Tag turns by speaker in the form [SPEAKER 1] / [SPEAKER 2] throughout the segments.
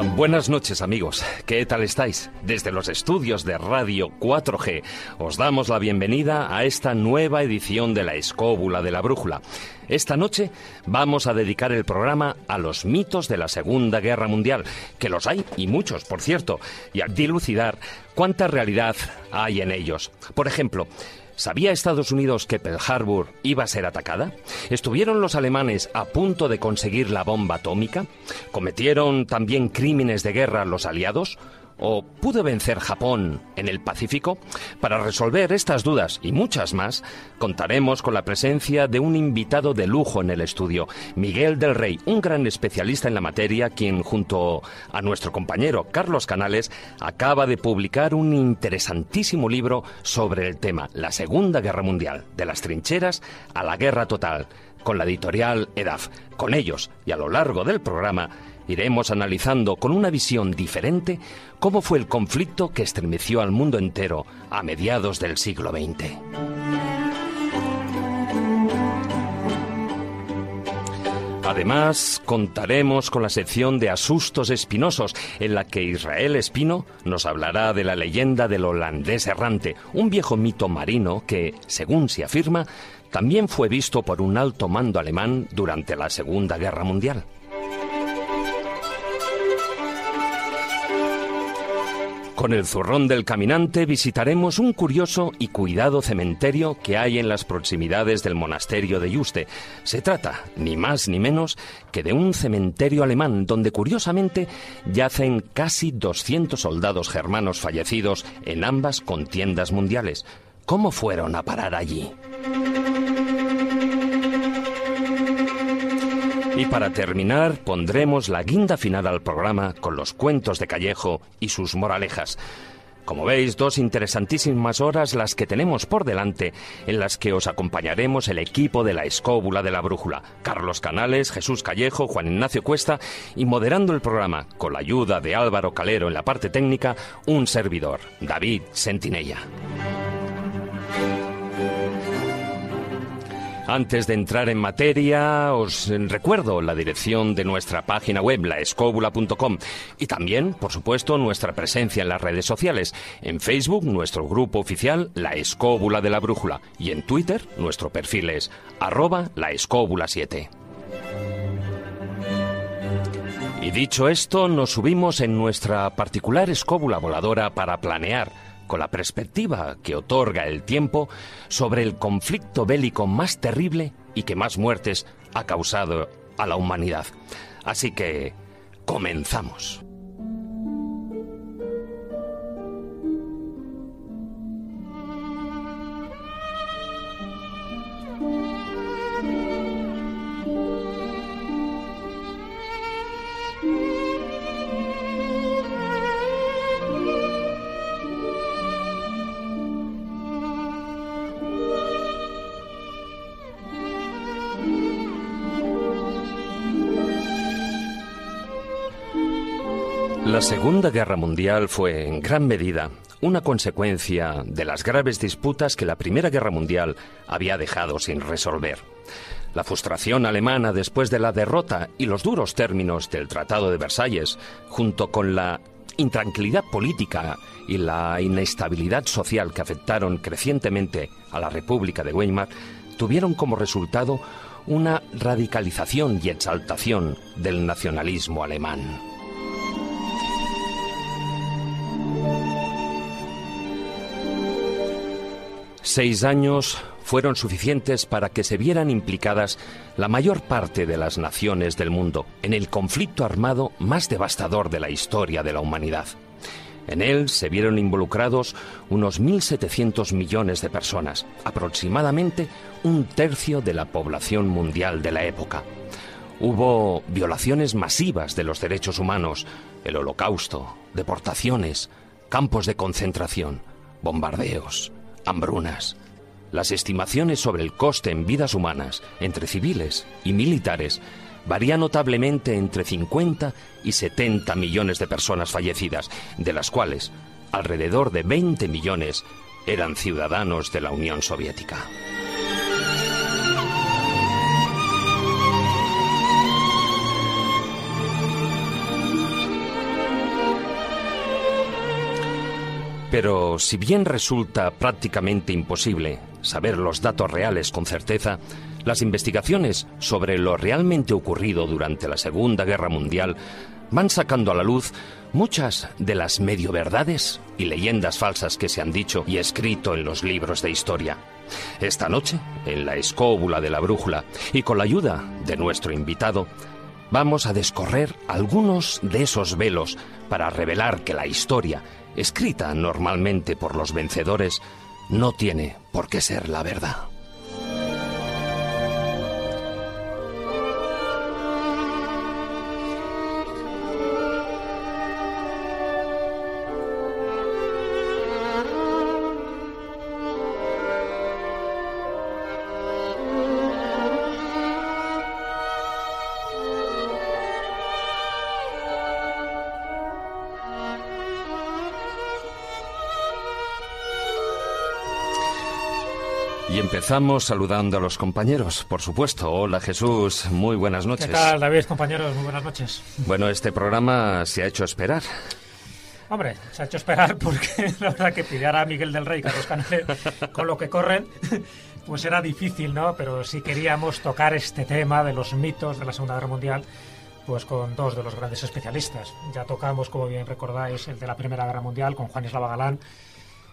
[SPEAKER 1] Buenas noches amigos. ¿Qué tal estáis? Desde los estudios de Radio 4G os damos la bienvenida a esta nueva edición de la Escóbula de la Brújula. Esta noche vamos a dedicar el programa a los mitos de la Segunda Guerra Mundial, que los hay y muchos, por cierto, y a dilucidar cuánta realidad hay en ellos. Por ejemplo, ¿Sabía Estados Unidos que Pearl Harbor iba a ser atacada? ¿Estuvieron los alemanes a punto de conseguir la bomba atómica? ¿Cometieron también crímenes de guerra los aliados? ¿O pudo vencer Japón en el Pacífico? Para resolver estas dudas y muchas más, contaremos con la presencia de un invitado de lujo en el estudio, Miguel del Rey, un gran especialista en la materia, quien junto a nuestro compañero Carlos Canales acaba de publicar un interesantísimo libro sobre el tema, la Segunda Guerra Mundial, de las trincheras a la guerra total, con la editorial EDAF. Con ellos, y a lo largo del programa, iremos analizando con una visión diferente cómo fue el conflicto que estremeció al mundo entero a mediados del siglo XX. Además, contaremos con la sección de Asustos Espinosos, en la que Israel Espino nos hablará de la leyenda del holandés errante, un viejo mito marino que, según se afirma, también fue visto por un alto mando alemán durante la Segunda Guerra Mundial. Con el zurrón del caminante visitaremos un curioso y cuidado cementerio que hay en las proximidades del monasterio de Yuste. Se trata, ni más ni menos, que de un cementerio alemán donde curiosamente yacen casi 200 soldados germanos fallecidos en ambas contiendas mundiales. ¿Cómo fueron a parar allí? Y para terminar, pondremos la guinda final al programa con los cuentos de Callejo y sus moralejas. Como veis, dos interesantísimas horas las que tenemos por delante, en las que os acompañaremos el equipo de la Escóbula de la Brújula, Carlos Canales, Jesús Callejo, Juan Ignacio Cuesta y moderando el programa, con la ayuda de Álvaro Calero en la parte técnica, un servidor, David Sentinella. Antes de entrar en materia, os recuerdo la dirección de nuestra página web, laescóbula.com, y también, por supuesto, nuestra presencia en las redes sociales. En Facebook, nuestro grupo oficial, La Escóbula de la Brújula, y en Twitter, nuestro perfil es arroba laescóbula7. Y dicho esto, nos subimos en nuestra particular escóbula voladora para planear con la perspectiva que otorga el tiempo sobre el conflicto bélico más terrible y que más muertes ha causado a la humanidad. Así que, comenzamos. La Segunda Guerra Mundial fue, en gran medida, una consecuencia de las graves disputas que la Primera Guerra Mundial había dejado sin resolver. La frustración alemana después de la derrota y los duros términos del Tratado de Versalles, junto con la intranquilidad política y la inestabilidad social que afectaron crecientemente a la República de Weimar, tuvieron como resultado una radicalización y exaltación del nacionalismo alemán. Seis años fueron suficientes para que se vieran implicadas la mayor parte de las naciones del mundo en el conflicto armado más devastador de la historia de la humanidad. En él se vieron involucrados unos 1.700 millones de personas, aproximadamente un tercio de la población mundial de la época. Hubo violaciones masivas de los derechos humanos, el holocausto, deportaciones, campos de concentración, bombardeos, hambrunas. las estimaciones sobre el coste en vidas humanas entre civiles y militares varían notablemente entre 50 y 70 millones de personas fallecidas, de las cuales alrededor de 20 millones eran ciudadanos de la Unión Soviética. Pero si bien resulta prácticamente imposible saber los datos reales con certeza, las investigaciones sobre lo realmente ocurrido durante la Segunda Guerra Mundial van sacando a la luz muchas de las medio verdades y leyendas falsas que se han dicho y escrito en los libros de historia. Esta noche, en la escóbula de la brújula y con la ayuda de nuestro invitado, vamos a descorrer algunos de esos velos para revelar que la historia escrita normalmente por los vencedores, no tiene por qué ser la verdad. Empezamos saludando a los compañeros, por supuesto. Hola Jesús, muy buenas noches.
[SPEAKER 2] ¿Qué tal, David, compañeros? Muy buenas noches.
[SPEAKER 1] Bueno, este programa se ha hecho esperar.
[SPEAKER 2] Hombre, se ha hecho esperar porque la verdad que pillar a Miguel del Rey y Carlos Canales con lo que corren, pues era difícil, ¿no? Pero sí queríamos tocar este tema de los mitos de la Segunda Guerra Mundial, pues con dos de los grandes especialistas. Ya tocamos, como bien recordáis, el de la Primera Guerra Mundial con Juan Islava Galán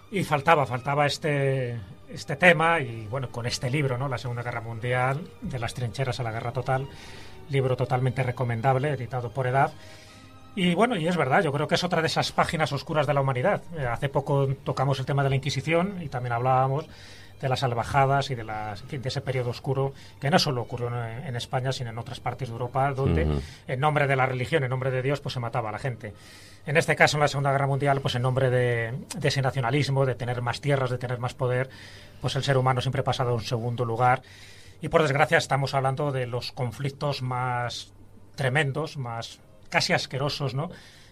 [SPEAKER 2] y faltaba, faltaba este, este tema y bueno, con este libro, ¿no? La Segunda Guerra Mundial, de las trincheras a la guerra total, libro totalmente recomendable, editado por Edad. Y bueno, y es verdad, yo creo que es otra de esas páginas oscuras de la humanidad. Eh, hace poco tocamos el tema de la Inquisición y también hablábamos de las salvajadas y de, las, ese periodo oscuro que no solo ocurrió en, en España, sino en otras partes de Europa, donde en nombre de la religión, en nombre de Dios, pues se mataba a la gente. En este caso, en la Segunda Guerra Mundial, pues en nombre de, de ese nacionalismo, de tener más tierras, de tener más poder, pues el ser humano siempre ha pasado a un segundo lugar. Y por desgracia estamos hablando de los conflictos más tremendos, más casi asquerosos, ¿no?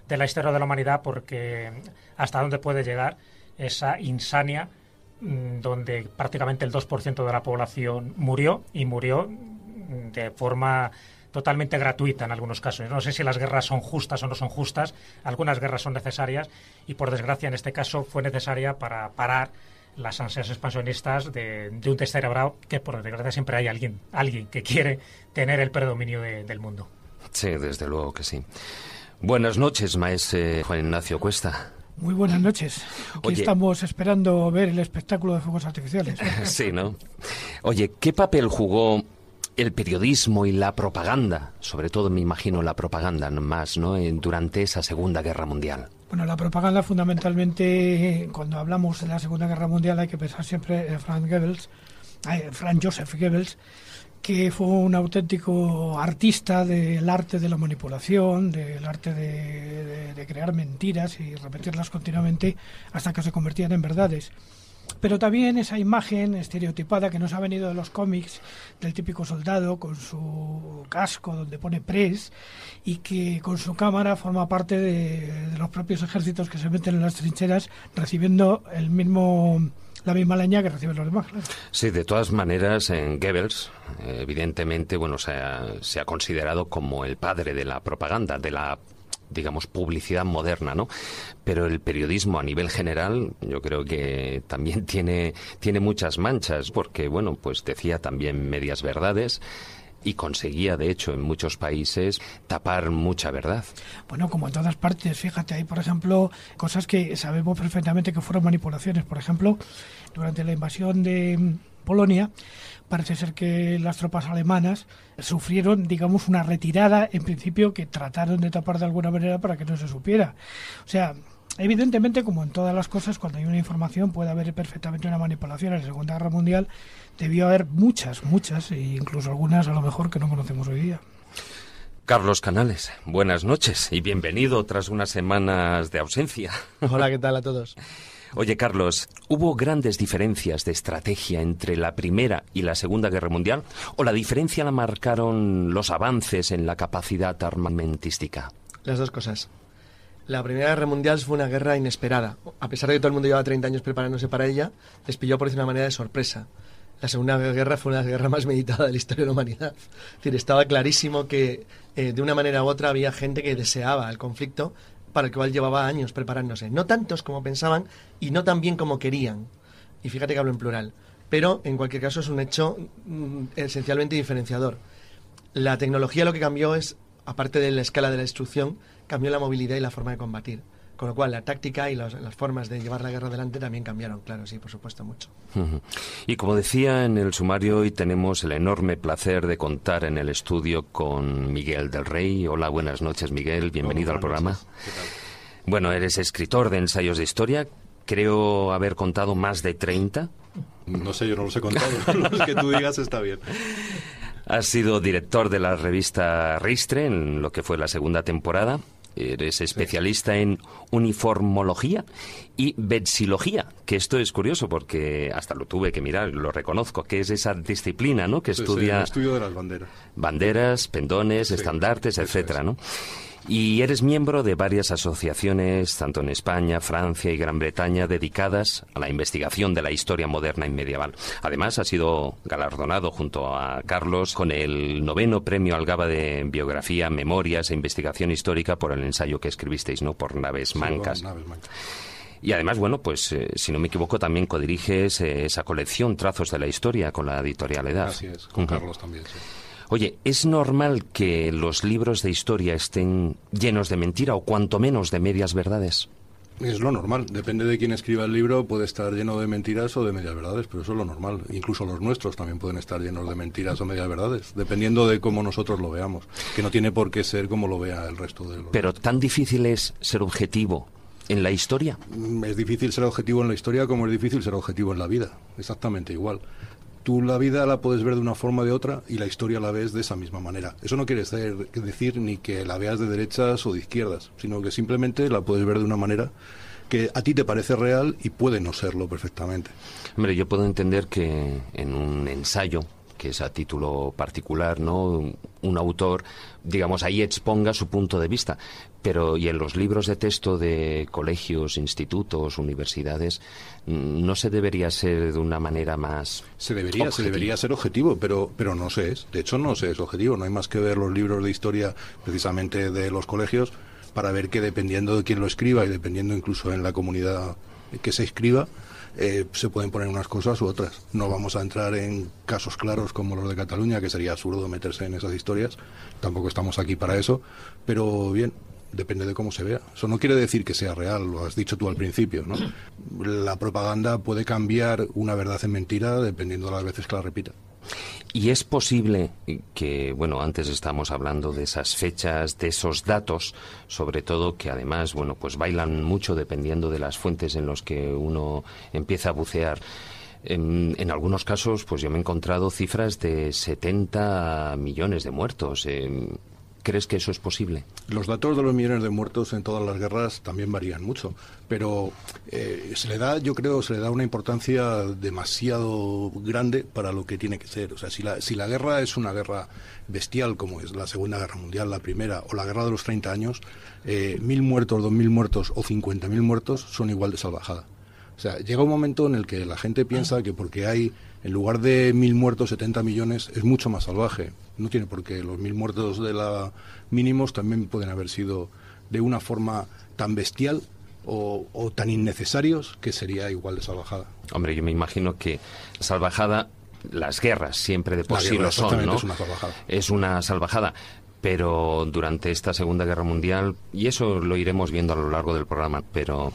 [SPEAKER 2] de la historia de la humanidad, porque hasta dónde puede llegar esa insania donde prácticamente el 2% de la población murió y murió mm, de forma totalmente gratuita en algunos casos. No sé si las guerras son justas o no son justas, algunas guerras son necesarias y por desgracia en este caso fue necesaria para parar las ansias expansionistas de, de un descerebrado que por desgracia siempre hay alguien, alguien que quiere tener el predominio de- del mundo.
[SPEAKER 1] Sí, desde luego que sí. Buenas noches, maese Juan Ignacio Cuesta.
[SPEAKER 3] Muy buenas noches. Aquí
[SPEAKER 1] Oye.
[SPEAKER 3] estamos esperando ver el espectáculo de fuegos artificiales.
[SPEAKER 1] Sí, ¿no? Oye, ¿qué papel jugó el periodismo y la propaganda? Sobre todo, me imagino, la propaganda más, ¿no? En- Durante esa Segunda Guerra Mundial.
[SPEAKER 3] Bueno, la propaganda fundamentalmente, cuando hablamos de la Segunda Guerra Mundial, hay que pensar siempre en Frank Goebbels, ay, Frank Joseph Goebbels, que fue un auténtico artista del arte de la manipulación, del arte de, crear mentiras y repetirlas continuamente hasta que se convertían en verdades. Pero también esa imagen estereotipada que nos ha venido de los cómics del típico soldado con su casco donde pone press y que con su cámara forma parte de los propios ejércitos que se meten en las trincheras recibiendo el mismo la misma leña que reciben los demás.
[SPEAKER 1] Sí, de todas maneras, en Goebbels, evidentemente, bueno, se ha, se ha considerado como el padre de la propaganda, de la digamos, publicidad moderna, ¿no? Pero el periodismo a nivel general, yo creo que también tiene, tiene muchas manchas, porque, bueno, pues decía también medias verdades y conseguía, de hecho, en muchos países tapar mucha verdad.
[SPEAKER 3] Bueno, como en todas partes, fíjate, hay, por ejemplo, cosas que sabemos perfectamente que fueron manipulaciones. Por ejemplo, durante la invasión de Polonia, parece ser que las tropas alemanas sufrieron, digamos, una retirada, en principio, que trataron de tapar de alguna manera para que no se supiera. O sea, evidentemente, como en todas las cosas, cuando hay una información puede haber perfectamente una manipulación. En la Segunda Guerra Mundial debió haber muchas, muchas, e incluso algunas a lo mejor que no conocemos hoy día.
[SPEAKER 1] Carlos Canales, buenas noches y bienvenido tras unas semanas de ausencia.
[SPEAKER 4] Hola, ¿qué tal a todos?
[SPEAKER 1] Oye, Carlos, ¿hubo grandes diferencias de estrategia entre la Primera y la Segunda Guerra Mundial? ¿O la diferencia la marcaron los avances en la capacidad armamentística?
[SPEAKER 4] Las dos cosas. La Primera Guerra Mundial fue una guerra inesperada. A pesar de que todo el mundo llevaba 30 años preparándose para ella, les pilló por decir una manera de sorpresa. La Segunda Guerra fue una guerra más meditada de la historia de la humanidad. Es decir, estaba clarísimo que eh, de una manera u otra había gente que deseaba el conflicto para el cual llevaba años preparándose. No tantos como pensaban y no tan bien como querían. Y fíjate que hablo en plural. Pero, en cualquier caso, es un hecho mm, esencialmente diferenciador. La tecnología lo que cambió es, aparte de la escala de la destrucción, cambió la movilidad y la forma de combatir. Con lo cual, la táctica y las formas de llevar la guerra adelante también cambiaron, claro, sí, por supuesto, mucho.
[SPEAKER 1] Y como decía en el sumario, hoy tenemos el enorme placer de contar en el estudio con Miguel del Rey. Hola, buenas noches, Miguel. Bienvenido al programa. Bueno, eres escritor de ensayos de historia. Creo haber contado más de 30.
[SPEAKER 5] No sé, yo no los he contado. los que tú digas está bien.
[SPEAKER 1] Has sido director de la revista Ristre en lo que fue la segunda temporada. Eres especialista en uniformología y vexilogía, que esto es curioso porque hasta lo tuve que mirar, lo reconozco, que es esa disciplina, ¿no? Que estudia...
[SPEAKER 5] el estudio de las banderas.
[SPEAKER 1] Banderas, pendones, estandartes, etcétera, ¿no? Y eres miembro de varias asociaciones, tanto en España, Francia y Gran Bretaña, dedicadas a la investigación de la historia moderna y medieval. Además, ha sido galardonado junto a Carlos con el noveno premio Algaba de Biografía, Memorias e Investigación Histórica por el ensayo que escribisteis, ¿no? Por Naves Mancas. Y además, bueno, pues eh, si no me equivoco, también codiriges eh, esa colección Trazos de la Historia con la editorial Edad.
[SPEAKER 5] Así es, con Carlos también, sí.
[SPEAKER 1] Oye, ¿es normal que los libros de historia estén llenos de mentira o cuanto menos de medias verdades?
[SPEAKER 5] Es lo normal, depende de quién escriba el libro, puede estar lleno de mentiras o de medias verdades, pero eso es lo normal. Incluso los nuestros también pueden estar llenos de mentiras o medias verdades, dependiendo de cómo nosotros lo veamos, que no tiene por qué ser como lo vea el resto de los.
[SPEAKER 1] Pero tan difícil es ser objetivo en la historia.
[SPEAKER 5] Mm, es difícil ser objetivo en la historia como es difícil ser objetivo en la vida, exactamente igual tú la vida la puedes ver de una forma o de otra y la historia la ves de esa misma manera. Eso no quiere decir ni que la veas de derechas o de izquierdas, sino que simplemente la puedes ver de una manera que a ti te parece real y puede no serlo perfectamente.
[SPEAKER 1] Hombre, yo puedo entender que en un ensayo que es a título particular, ¿no? Un autor, digamos, ahí exponga su punto de vista. Pero, y en los libros de texto de colegios, institutos, universidades, mm, no se debería ser de una manera más.
[SPEAKER 5] Se debería, se debería ser objetivo, pero, pero no se es. De hecho, no se es objetivo. No hay más que ver los libros de historia, precisamente de los colegios, para ver que dependiendo de quién lo escriba y dependiendo incluso en la comunidad que se escriba, eh, se pueden poner unas cosas u otras. No vamos a entrar en casos claros como los de Cataluña, que sería absurdo meterse en esas historias. Tampoco estamos aquí para eso. Pero bien, depende de cómo se vea. Eso no quiere decir que sea real, lo has dicho tú al principio, ¿no? La propaganda puede cambiar una verdad en mentira dependiendo de las veces que la repita.
[SPEAKER 1] Y es posible que, bueno, antes estamos hablando de esas fechas, de esos datos, sobre todo que además, bueno, pues bailan mucho dependiendo de las fuentes en los que uno empieza a bucear. En, algunos casos, pues yo me he encontrado cifras de 70 millones de muertos. ¿Crees que eso es posible?
[SPEAKER 5] Los datos de los millones de muertos en todas las guerras también varían mucho, pero eh, se le da, yo creo, se le da una importancia demasiado grande para lo que tiene que ser. O sea, si la, si la guerra es una guerra bestial, como es la Segunda Guerra Mundial, la Primera, o la Guerra de los 30 años, eh, mil muertos, dos mil muertos o cincuenta mil muertos son igual de salvajada. O sea, llega un momento en el que la gente piensa que porque hay, en lugar de mil muertos, 70 millones, es mucho más salvaje. No tiene por qué. Los mil muertos de la mínimos también pueden haber sido de una forma tan bestial o, tan innecesarios que sería igual de salvajada.
[SPEAKER 1] Hombre, yo me imagino que salvajada, las guerras siempre de por sí lo son, ¿no?
[SPEAKER 5] Es una salvajada.
[SPEAKER 1] Es una salvajada pero durante esta Segunda Guerra Mundial, y eso lo iremos viendo a lo largo del programa, pero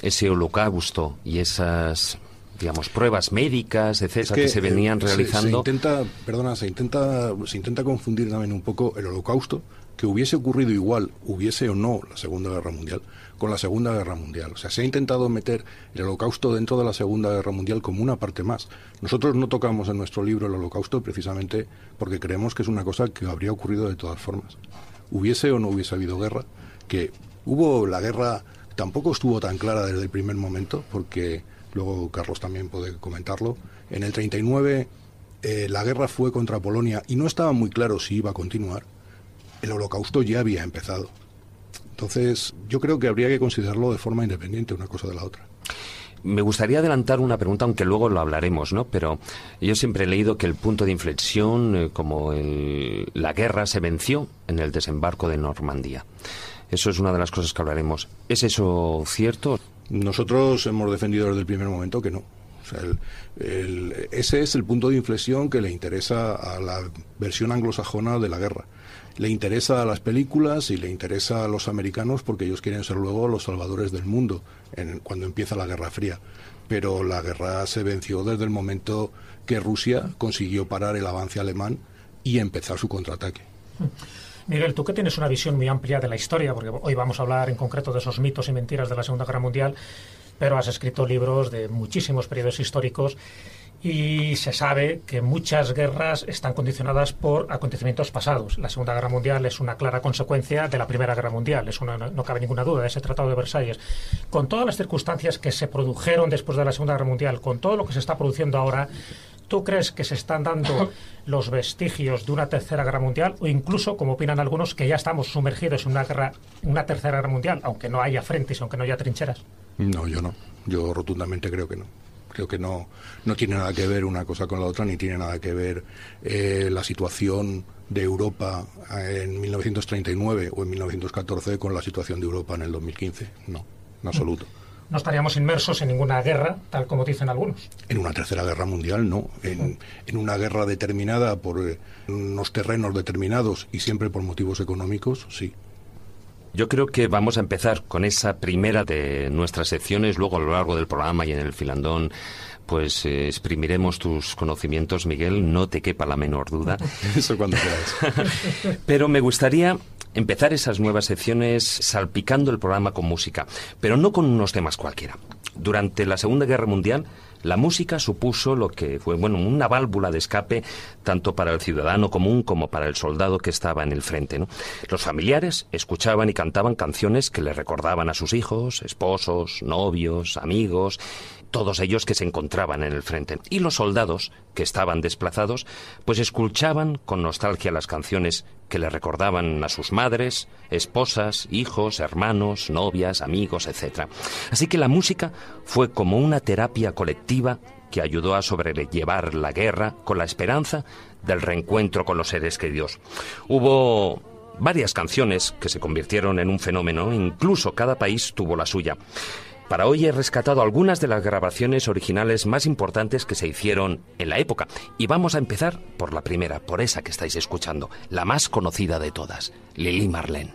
[SPEAKER 1] ese holocausto y esas digamos pruebas médicas etcétera que, se venían realizando
[SPEAKER 5] se, intenta perdona se intenta se intenta confundir también un poco el holocausto que hubiese ocurrido igual hubiese o no la segunda guerra mundial con la segunda guerra mundial. O sea se ha intentado meter el holocausto dentro de la segunda guerra mundial como una parte más. Nosotros no tocamos en nuestro libro el holocausto precisamente porque creemos que es una cosa que habría ocurrido de todas formas. Hubiese o no hubiese habido guerra que hubo la guerra tampoco estuvo tan clara desde el primer momento, porque luego Carlos también puede comentarlo. En el 39 eh, la guerra fue contra Polonia y no estaba muy claro si iba a continuar. El holocausto ya había empezado. Entonces, yo creo que habría que considerarlo de forma independiente una cosa de la otra.
[SPEAKER 1] Me gustaría adelantar una pregunta, aunque luego lo hablaremos, ¿no? Pero yo siempre he leído que el punto de inflexión, eh, como la guerra, se venció en el desembarco de Normandía. Eso es una de las cosas que hablaremos. ¿Es eso cierto?
[SPEAKER 5] Nosotros hemos defendido desde el primer momento que no. ese es el punto de inflexión que le interesa a la versión anglosajona de la guerra. Le interesa a las películas y le interesa a los americanos porque ellos quieren ser luego los salvadores del mundo en, cuando empieza la Guerra Fría. Pero la guerra se venció desde el momento que Rusia consiguió parar el avance alemán y empezar su contraataque.
[SPEAKER 2] Miguel, tú que tienes una visión muy amplia de la historia, porque hoy vamos a hablar en concreto de esos mitos y mentiras de la Segunda Guerra Mundial, pero has escrito libros de muchísimos periodos históricos y se sabe que muchas guerras están condicionadas por acontecimientos pasados. La Segunda Guerra Mundial es una clara consecuencia de la Primera Guerra Mundial, no, cabe ninguna duda, de ese Tratado de Versalles. Con todas las circunstancias que se produjeron después de la Segunda Guerra Mundial, con todo lo que se está produciendo ahora, ¿Tú crees que se están dando los vestigios de una tercera guerra mundial o incluso, como opinan algunos, que ya estamos sumergidos en una guerra, una tercera guerra mundial, aunque no haya frentes, aunque no haya trincheras?
[SPEAKER 5] No, yo no. Yo rotundamente creo que no. Creo que no, no tiene nada que ver una cosa con la otra, ni tiene nada que ver eh, la situación de Europa en 1939 o en 1914 con la situación de Europa en el 2015. No, en absoluto
[SPEAKER 2] no estaríamos inmersos en ninguna guerra, tal como dicen algunos.
[SPEAKER 5] En una tercera guerra mundial, no. En, una guerra determinada por eh, unos terrenos determinados y siempre por motivos económicos, sí.
[SPEAKER 1] Yo creo que vamos a empezar con esa primera de nuestras secciones, luego a lo largo del programa y en el filandón pues eh, exprimiremos tus conocimientos, Miguel, no te quepa la menor duda.
[SPEAKER 5] Eso cuando quieras.
[SPEAKER 1] Pero me gustaría empezar esas nuevas secciones salpicando el programa con música, pero no con unos temas cualquiera. Durante la Segunda Guerra Mundial, la música supuso lo que fue, bueno, una válvula de escape tanto para el ciudadano común como para el soldado que estaba en el frente. Los familiares escuchaban y cantaban canciones que le recordaban a sus hijos, esposos, novios, amigos, todos ellos que se encontraban en el frente. Y los soldados, que estaban desplazados, pues escuchaban con nostalgia las canciones que le recordaban a sus madres, esposas, hijos, hermanos, novias, amigos, etc. Así que la música fue como una terapia colectiva que ayudó a sobrellevar la guerra con la esperanza del reencuentro con los seres queridos. Hubo varias canciones que se convirtieron en un fenómeno, incluso cada país tuvo la suya. Para hoy he rescatado algunas de las grabaciones originales más importantes que se hicieron en la época. Y vamos a empezar por la primera, por esa que estáis escuchando, la más conocida de todas, Lili Marlene.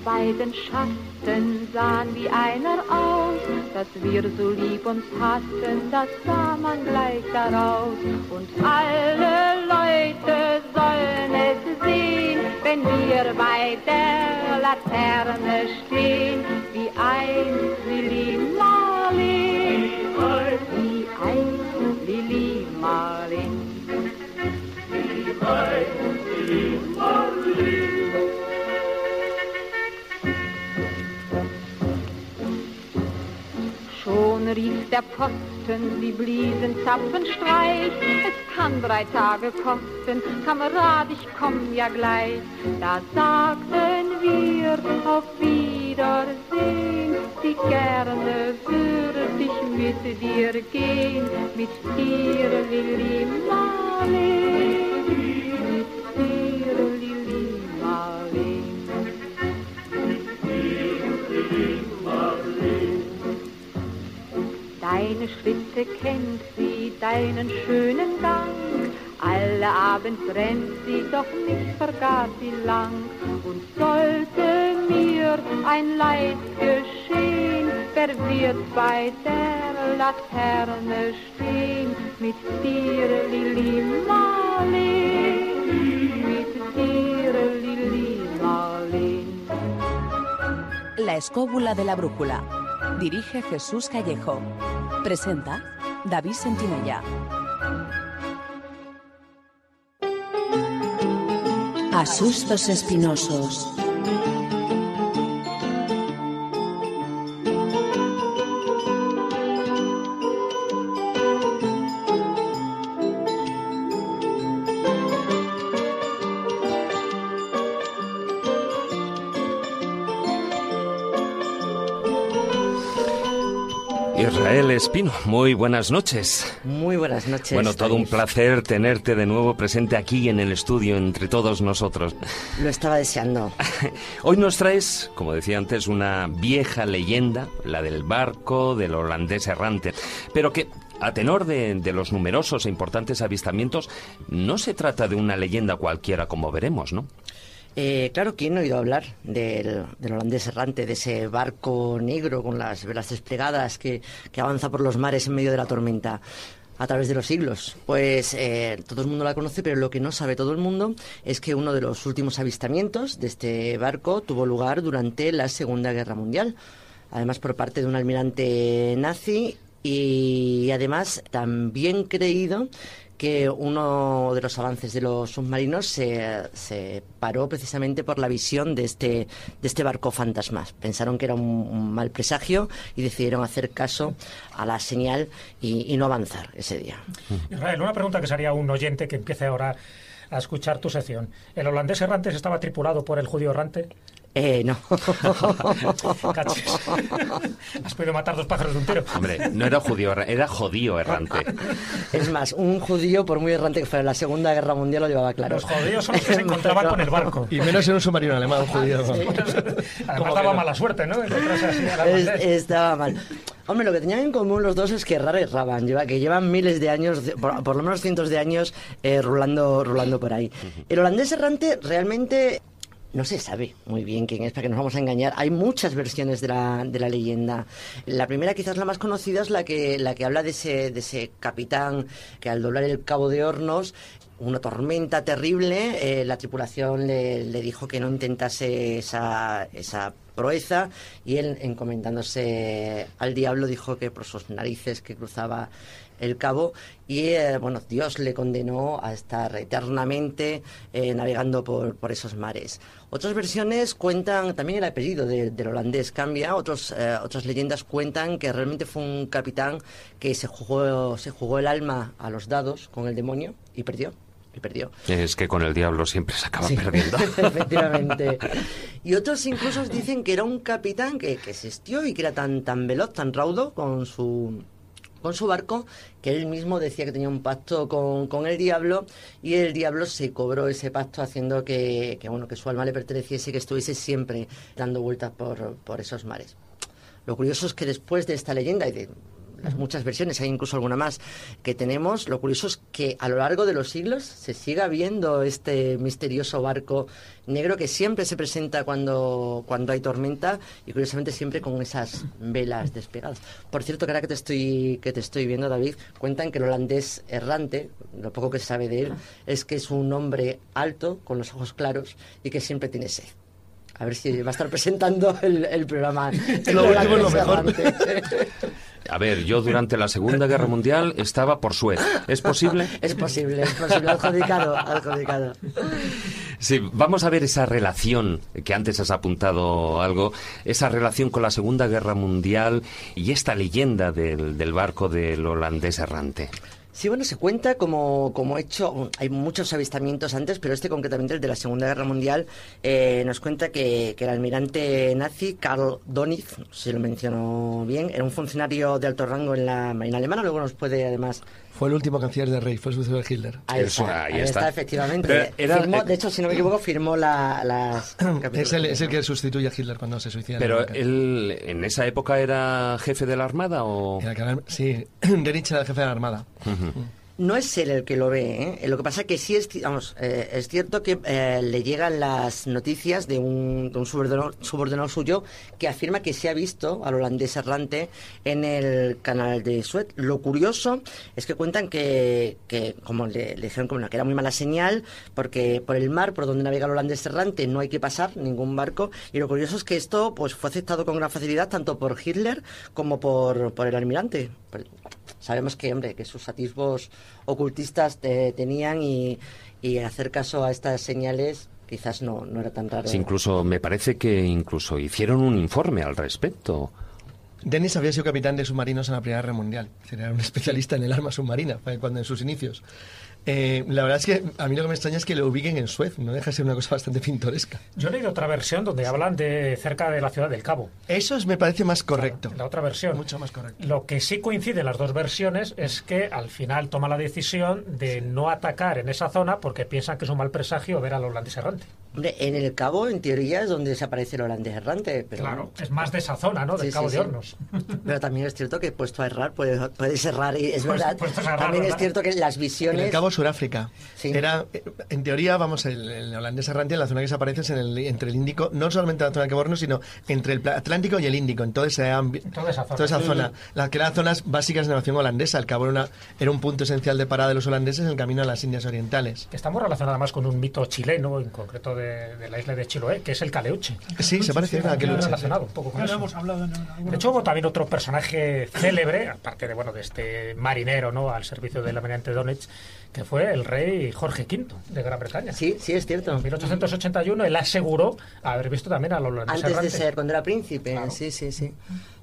[SPEAKER 1] Beiden Schatten sahen wie einer aus, dass wir so lieb uns hatten, das sah man gleich daraus. Und alle Leute sollen es sehen, wenn wir bei der Laterne stehen, wie ein Lili Marlin, wie ein Lili Marlin. Der Posten, die bliesen Zapfenstreich. Es kann drei Tage kosten, Kamerad, ich komm ja gleich. Da sagten wir auf Wiedersehen, wie gerne würde ich mit dir gehen, mit dir, Lili Marleen, mit Deine Schritte kennt sie, deinen schönen Gang. Alle Abend brennt sie, doch nicht vergaß sie lang. Und sollte mir ein Leid geschehen, wer wird bei der Laterne stehen? Mit dir, Lili Marleen, mit dir, Lili Marleen.
[SPEAKER 6] La escóbula de la brújula. Dirige Jesús Callejo. Presenta David Sentinella. Asustos espinosos.
[SPEAKER 1] Espino, muy buenas noches.
[SPEAKER 7] Muy buenas noches.
[SPEAKER 1] Bueno, todo un placer tenerte de nuevo presente aquí en el estudio entre todos nosotros.
[SPEAKER 7] Lo estaba deseando.
[SPEAKER 1] Hoy nos traes, como decía antes, una vieja leyenda, la del barco del holandés errante, pero que a tenor de, de los numerosos e importantes avistamientos, no se trata de una leyenda cualquiera como veremos, ¿no?
[SPEAKER 7] Eh, claro, ¿quién no ha oído hablar del, del holandés errante, de ese barco negro con las velas desplegadas que, avanza por los mares en medio de la tormenta? a través de los siglos. Pues eh, todo el mundo la conoce, pero lo que no sabe todo el mundo es que uno de los últimos avistamientos de este barco tuvo lugar durante la Segunda Guerra Mundial, además por parte de un almirante nazi y además también creído que uno de los avances de los submarinos se, se, paró precisamente por la visión de este, de este barco fantasma. Pensaron que era un, mal presagio y decidieron hacer caso a la señal y, y no avanzar ese día.
[SPEAKER 2] Israel, una pregunta que sería un oyente que empiece ahora a escuchar tu sección. ¿El holandés errante estaba tripulado por el judío errante?
[SPEAKER 7] Eh, no.
[SPEAKER 2] Has podido matar dos pájaros de un tiro.
[SPEAKER 1] Hombre, no era judío, era judío errante.
[SPEAKER 7] Es más, un judío, por muy errante que fuera en la Segunda Guerra Mundial, lo llevaba claro.
[SPEAKER 2] Los judíos son los que se encontraban con el barco.
[SPEAKER 4] Y menos en un submarino alemán, un judío.
[SPEAKER 2] Sí. Además daba mala suerte, ¿no?
[SPEAKER 7] Es, estaba mal. Hombre, lo que tenían en común los dos es que errar erraban, lleva, que llevan miles de años, por, por lo menos cientos de años, eh, rulando, rulando por ahí. El holandés errante realmente no se sabe muy bien quién es, para que nos vamos a engañar. Hay muchas versiones de la, de la leyenda. La primera, quizás la más conocida, es la que, la que habla de ese, de ese capitán que al doblar el cabo de Hornos una tormenta terrible, eh, la tripulación le, le, dijo que no intentase esa, esa proeza y él, encomendándose al diablo, dijo que por sus narices que cruzaba el cabo y eh, bueno Dios le condenó a estar eternamente eh, navegando por, por, esos mares otras versiones cuentan también el apellido de, del holandés cambia otros eh, otras leyendas cuentan que realmente fue un capitán que se jugó se jugó el alma a los dados con el demonio y perdió y perdió.
[SPEAKER 1] Es que con el diablo siempre se acaba sí, perdiendo.
[SPEAKER 7] Efectivamente. Y otros incluso dicen que era un capitán que, que existió y que era tan, tan veloz, tan raudo con su, con su barco, que él mismo decía que tenía un pacto con, con, el diablo y el diablo se cobró ese pacto haciendo que, que, bueno, que su alma le perteneciese y que estuviese siempre dando vueltas por, por esos mares. Lo curioso es que después de esta leyenda y de las muchas versiones, hay incluso alguna más que tenemos. Lo curioso es que a lo largo de los siglos se siga viendo este misterioso barco negro que siempre se presenta cuando, cuando hay tormenta y curiosamente siempre con esas velas despegadas. Por cierto, que ahora que te estoy, que te estoy viendo, David, cuentan que el holandés errante, lo poco que se sabe de él, es que es un hombre alto, con los ojos claros y que siempre tiene sed. A ver si va a estar presentando el, el programa. El
[SPEAKER 4] lo lo mejor.
[SPEAKER 1] A ver, yo durante la Segunda Guerra Mundial estaba por Suez. ¿Es posible?
[SPEAKER 7] Es posible, es posible. Adjudicado, adjudicado.
[SPEAKER 1] Sí, vamos a ver esa relación, que antes has apuntado algo, esa relación con la Segunda Guerra Mundial y esta leyenda del, del barco del holandés errante.
[SPEAKER 7] Sí, bueno, se cuenta como, como hecho, hay muchos avistamientos antes, pero este concretamente, el de la Segunda Guerra Mundial, eh, nos cuenta que, que, el almirante nazi Karl Donitz, si lo menciono bien, era un funcionario de alto rango en la Marina Alemana, luego nos puede además...
[SPEAKER 4] Fue el último canciller de Rey, fue sucesor de Hitler.
[SPEAKER 7] Ahí está, Eso, ahí, ahí está. está. efectivamente. Era, firmó, de hecho, si no me equivoco, firmó la, las...
[SPEAKER 4] es, el, es el que sustituye a Hitler cuando se suicida.
[SPEAKER 1] Pero él, ¿en esa época era jefe de la Armada o...?
[SPEAKER 4] Era, sí, Dönitz era el jefe de la Armada.
[SPEAKER 1] Uh -huh.
[SPEAKER 7] No es él el que lo ve, ¿eh? lo que pasa es que sí es, vamos, eh, es cierto que eh, le llegan las noticias de un, de un subordinado, suyo que afirma que se ha visto al holandés errante en el canal de Suez. Lo curioso es que cuentan que, que como le, le dijeron como que era muy mala señal, porque por el mar por donde navega el holandés errante no hay que pasar ningún barco, y lo curioso es que esto pues fue aceptado con gran facilidad tanto por Hitler como por, por el almirante sabemos que, hombre, que sus atisbos ocultistas te, tenían y, y, hacer caso a estas señales quizás no, no era tan raro.
[SPEAKER 1] Sí, incluso me parece que incluso hicieron un informe al respecto.
[SPEAKER 4] Dennis había sido capitán de submarinos en la Primera Guerra Mundial. Era un especialista en el arma submarina cuando en sus inicios. Eh, la verdad es que a mí lo que me extraña es que lo ubiquen en Suez, no deja de ser una cosa bastante pintoresca.
[SPEAKER 2] Yo he leído otra versión donde hablan de cerca de la ciudad del Cabo.
[SPEAKER 4] Eso me parece más correcto.
[SPEAKER 2] la otra versión.
[SPEAKER 4] Mucho más correcto.
[SPEAKER 2] Lo que sí coincide en las dos versiones es que al final toma la decisión de no atacar en esa zona porque piensan que es un mal presagio ver al holandés errante.
[SPEAKER 7] Hombre, en el Cabo, en teoría, es donde desaparece el holandés errante. Pero
[SPEAKER 2] claro, es más de esa zona, ¿no? Del
[SPEAKER 7] Sí,
[SPEAKER 2] Cabo
[SPEAKER 7] sí,
[SPEAKER 2] de
[SPEAKER 7] sí.
[SPEAKER 2] Hornos.
[SPEAKER 7] Pero también es cierto que puesto a errar puedes, puedes errar y es
[SPEAKER 2] Pues-
[SPEAKER 7] verdad.
[SPEAKER 2] errar,
[SPEAKER 7] también es
[SPEAKER 2] ¿verdad?
[SPEAKER 7] cierto que las
[SPEAKER 4] En
[SPEAKER 7] visiones...
[SPEAKER 4] el Cabo Suráfrica.
[SPEAKER 7] Sí.
[SPEAKER 4] Era, eh, en teoría, vamos, el, el holandés errante, en la zona que desaparece es en el, entre el Índico, no solamente en la zona de Cabo Hornos, sino entre el Atlántico y el Índico, en todo ese ambi-
[SPEAKER 2] Toda esa zona.
[SPEAKER 4] zona. Las que eran zonas básicas de navegación holandesa. El Cabo era, una- era un punto esencial de parada de los holandeses en el camino a las Indias Orientales.
[SPEAKER 2] Que está muy relacionada más con un mito chileno, en concreto de, de la isla de Chiloé, que es el Caleuche.
[SPEAKER 4] Sí, se parece a aquel
[SPEAKER 2] Muy
[SPEAKER 4] lucha.
[SPEAKER 2] relacionado un poco con
[SPEAKER 3] Ya lo
[SPEAKER 2] eso.
[SPEAKER 3] hemos hablado en alguna
[SPEAKER 2] De hecho, hubo también otro personaje célebre, aparte de bueno de este marinero no al servicio del almirante Donetsk, que fue el rey Jorge V de Gran Bretaña.
[SPEAKER 7] Sí, sí, es cierto.
[SPEAKER 2] En 1881 él aseguró haber visto también a los holandeses
[SPEAKER 7] Antes de ser, cuando era príncipe,
[SPEAKER 2] Claro.
[SPEAKER 7] sí, sí, sí.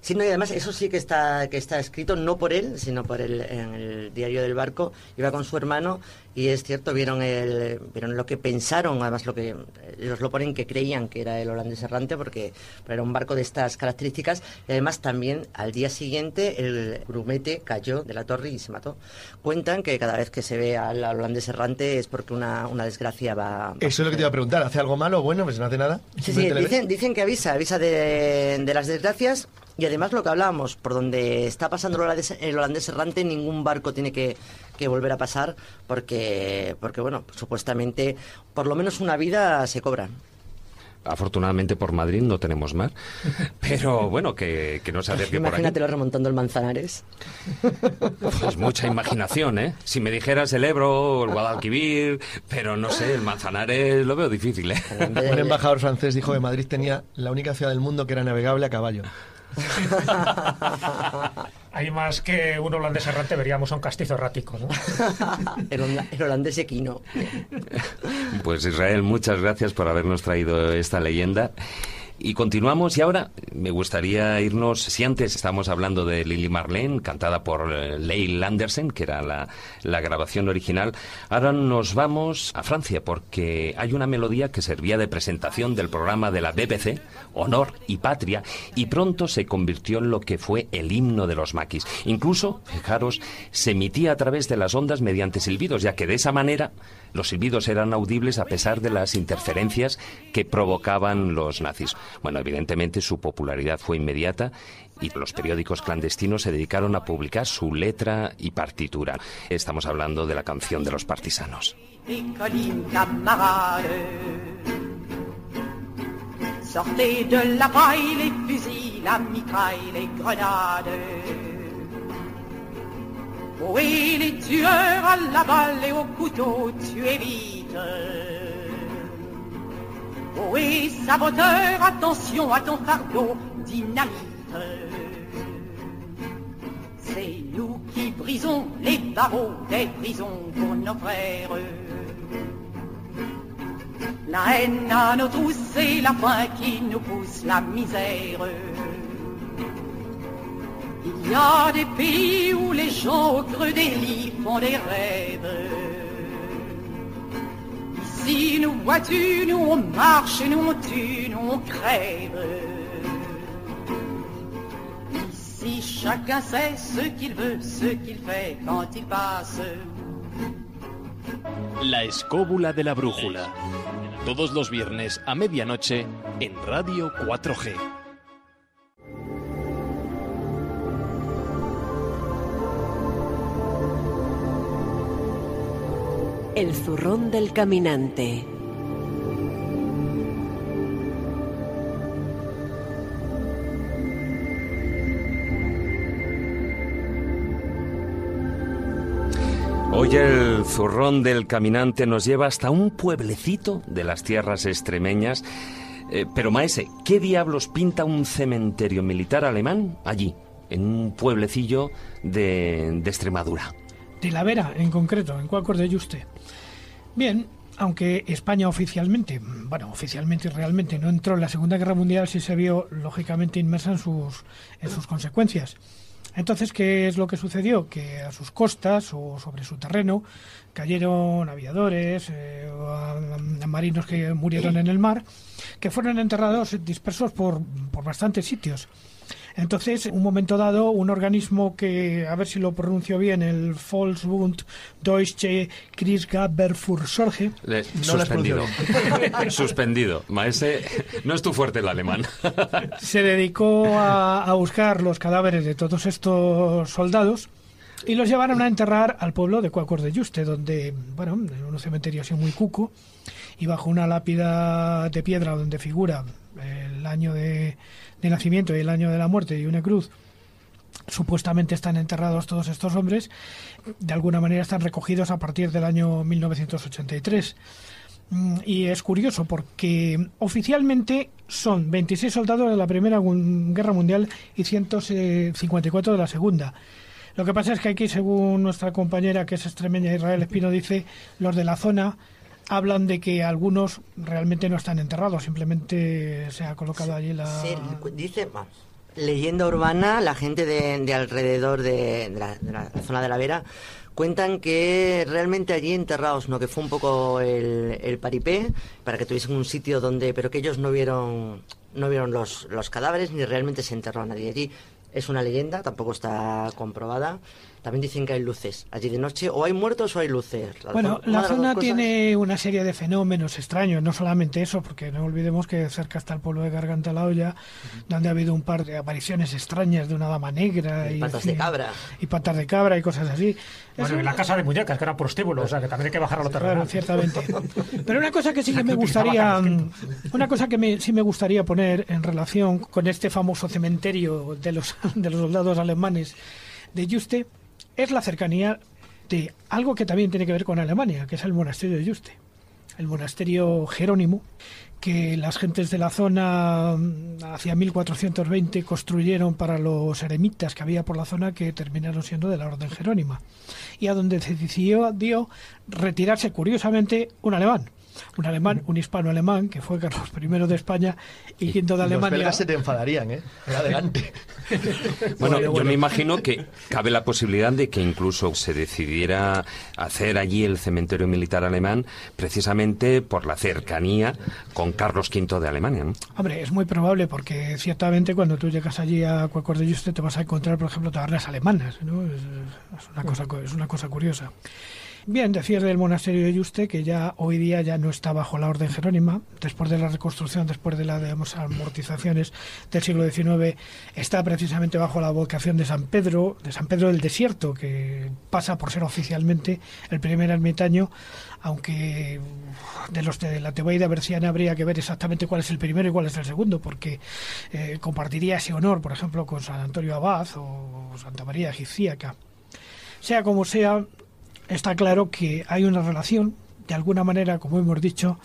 [SPEAKER 7] Sí, no, y además eso sí que está, que está escrito, no por él, sino por el, en el diario del barco. Iba con su hermano y es cierto, vieron, el, vieron lo que pensaron, además lo que ellos lo ponen que creían que era el holandés errante porque era un barco de estas características y además también al día siguiente el grumete cayó de la torre y se mató. Cuentan que cada vez que se ve al, al holandés errante es porque una, una desgracia va... va
[SPEAKER 4] Eso es lo que te iba a preguntar. ¿Hace algo malo o bueno? Pues no hace nada.
[SPEAKER 7] Sí, sí, dicen, dicen que avisa, avisa de, de las desgracias y además lo que hablábamos, por donde está pasando el holandés, el holandés errante, ningún barco tiene que, que volver a pasar porque, porque, bueno, supuestamente por lo menos una vida se cobra.
[SPEAKER 1] Afortunadamente por Madrid no tenemos mar, pero bueno, que, que no se acerque por aquí.
[SPEAKER 7] Imagínatelo remontando el Manzanares.
[SPEAKER 1] Pues mucha imaginación, ¿eh? Si me dijeras el Ebro o el Guadalquivir, pero no sé, el Manzanares lo veo difícil, ¿eh?
[SPEAKER 4] Un embajador francés dijo que Madrid tenía la única ciudad del mundo que era navegable a caballo.
[SPEAKER 2] Hay más que un holandés errante, veríamos a un castizo errático, ¿no?
[SPEAKER 7] el, el holandés equino.
[SPEAKER 1] Pues Israel, muchas gracias por habernos traído esta leyenda. Y continuamos y ahora me gustaría irnos, si antes estábamos hablando de Lily Marlene, cantada por eh, Leil Andersen, que era la, la grabación original, ahora nos vamos a Francia porque hay una melodía que servía de presentación del programa de la BBC, Honor y Patria, y pronto se convirtió en lo que fue el himno de los maquis. Incluso, fijaros, se emitía a través de las ondas mediante silbidos, ya que de esa manera los silbidos eran audibles a pesar de las interferencias que provocaban los nazis. Bueno, evidentemente su popularidad fue inmediata y los periódicos clandestinos se dedicaron a publicar su letra y partitura. Estamos hablando de la canción de los partisanos.
[SPEAKER 8] Sortez de la les la mitraille, les grenades. Ohé les tueurs à la balle et au couteau, tuez vite. Ohé saboteur, attention à ton fardeau, dynamite. C'est nous qui brisons les barreaux des prisons pour nos frères. La haine à nos trousses et la faim qui nous pousse la misère. Il y a des pays où les gens creux des lits font des rêves. Ici, nous vois-tu, nous on marche, nous on tue, nous on crève. Ici, chacun sait ce qu'il veut, ce qu'il fait quand il passe.
[SPEAKER 9] La escóbula de la brújula. Todos los viernes a medianoche en Radio 4G.
[SPEAKER 6] El zurrón del caminante.
[SPEAKER 1] Hoy el zurrón del caminante nos lleva hasta un pueblecito de las tierras extremeñas. Eh, pero Maese, ¿qué diablos pinta un cementerio militar alemán allí, en un pueblecillo de, de Extremadura?
[SPEAKER 3] De la Vera en concreto, en Cuacos de Yuste. Bien, aunque España oficialmente, bueno, oficialmente y realmente no entró en la Segunda Guerra Mundial, sí se vio lógicamente inmersa en sus, en sus consecuencias. Entonces, ¿qué es lo que sucedió? Que a sus costas o sobre su terreno cayeron aviadores, eh, marinos que murieron en el mar, que fueron enterrados dispersos por, por bastantes sitios. Entonces, en un momento dado, un organismo que, a ver si lo pronuncio bien, el Volksbund Deutsche Kriegsgabwehrfürsorge,
[SPEAKER 1] Le-
[SPEAKER 4] No
[SPEAKER 1] suspendido. suspendido. Maese, no es tu fuerte el alemán.
[SPEAKER 3] se dedicó a, a buscar los cadáveres de todos estos soldados y los llevaron a enterrar al pueblo de Cuacos de Yuste, donde, bueno, en un cementerio así muy cuco, y bajo una lápida de piedra donde figura el año de, de nacimiento y el año de la muerte y una cruz, supuestamente están enterrados todos estos hombres, de alguna manera están recogidos a partir del año 1983. Mm, Y es curioso porque oficialmente son 26 soldados de la Primera Guerra Mundial y 154 de la Segunda. Lo que pasa es que aquí, según nuestra compañera que es extremeña Israel Espino dice, los de la zona hablan de que algunos realmente no están enterrados, simplemente se ha colocado allí la...
[SPEAKER 7] Sí, dice, vamos, leyenda urbana, la gente de, de alrededor de, de la, de la zona de la Vera cuentan que realmente allí enterrados, ¿no? Que fue un poco el, el paripé para que tuviesen un sitio donde, pero que ellos no vieron, no vieron los, los cadáveres ni realmente se enterró a nadie allí. Es una leyenda, tampoco está comprobada. También dicen que hay luces allí de noche, o hay muertos o hay luces.
[SPEAKER 3] Bueno, la zona tiene una serie de fenómenos extraños, no solamente eso, porque no olvidemos que cerca está el pueblo de Garganta la Olla, donde ha habido un par de apariciones extrañas de una dama negra
[SPEAKER 7] Y
[SPEAKER 3] y,
[SPEAKER 7] patas de cabra.
[SPEAKER 3] y patas de cabra y cosas así.
[SPEAKER 2] Bueno, y la casa de muñecas, que era prostíbulo, o sea que también hay que bajar a lo terrenal.
[SPEAKER 3] Claro, ciertamente. Pero una cosa que sí que me gustaría,
[SPEAKER 2] Carlos
[SPEAKER 3] una cosa que me, sí me gustaría poner en relación con este famoso cementerio de los, de los soldados alemanes de Juste es la cercanía de algo que también tiene que ver con Alemania, que es el monasterio de Juste, el monasterio Jerónimo, que las gentes de la zona mm, hacia 1420 construyeron para los eremitas que había por la zona que terminaron siendo de la Orden Jerónima y a donde se decidió dio retirarse curiosamente un alemán. Un alemán, un hispano-alemán, que fue Carlos I de España y quinto de
[SPEAKER 4] Los
[SPEAKER 3] Alemania.
[SPEAKER 4] belgas se te enfadarían, ¿eh? Adelante.
[SPEAKER 1] Bueno, yo me imagino que cabe la posibilidad de que incluso se decidiera hacer allí el cementerio militar alemán precisamente por la cercanía con Carlos V de Alemania. ¿no?
[SPEAKER 3] Hombre, es muy probable porque ciertamente cuando tú llegas allí a Cuacos de Yuste te vas a encontrar, por ejemplo, tabernas alemanas, ¿no? Es, es una cosa, es una cosa curiosa. Bien, decir del monasterio de Yuste que ya hoy día ya no está bajo la orden jerónima, después de la reconstrucción, después de las amortizaciones del siglo XIX, está precisamente bajo la vocación de San Pedro, de San Pedro del Desierto, que pasa por ser oficialmente el primer ermitaño, aunque de los de la Tebaida berciana habría que ver exactamente cuál es el primero y cuál es el segundo, porque eh, compartiría ese honor, por ejemplo, con San Antonio Abad o Santa María Egipcíaca. Sea como sea, está claro que hay una relación, de alguna manera, como hemos dicho,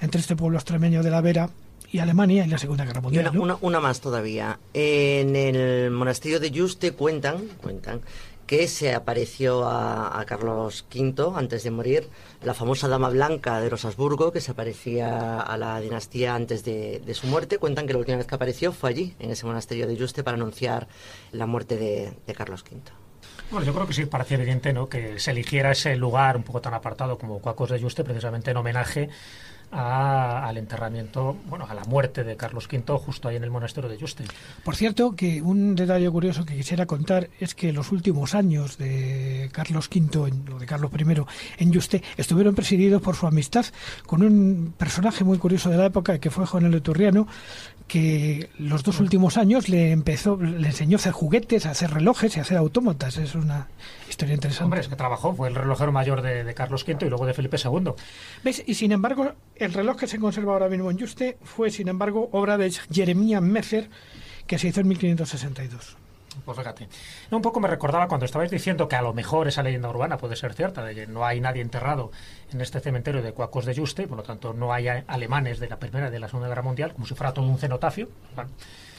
[SPEAKER 3] entre este pueblo extremeño de la Vera y Alemania en la Segunda Guerra
[SPEAKER 7] Y
[SPEAKER 3] Mundial.
[SPEAKER 7] una,
[SPEAKER 3] ¿no?
[SPEAKER 7] una- una más todavía. En el monasterio de Yuste cuentan, cuentan que se apareció a, a Carlos V antes de morir la famosa dama blanca de los Habsburgo que se aparecía a la dinastía antes de, de su muerte. Cuentan que la última vez que apareció fue allí, en ese monasterio de Yuste, para anunciar la muerte de, de Carlos V.
[SPEAKER 2] Bueno, yo creo que sí parecía evidente ¿no? que se eligiera ese lugar un poco tan apartado como Cuacos de Yuste precisamente en homenaje a- al enterramiento, bueno, a la muerte de Carlos V justo ahí en el monasterio de Yuste.
[SPEAKER 3] Por cierto, que un detalle curioso que quisiera contar es que los últimos años de Carlos V o de Carlos I en Yuste estuvieron presididos por su amistad con un personaje muy curioso de la época que fue Juan el que los dos últimos años le empezó, le enseñó a hacer juguetes, a hacer relojes y a hacer autómatas. Es una historia interesante.
[SPEAKER 2] Hombre, es que trabajó, fue el relojero mayor de, de Carlos V y luego de Felipe II.
[SPEAKER 3] ¿Ves? Y sin embargo, el reloj que se conserva ahora mismo en Yuste fue, sin embargo, obra de Jeremías Mecer, que se hizo en 1562.
[SPEAKER 2] Pues fíjate. Un poco me recordaba cuando estabais diciendo que a lo mejor esa leyenda urbana puede ser cierta, de que no hay nadie enterrado en este cementerio de Cuacos de Yuste, por lo tanto no hay alemanes de la Primera y de la Segunda Guerra Mundial, como si fuera todo un cenotafio.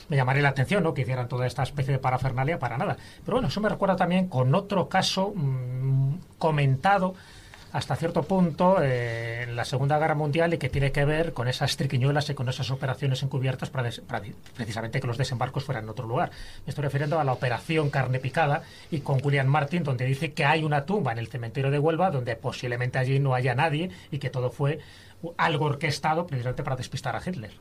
[SPEAKER 2] Me llamaría la atención ¿no? que hicieran toda esta especie de parafernalia para nada. Pero bueno, eso me recuerda también con otro caso mm, comentado hasta cierto punto eh, en la Segunda Guerra Mundial y que tiene que ver con esas triquiñuelas y con esas operaciones encubiertas para, des- precisamente que los desembarcos fueran en otro lugar. Me estoy refiriendo a la operación Carne Picada y con William Martin, donde dice que hay una tumba en el cementerio de Huelva donde posiblemente allí no haya nadie y que todo fue algo orquestado precisamente para despistar a Hitler.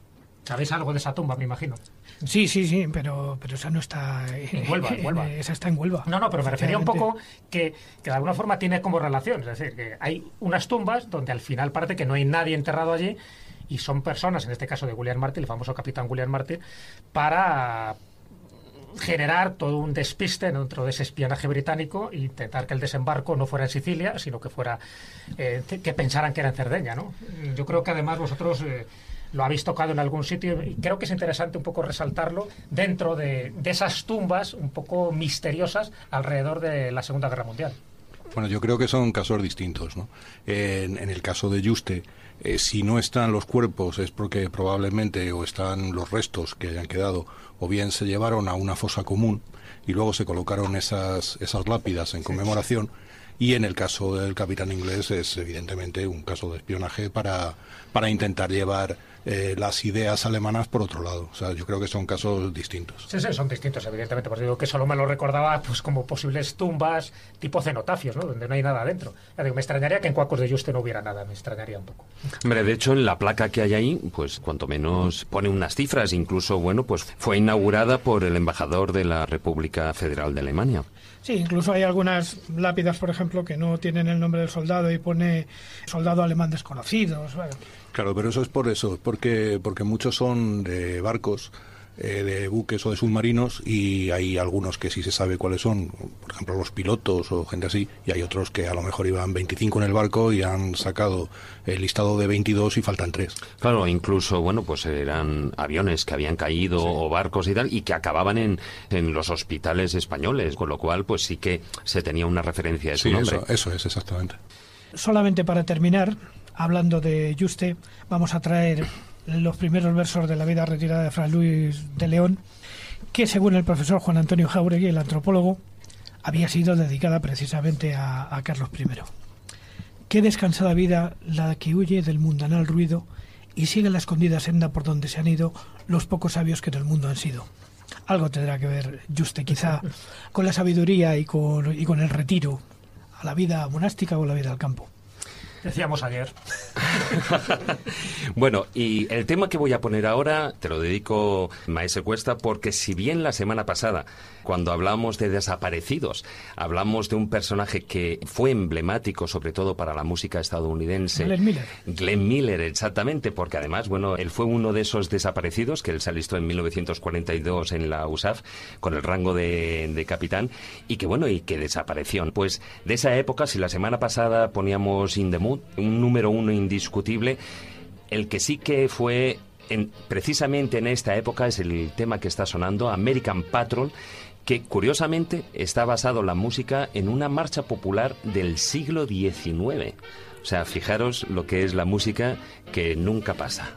[SPEAKER 2] ¿Sabéis algo de esa tumba, me imagino?
[SPEAKER 3] Sí, sí, sí, pero, pero esa no está
[SPEAKER 2] En Huelva, en Huelva.
[SPEAKER 3] Esa está en Huelva.
[SPEAKER 2] No, no, pero me refería un poco que, que de alguna forma tiene como relación. Es decir, que hay unas tumbas donde al final parece que no hay nadie enterrado allí y son personas, en este caso de William Martin, el famoso capitán William Martin, para generar todo un despiste dentro de ese espionaje británico e intentar que el desembarco no fuera en Sicilia, sino que fuera eh, que pensaran que era en Cerdeña, ¿no? Yo creo que además vosotros eh, lo habéis tocado en algún sitio y creo que es interesante un poco resaltarlo dentro de, de esas tumbas un poco misteriosas alrededor de la Segunda Guerra Mundial.
[SPEAKER 5] Bueno, yo creo que son casos distintos. ¿no? En, en el caso de Juste, eh, si no están los cuerpos es porque probablemente o están los restos que hayan quedado o bien se llevaron a una fosa común y luego se colocaron esas, esas lápidas en conmemoración. Y en el caso del capitán inglés es evidentemente un caso de espionaje para, para intentar llevar eh, las ideas alemanas por otro lado. O sea, yo creo que son casos distintos.
[SPEAKER 2] Sí, sí, son distintos, evidentemente. Por eso digo que solo me lo recordaba pues como posibles tumbas tipo cenotafios, ¿no? Donde no hay nada dentro. Ya digo, me extrañaría que en Cuacos de Juste no hubiera nada, me extrañaría un poco.
[SPEAKER 1] Hombre, de hecho, en la placa que hay ahí, pues cuanto menos pone unas cifras. Incluso, bueno, pues fue inaugurada por el embajador de la República Federal de Alemania.
[SPEAKER 3] Sí, incluso hay algunas lápidas, por ejemplo, que no tienen el nombre del soldado y pone soldado alemán desconocido. Bueno,
[SPEAKER 5] Claro, pero eso es por eso, porque, porque muchos son de barcos, eh, de buques o de submarinos, y hay algunos que sí se sabe cuáles son, por ejemplo los pilotos o gente así, y hay otros que a lo mejor iban 25 en el barco y han sacado el listado de 22 y faltan 3.
[SPEAKER 1] Claro, incluso, bueno, pues eran aviones que habían caído o barcos y tal, y que acababan en, en los hospitales españoles, con lo cual, pues sí que se tenía una referencia de su
[SPEAKER 5] Sí,
[SPEAKER 1] nombre.
[SPEAKER 5] eso, eso es, exactamente.
[SPEAKER 3] solamente para terminar, hablando de Juste, vamos a traer los primeros versos de la vida retirada de Fray Luis de León, que según el profesor Juan Antonio Jauregui, el antropólogo, había sido dedicada precisamente a, a Carlos I. Qué descansada vida la que huye del mundanal ruido y sigue la escondida senda por donde se han ido los pocos sabios que en el mundo han sido. Algo tendrá que ver Juste quizá con la sabiduría y con, y con el retiro a la vida monástica o la vida al campo.
[SPEAKER 2] Decíamos ayer.
[SPEAKER 1] Bueno, y el tema que voy a poner ahora te lo dedico, Maese Cuesta, porque si bien la semana pasada, cuando hablamos de desaparecidos, hablamos de un personaje que fue emblemático, sobre todo para la música estadounidense.
[SPEAKER 3] Glenn Miller.
[SPEAKER 1] Glenn Miller, exactamente, porque además, bueno, él fue uno de esos desaparecidos que él se alistó en 1942 en la USAF con el rango de, de capitán y que, bueno, y que desapareció. Pues de esa época, si la semana pasada poníamos In the Mood, un número uno indiscutible, el que sí que fue en- precisamente en esta época es el tema que está sonando, American Patrol, que curiosamente está basado la música en una marcha popular del siglo XIX. O sea, fijaros lo que es la música que nunca pasa.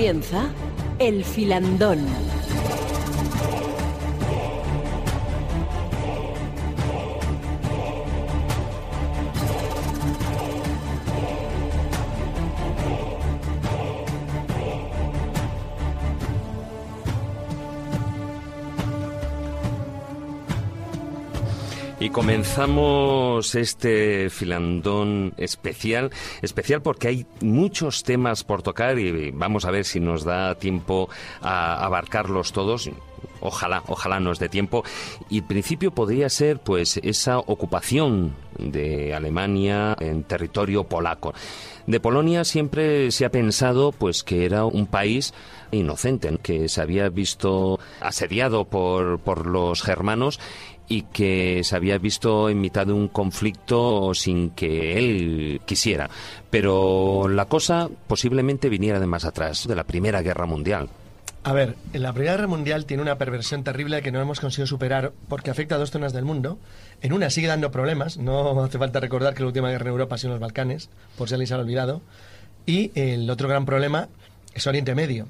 [SPEAKER 6] Comienza El Filandón.
[SPEAKER 1] Comenzamos este filandón especial, especial porque hay muchos temas por tocar y vamos a ver si nos da tiempo a abarcarlos todos. Ojalá, ojalá nos dé tiempo. Y principio podría ser pues esa ocupación de Alemania en territorio polaco. De Polonia siempre se ha pensado pues que era un país inocente, que se había visto asediado por, por los germanos y que se había visto en mitad de un conflicto sin que él quisiera. Pero la cosa posiblemente viniera de más atrás, de la Primera Guerra Mundial.
[SPEAKER 4] A ver, la Primera Guerra Mundial tiene una perversión terrible que no hemos conseguido superar porque afecta a dos zonas del mundo. En una sigue dando problemas, no hace falta recordar que la última guerra en Europa ha sido en los Balcanes, por si alguien se ha olvidado. Y el otro gran problema es Oriente Medio.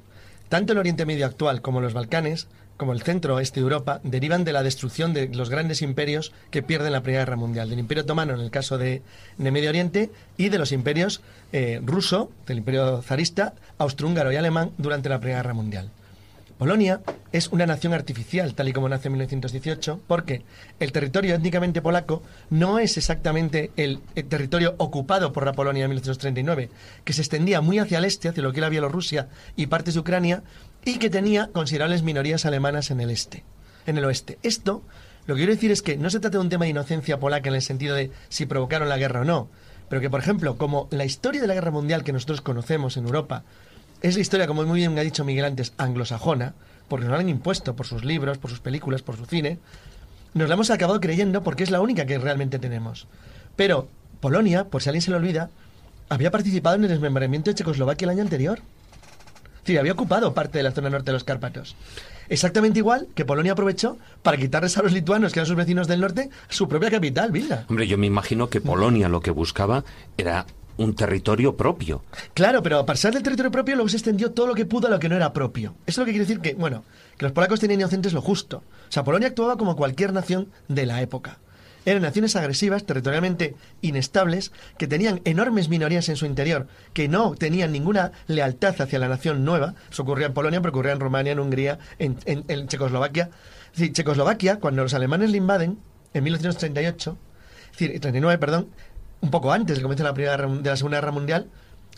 [SPEAKER 4] Tanto el Oriente Medio actual como los Balcanes como el centro oeste de Europa, derivan de la destrucción de los grandes imperios que pierden la Primera Guerra Mundial. Del Imperio Otomano en el caso de, de Medio Oriente y de los imperios eh, ruso, del Imperio zarista, austrohúngaro y alemán durante la Primera Guerra Mundial. Polonia es una nación artificial, tal y como nace en 1918, porque el territorio étnicamente polaco no es exactamente el, el, territorio ocupado por la Polonia en 1939, que se extendía muy hacia el este, hacia lo que era Bielorrusia y partes de Ucrania, y que tenía considerables minorías alemanas en el este, en el oeste. Esto, lo que quiero decir es que no se trata de un tema de inocencia polaca en el sentido de si provocaron la guerra o no, pero que, por ejemplo, como la historia de la guerra mundial que nosotros conocemos en Europa es la historia, como muy bien ha dicho Miguel antes, anglosajona, porque nos la han impuesto por sus libros, por sus películas, por su cine, nos la hemos acabado creyendo porque es la única que realmente tenemos. Pero Polonia, por si alguien se le olvida, había participado en el desmembramiento de Checoslovaquia el año anterior. Sí, había ocupado parte de la zona norte de los Cárpatos. Exactamente igual que Polonia aprovechó para quitarles a los lituanos, que eran sus vecinos del norte, su propia capital, Vilna.
[SPEAKER 1] Hombre, yo me imagino que Polonia lo que buscaba era un territorio propio.
[SPEAKER 4] Claro, pero a pasar del territorio propio luego se extendió todo lo que pudo a lo que no era propio. Eso es lo que quiere decir que, bueno, que los polacos tenían inocentes lo justo. O sea, Polonia actuaba como cualquier nación de la época. Eran naciones agresivas, territorialmente inestables, que tenían enormes minorías en su interior, que no tenían ninguna lealtad hacia la nación nueva. Eso ocurría en Polonia, pero ocurría en Rumania, en Hungría, en, en, Checoslovaquia. Checoslovaquia, cuando los alemanes le invaden, en 1938, es decir, 39, perdón, un poco antes del comienzo de la, primera, de la Segunda Guerra Mundial,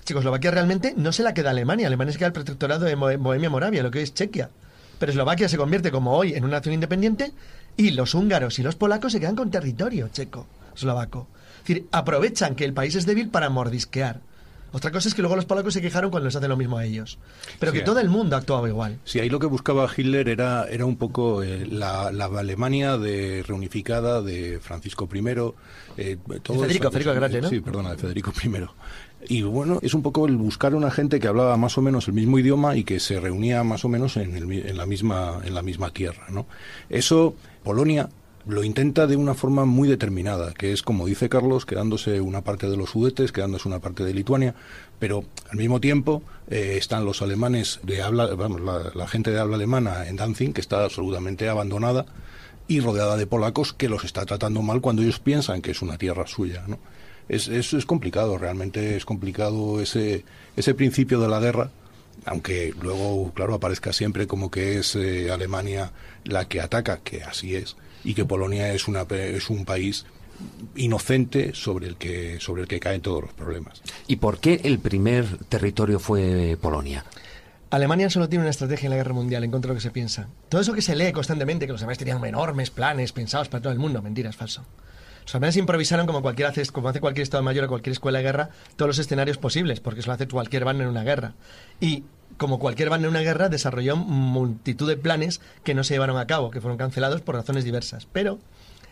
[SPEAKER 4] Checoslovaquia realmente no se la queda a Alemania. Alemania se queda el protectorado de Bohemia-Moravia, lo que hoy es Chequia. Pero Eslovaquia se convierte, como hoy, en una nación independiente y los húngaros y los polacos se quedan con territorio checo, eslovaco. Es decir, aprovechan que el país es débil para mordisquear. Otra cosa es que luego los polacos se quejaron cuando les hace lo mismo a ellos. Pero
[SPEAKER 5] Sí,
[SPEAKER 4] que todo el mundo actuaba igual.
[SPEAKER 5] Sí, ahí lo que buscaba Hitler era, era un poco eh, la, la Alemania de reunificada de Francisco I. eh, todo
[SPEAKER 4] De Federico,
[SPEAKER 5] eso-
[SPEAKER 4] Federico Grande, ¿no?
[SPEAKER 5] Sí, perdona, de Federico I. Y bueno, es un poco el buscar una gente que hablaba más o menos el mismo idioma y que se reunía más o menos en, el en la, misma, en la misma tierra. ¿no? Eso, Polonia lo intenta de una forma muy determinada, que es como dice Carlos, quedándose una parte de los Sudetes, quedándose una parte de Lituania, pero al mismo tiempo eh, están los alemanes de habla, vamos, la, la gente de habla alemana en Danzig, que está absolutamente abandonada y rodeada de polacos que los está tratando mal cuando ellos piensan que es una tierra suya, ¿no? Es, es, es complicado, realmente es complicado ese, ese principio de la guerra, aunque luego, claro, aparezca siempre como que es eh, Alemania la que ataca, que así es, y que Polonia es, una, pe- es un país inocente sobre el que sobre el que caen todos los problemas.
[SPEAKER 1] ¿Y por qué el primer territorio fue Polonia?
[SPEAKER 4] Alemania solo tiene una estrategia en la guerra mundial, en contra de lo que se piensa. Todo eso que se lee constantemente, que los alemanes tenían enormes planes pensados para todo el mundo, mentira, es falso. Los alemanes improvisaron como, cualquier hace, como hace cualquier Estado Mayor o cualquier escuela de guerra todos los escenarios posibles, porque eso lo hace cualquier bando en una guerra. Y como cualquier bando en una guerra, desarrolló multitud de planes que no se llevaron a cabo, que fueron cancelados por razones diversas. Pero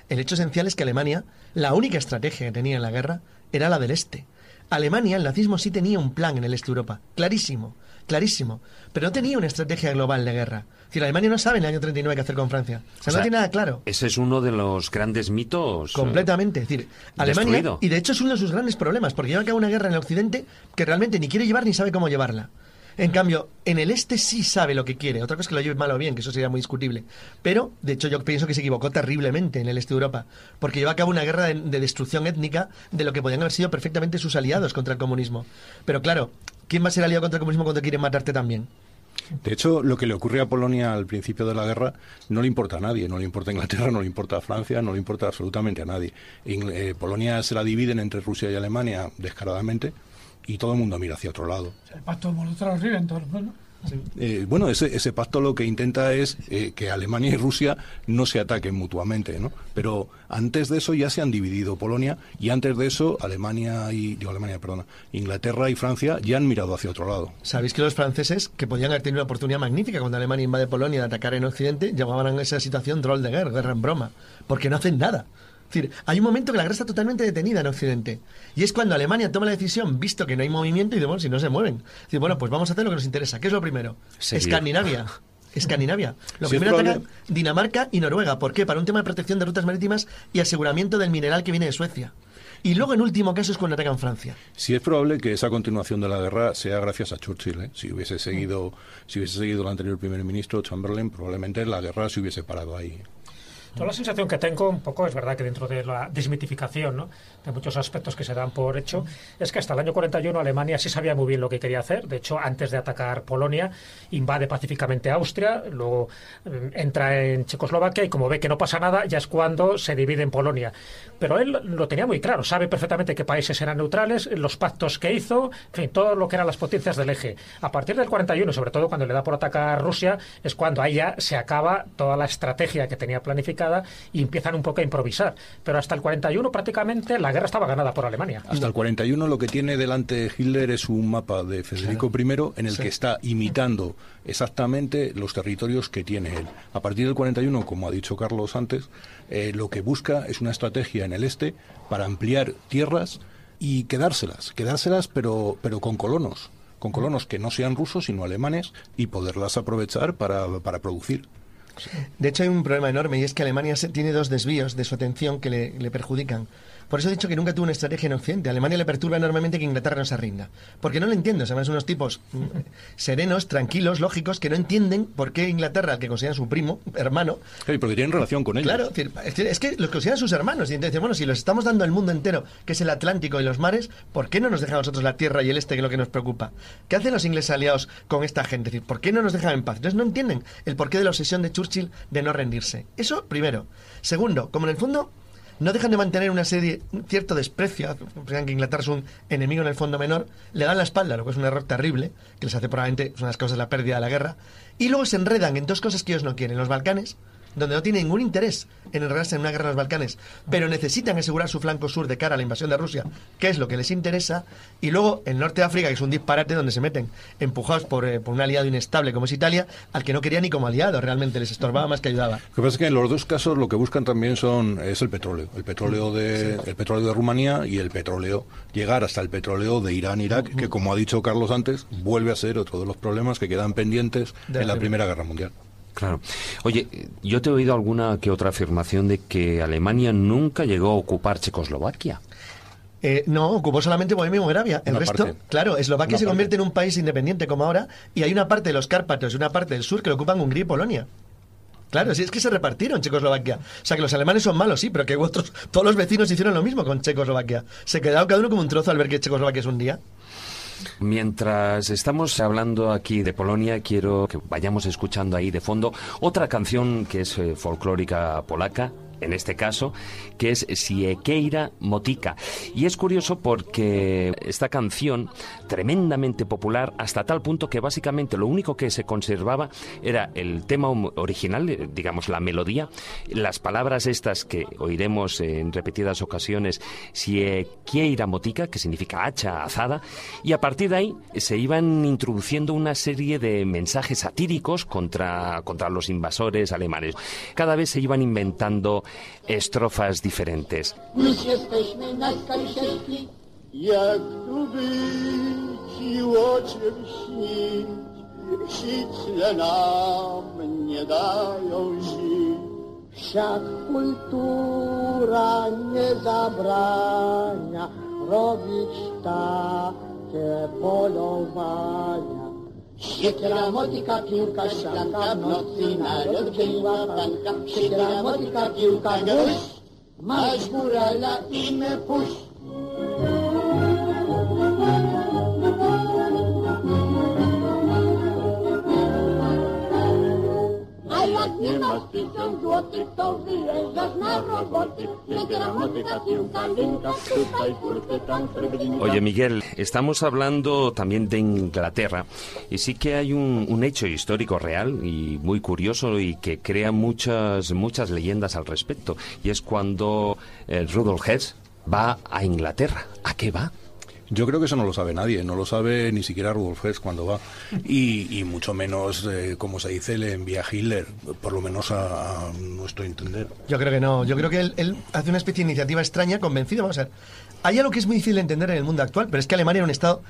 [SPEAKER 4] el hecho esencial es que Alemania, la única estrategia que tenía en la guerra, era la del este. Alemania, el nazismo sí tenía un plan en el este de Europa, clarísimo, clarísimo, pero no tenía una estrategia global de guerra. Es decir, Alemania no sabe en el año 39 qué hacer con Francia. O sea,
[SPEAKER 1] O sea,
[SPEAKER 4] no tiene nada claro.
[SPEAKER 1] Ese es uno de los grandes mitos. eh,
[SPEAKER 4] Completamente. Es decir, Alemania,
[SPEAKER 1] destruido.
[SPEAKER 4] y de hecho es uno de sus grandes problemas, porque lleva a cabo una guerra en el occidente que realmente ni quiere llevar ni sabe cómo llevarla. En cambio, en el este sí sabe lo que quiere. Otra cosa es que lo lleve mal o bien, que eso sería muy discutible. Pero, de hecho, yo pienso que se equivocó terriblemente en el este de Europa, porque llevó a cabo una guerra de, de destrucción étnica de lo que podían haber sido perfectamente sus aliados contra el comunismo. Pero claro, ¿quién va a ser aliado contra el comunismo cuando quieren matarte también?
[SPEAKER 5] De hecho, lo que le ocurre a Polonia al principio de la guerra no le importa a nadie, no le importa a Inglaterra, no le importa a Francia, no le importa absolutamente a nadie. Ing- eh, Polonia se la dividen entre Rusia y Alemania descaradamente y todo el mundo mira hacia otro lado.
[SPEAKER 3] El pacto Molotov-Ribbentrop, ¿no?
[SPEAKER 5] Eh, bueno, ese, ese pacto lo que intenta es eh, que Alemania y Rusia no se ataquen mutuamente, ¿no? Pero antes de eso ya se han dividido Polonia y antes de eso Alemania y digo Alemania, perdona, Inglaterra y Francia ya han mirado hacia otro lado.
[SPEAKER 4] Sabéis que los franceses, que podían haber tenido una oportunidad magnífica cuando Alemania invade Polonia de atacar en Occidente, llamaban a esa situación troll de guerra, guerra en broma, porque no hacen nada. Es decir, hay un momento que la guerra está totalmente detenida en Occidente. Y es cuando Alemania toma la decisión, visto que no hay movimiento, y dice, bueno, si no se mueven. Dice, bueno, pues vamos a hacer lo que nos interesa. ¿Qué es lo primero?
[SPEAKER 1] Seguir.
[SPEAKER 4] Escandinavia. Escandinavia. Lo
[SPEAKER 5] Sí, es
[SPEAKER 4] primero atacan Dinamarca y Noruega. ¿Por qué? Para un tema de protección de rutas marítimas y aseguramiento del mineral que viene de Suecia. Y luego, en último caso, es cuando atacan Francia.
[SPEAKER 5] Sí es probable que esa continuación de la guerra sea gracias a Churchill. ¿eh? Si hubiese seguido, si hubiese seguido el anterior primer ministro Chamberlain, probablemente la guerra se hubiese parado ahí.
[SPEAKER 2] Yo la sensación que tengo un poco es verdad que dentro de la desmitificación de muchos aspectos que se dan por hecho es que hasta el año 41 Alemania sí sabía muy bien lo que quería hacer. De hecho, antes de atacar Polonia, invade pacíficamente Austria, luego eh, entra en Checoslovaquia y como ve que no pasa nada, ya es cuando se divide en Polonia. Pero él lo tenía muy claro, sabe perfectamente qué países eran neutrales, los pactos que hizo, en fin, todo lo que eran las potencias del eje. A partir del 41, sobre todo cuando le da por atacar Rusia, es cuando ahí ya se acaba toda la estrategia que tenía planificada y empiezan un poco a improvisar. Pero hasta el 41 prácticamente la guerra estaba ganada por Alemania.
[SPEAKER 5] Hasta el 41 lo que tiene delante Hitler es un mapa de Federico I en el que está imitando exactamente los territorios que tiene él. A partir del 41, como ha dicho Carlos antes, eh, lo que busca es una estrategia en el este para ampliar tierras y quedárselas, quedárselas pero, pero con colonos, con colonos que no sean rusos sino alemanes y poderlas aprovechar para, para producir.
[SPEAKER 4] De hecho, hay un problema enorme y es que Alemania tiene dos desvíos de su atención que le, le perjudican. Por eso he dicho que nunca tuvo una estrategia en Occidente. A Alemania le perturba enormemente que Inglaterra no se rinda. Porque no lo entiende. Además, unos tipos mm, serenos, tranquilos, lógicos, que no entienden por qué Inglaterra, al que consideran su primo, hermano,
[SPEAKER 5] Claro, y porque tienen relación con ellos.
[SPEAKER 4] Claro, es que los consideran sus hermanos. Y entonces, bueno, si los estamos dando al mundo entero, que es el Atlántico y los mares, ¿por qué no nos dejan a nosotros la tierra y el este, que es lo que nos preocupa? ¿Qué hacen los ingleses aliados con esta gente? Es decir, ¿por qué no nos dejan en paz? Entonces no entienden el porqué de la obsesión de Churchill de no rendirse. Eso primero. Segundo, como en el fondo no dejan de mantener una serie, cierto desprecio, crean que Inglaterra es un enemigo en el fondo menor, le dan la espalda, lo que es un error terrible, que les hace probablemente, una de las causas de la pérdida de la guerra, y luego se enredan en dos cosas que ellos no quieren, los Balcanes, donde no tienen ningún interés en enredarse en una guerra en los Balcanes, pero necesitan asegurar su flanco sur de cara a la invasión de Rusia, que es lo que les interesa, y luego el norte de África, que es un disparate donde se meten, empujados por, eh, por un aliado inestable como es Italia, al que no quería ni como aliado, realmente les estorbaba más que ayudaba.
[SPEAKER 5] Lo que pasa es que en los dos casos lo que buscan también son es el petróleo, el petróleo de el petróleo de Rumanía y el petróleo llegar hasta el petróleo de Irán Irak, que como ha dicho Carlos antes, vuelve a ser otro de los problemas que quedan pendientes
[SPEAKER 4] De
[SPEAKER 5] en
[SPEAKER 4] la
[SPEAKER 5] la Primera Guerra Mundial.
[SPEAKER 1] Claro. Oye, yo te he oído alguna que otra afirmación de que Alemania nunca llegó a ocupar Checoslovaquia.
[SPEAKER 4] Eh, no, ocupó solamente Bohemia y Moravia. El
[SPEAKER 5] Una
[SPEAKER 4] resto,
[SPEAKER 5] parte.
[SPEAKER 4] claro, Eslovaquia
[SPEAKER 5] Una
[SPEAKER 4] se
[SPEAKER 5] parte.
[SPEAKER 4] convierte en un país independiente como ahora, y hay una parte de los Cárpatos y una parte del sur que lo ocupan Hungría y Polonia. Claro, si es que se repartieron Checoslovaquia. O sea que los alemanes son malos, sí, pero que otros, todos los vecinos hicieron lo mismo con Checoslovaquia. Se quedaron cada uno como un trozo al ver que Checoslovaquia es un día.
[SPEAKER 1] Mientras estamos hablando aquí de Polonia, quiero que vayamos escuchando ahí de fondo otra canción que es eh, folclórica polaca, en este caso, que es Siekeira Motika. Y es curioso porque esta canción, tremendamente popular, hasta tal punto que básicamente lo único que se conservaba era el tema original, eh, digamos la melodía, las palabras estas que oiremos en repetidas ocasiones, Siekeira Motika, que significa hacha azada, y a partir de ahí se iban introduciendo una serie de mensajes satíricos contra, contra los invasores alemanes. Cada vez se iban inventando estrofas diferentes.
[SPEAKER 10] Dziś jesteśmy na ścieżki, jak tu być i o czym śnić. Sicle nam nie dają żyć. Wszak kultura nie zabrania robić takie polowania. शिखरामोति का पियूका शंका भक्ति नारद देवा पंका शिखरामोति का पियूका घुस मजबूर अल्लाह में खुश
[SPEAKER 1] Oye, Miguel, estamos hablando también de Inglaterra y sí que hay un, un hecho histórico real y muy curioso y que crea muchas, muchas leyendas al respecto. Y es cuando eh, Rudolf Hess va a Inglaterra. ¿A qué va?
[SPEAKER 5] Yo creo que eso no lo sabe nadie, no lo sabe ni siquiera Rudolf Hess cuando va, y, y mucho menos, eh, como se dice, le envía a Hitler, por lo menos a, a nuestro entender.
[SPEAKER 4] Yo creo que no. Yo creo que él, él hace una especie de iniciativa extraña, convencido. Vamos a ver. Hay algo que es muy difícil de entender en el mundo actual, pero es que Alemania era un Estado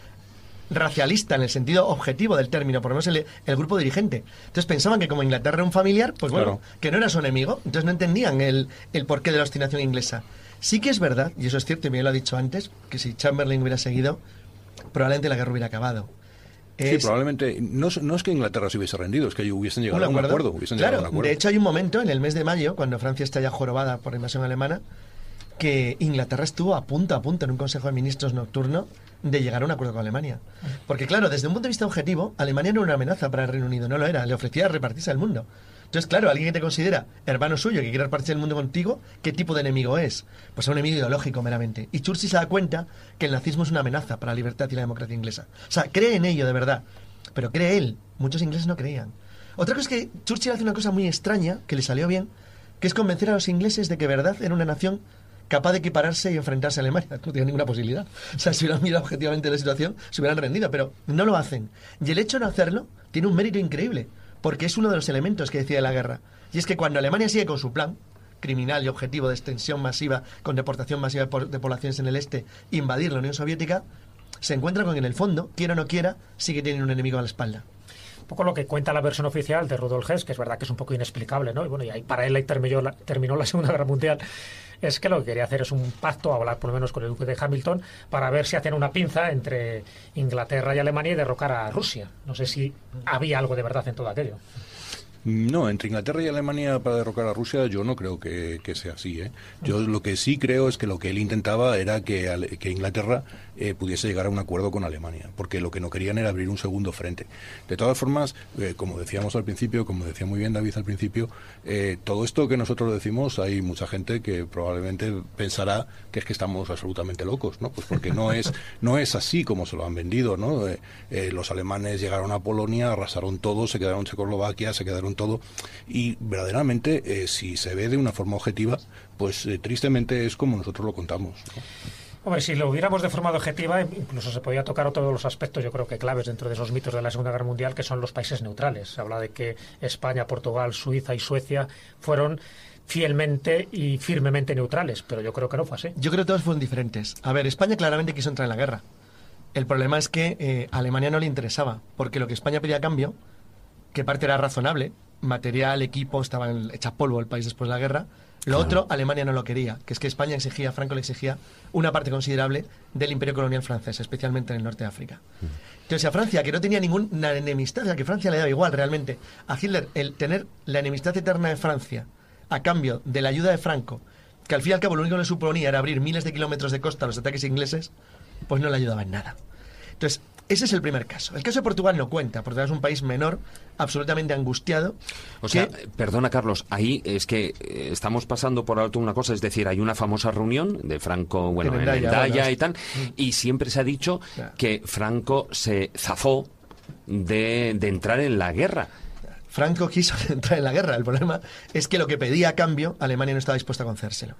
[SPEAKER 4] racialista en el sentido objetivo del término, por lo menos el, el grupo dirigente. Entonces pensaban que como Inglaterra era un familiar, pues bueno,
[SPEAKER 5] Claro.
[SPEAKER 4] que no era su enemigo, entonces no entendían el, el porqué de la obstinación inglesa. Sí que es verdad, y eso es cierto, y Miguel lo ha dicho antes, que si Chamberlain hubiera seguido, probablemente la guerra hubiera acabado.
[SPEAKER 5] Sí, probablemente, no, es- no es que Inglaterra se hubiese rendido, es que hubiesen llegado
[SPEAKER 4] ¿Un
[SPEAKER 5] a un
[SPEAKER 4] acuerdo?
[SPEAKER 5] acuerdo. hubiesen
[SPEAKER 4] claro,
[SPEAKER 5] llegado a un acuerdo.
[SPEAKER 4] de hecho hay un momento en el mes de mayo, cuando Francia está ya jorobada por la invasión alemana, que Inglaterra estuvo a punto a punto en un Consejo de Ministros nocturno de llegar a un acuerdo con Alemania. Porque claro, desde un punto de vista objetivo, Alemania no era una amenaza para el Reino Unido, no lo era, le ofrecía repartirse el mundo. Entonces, claro, alguien que te considera hermano suyo, que quiere repartirse el mundo contigo, ¿qué tipo de enemigo es? Pues es un enemigo ideológico meramente. Y Churchill se da cuenta que el nazismo es una amenaza para la libertad y la democracia inglesa. O sea, cree en ello de verdad. Pero cree él. Muchos ingleses no creían. Otra cosa es que Churchill hace una cosa muy extraña, que le salió bien, que es convencer a los ingleses de que verdad era una nación capaz de equipararse y enfrentarse a Alemania. No tiene ninguna posibilidad. O sea, si hubieran mirado objetivamente la situación, se hubieran rendido, pero no lo hacen. Y el hecho de no hacerlo tiene un mérito increíble, porque es uno de los elementos que decide la guerra. Y es que cuando Alemania sigue con su plan criminal y objetivo de extensión masiva, con deportación masiva de po- de poblaciones en el este, invadir la Unión Soviética, se encuentra con que en el fondo, quiera o no quiera, sigue teniendo un enemigo a la espalda.
[SPEAKER 2] Un poco lo que cuenta la versión oficial de Rudolf Hess, que es verdad que es un poco inexplicable, ¿no? Y bueno, y para él terminó la Segunda Guerra Mundial. Es que lo que quería hacer es un pacto, hablar por lo menos con el duque de Hamilton, para ver si hacían una pinza entre Inglaterra y Alemania y derrocar a Rusia. No sé si había algo de verdad en todo aquello.
[SPEAKER 5] No, entre Inglaterra y Alemania para derrocar a Rusia yo no creo que, que sea así. ¿eh? Yo lo que sí creo es que lo que él intentaba era que, que Inglaterra eh, pudiese llegar a un acuerdo con Alemania, porque lo que no querían era abrir un segundo frente. De todas formas, eh, como decíamos al principio, como decía muy bien David al principio, eh, todo esto que nosotros decimos hay mucha gente que probablemente pensará que es que estamos absolutamente locos, ¿no? Pues porque no es no es así como se lo han vendido, ¿no? Eh, eh, los alemanes llegaron a Polonia, arrasaron todo, se quedaron en Checoslovaquia, se quedaron todo y verdaderamente eh, si se ve de una forma objetiva, pues eh, tristemente es como nosotros lo contamos. ¿no?
[SPEAKER 2] Hombre, si lo hubiéramos de forma objetiva, incluso se podía tocar todos los aspectos, yo creo que claves dentro de esos mitos de la Segunda Guerra Mundial, que son los países neutrales. Se habla de que España, Portugal, Suiza y Suecia fueron fielmente y firmemente neutrales, pero yo creo que no fue así.
[SPEAKER 4] Yo creo que todos fueron diferentes. A ver, España claramente quiso entrar en la guerra. El problema es que eh, a Alemania no le interesaba, porque lo que España pedía a cambio, que parte era razonable, material, equipo, estaba en- hecha polvo el país después de la guerra. Lo otro, Alemania no lo quería, que es que España exigía, Franco le exigía, una parte considerable del imperio colonial francés, especialmente en el norte de África. Entonces, a Francia, que no tenía ninguna enemistad, o sea, que Francia le daba igual realmente, a Hitler, el tener la enemistad eterna de Francia a cambio de la ayuda de Franco, que al fin y al cabo lo único que le suponía era abrir miles de kilómetros de costa a los ataques ingleses, pues no le ayudaba en nada. Entonces, ese es el primer caso. El caso de Portugal no cuenta. Portugal es un país menor, absolutamente angustiado.
[SPEAKER 1] O sea,
[SPEAKER 4] que-
[SPEAKER 1] perdona Carlos, ahí es que eh, estamos pasando por alto una cosa, es decir, hay una famosa reunión de Franco, bueno,
[SPEAKER 4] En
[SPEAKER 1] y tal, y siempre se ha dicho que Franco se zafó de, de entrar en la guerra.
[SPEAKER 4] Franco quiso entrar en la guerra. El problema es que lo que pedía a cambio, Alemania no estaba dispuesta a concérselo.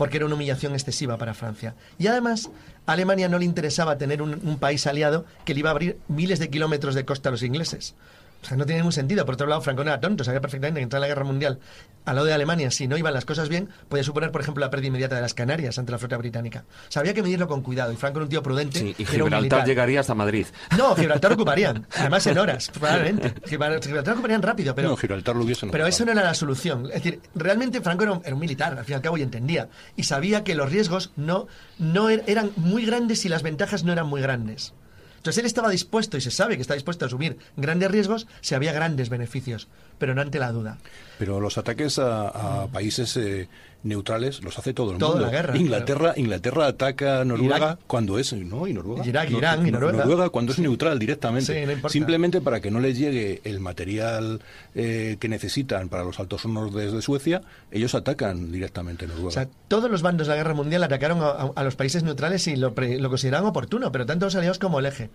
[SPEAKER 4] Porque era una humillación excesiva para Francia. Y además, Alemania no le interesaba tener un país aliado que le iba a abrir miles de kilómetros de costa a los ingleses. O sea, no tiene ningún sentido. Por otro lado, Franco no era tonto, sabía perfectamente que entrar en la guerra mundial al lado de Alemania, si no iban las cosas bien, podía suponer, por ejemplo, la pérdida inmediata de las Canarias ante la flota británica. O sea, había que medirlo con cuidado. Y Franco era un tío prudente.
[SPEAKER 1] Sí, y Gibraltar llegaría hasta Madrid.
[SPEAKER 4] No, Gibraltar ocuparían. Además, en horas, probablemente. Gibraltar ocuparían rápido, pero.
[SPEAKER 5] no, Gibraltar lo hubiesen
[SPEAKER 4] Pero eso no era la solución. Es decir, realmente Franco era un, era un militar, al fin y al cabo, y entendía. Y sabía que los riesgos no, no er- eran muy grandes y las ventajas no eran muy grandes. Entonces él estaba dispuesto, y se sabe que está dispuesto a asumir grandes riesgos si había grandes beneficios, pero no ante la duda.
[SPEAKER 5] Pero los ataques a, a países eh, neutrales los hace todo el
[SPEAKER 4] Toda
[SPEAKER 5] mundo.
[SPEAKER 4] la guerra,
[SPEAKER 5] Inglaterra, Inglaterra ataca a Noruega
[SPEAKER 4] Irak.
[SPEAKER 5] cuando es no y Noruega.
[SPEAKER 4] Irak,
[SPEAKER 5] No,
[SPEAKER 4] Irán y
[SPEAKER 5] no-
[SPEAKER 4] Noruega.
[SPEAKER 5] cuando es neutral directamente.
[SPEAKER 4] Sí, no importa.
[SPEAKER 5] Simplemente para que no les llegue el material eh, que necesitan para los altos hornos desde Suecia, ellos atacan directamente a Noruega.
[SPEAKER 4] O sea, todos los bandos de la guerra mundial atacaron a, a- a los países neutrales y lo, pre- lo consideraban oportuno, pero tanto los aliados como el eje.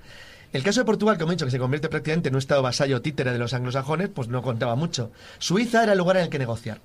[SPEAKER 4] El caso de Portugal, como he dicho, que se convierte prácticamente en un estado vasallo títere de los anglosajones, pues no contaba mucho. Suiza era el lugar en el que negociar.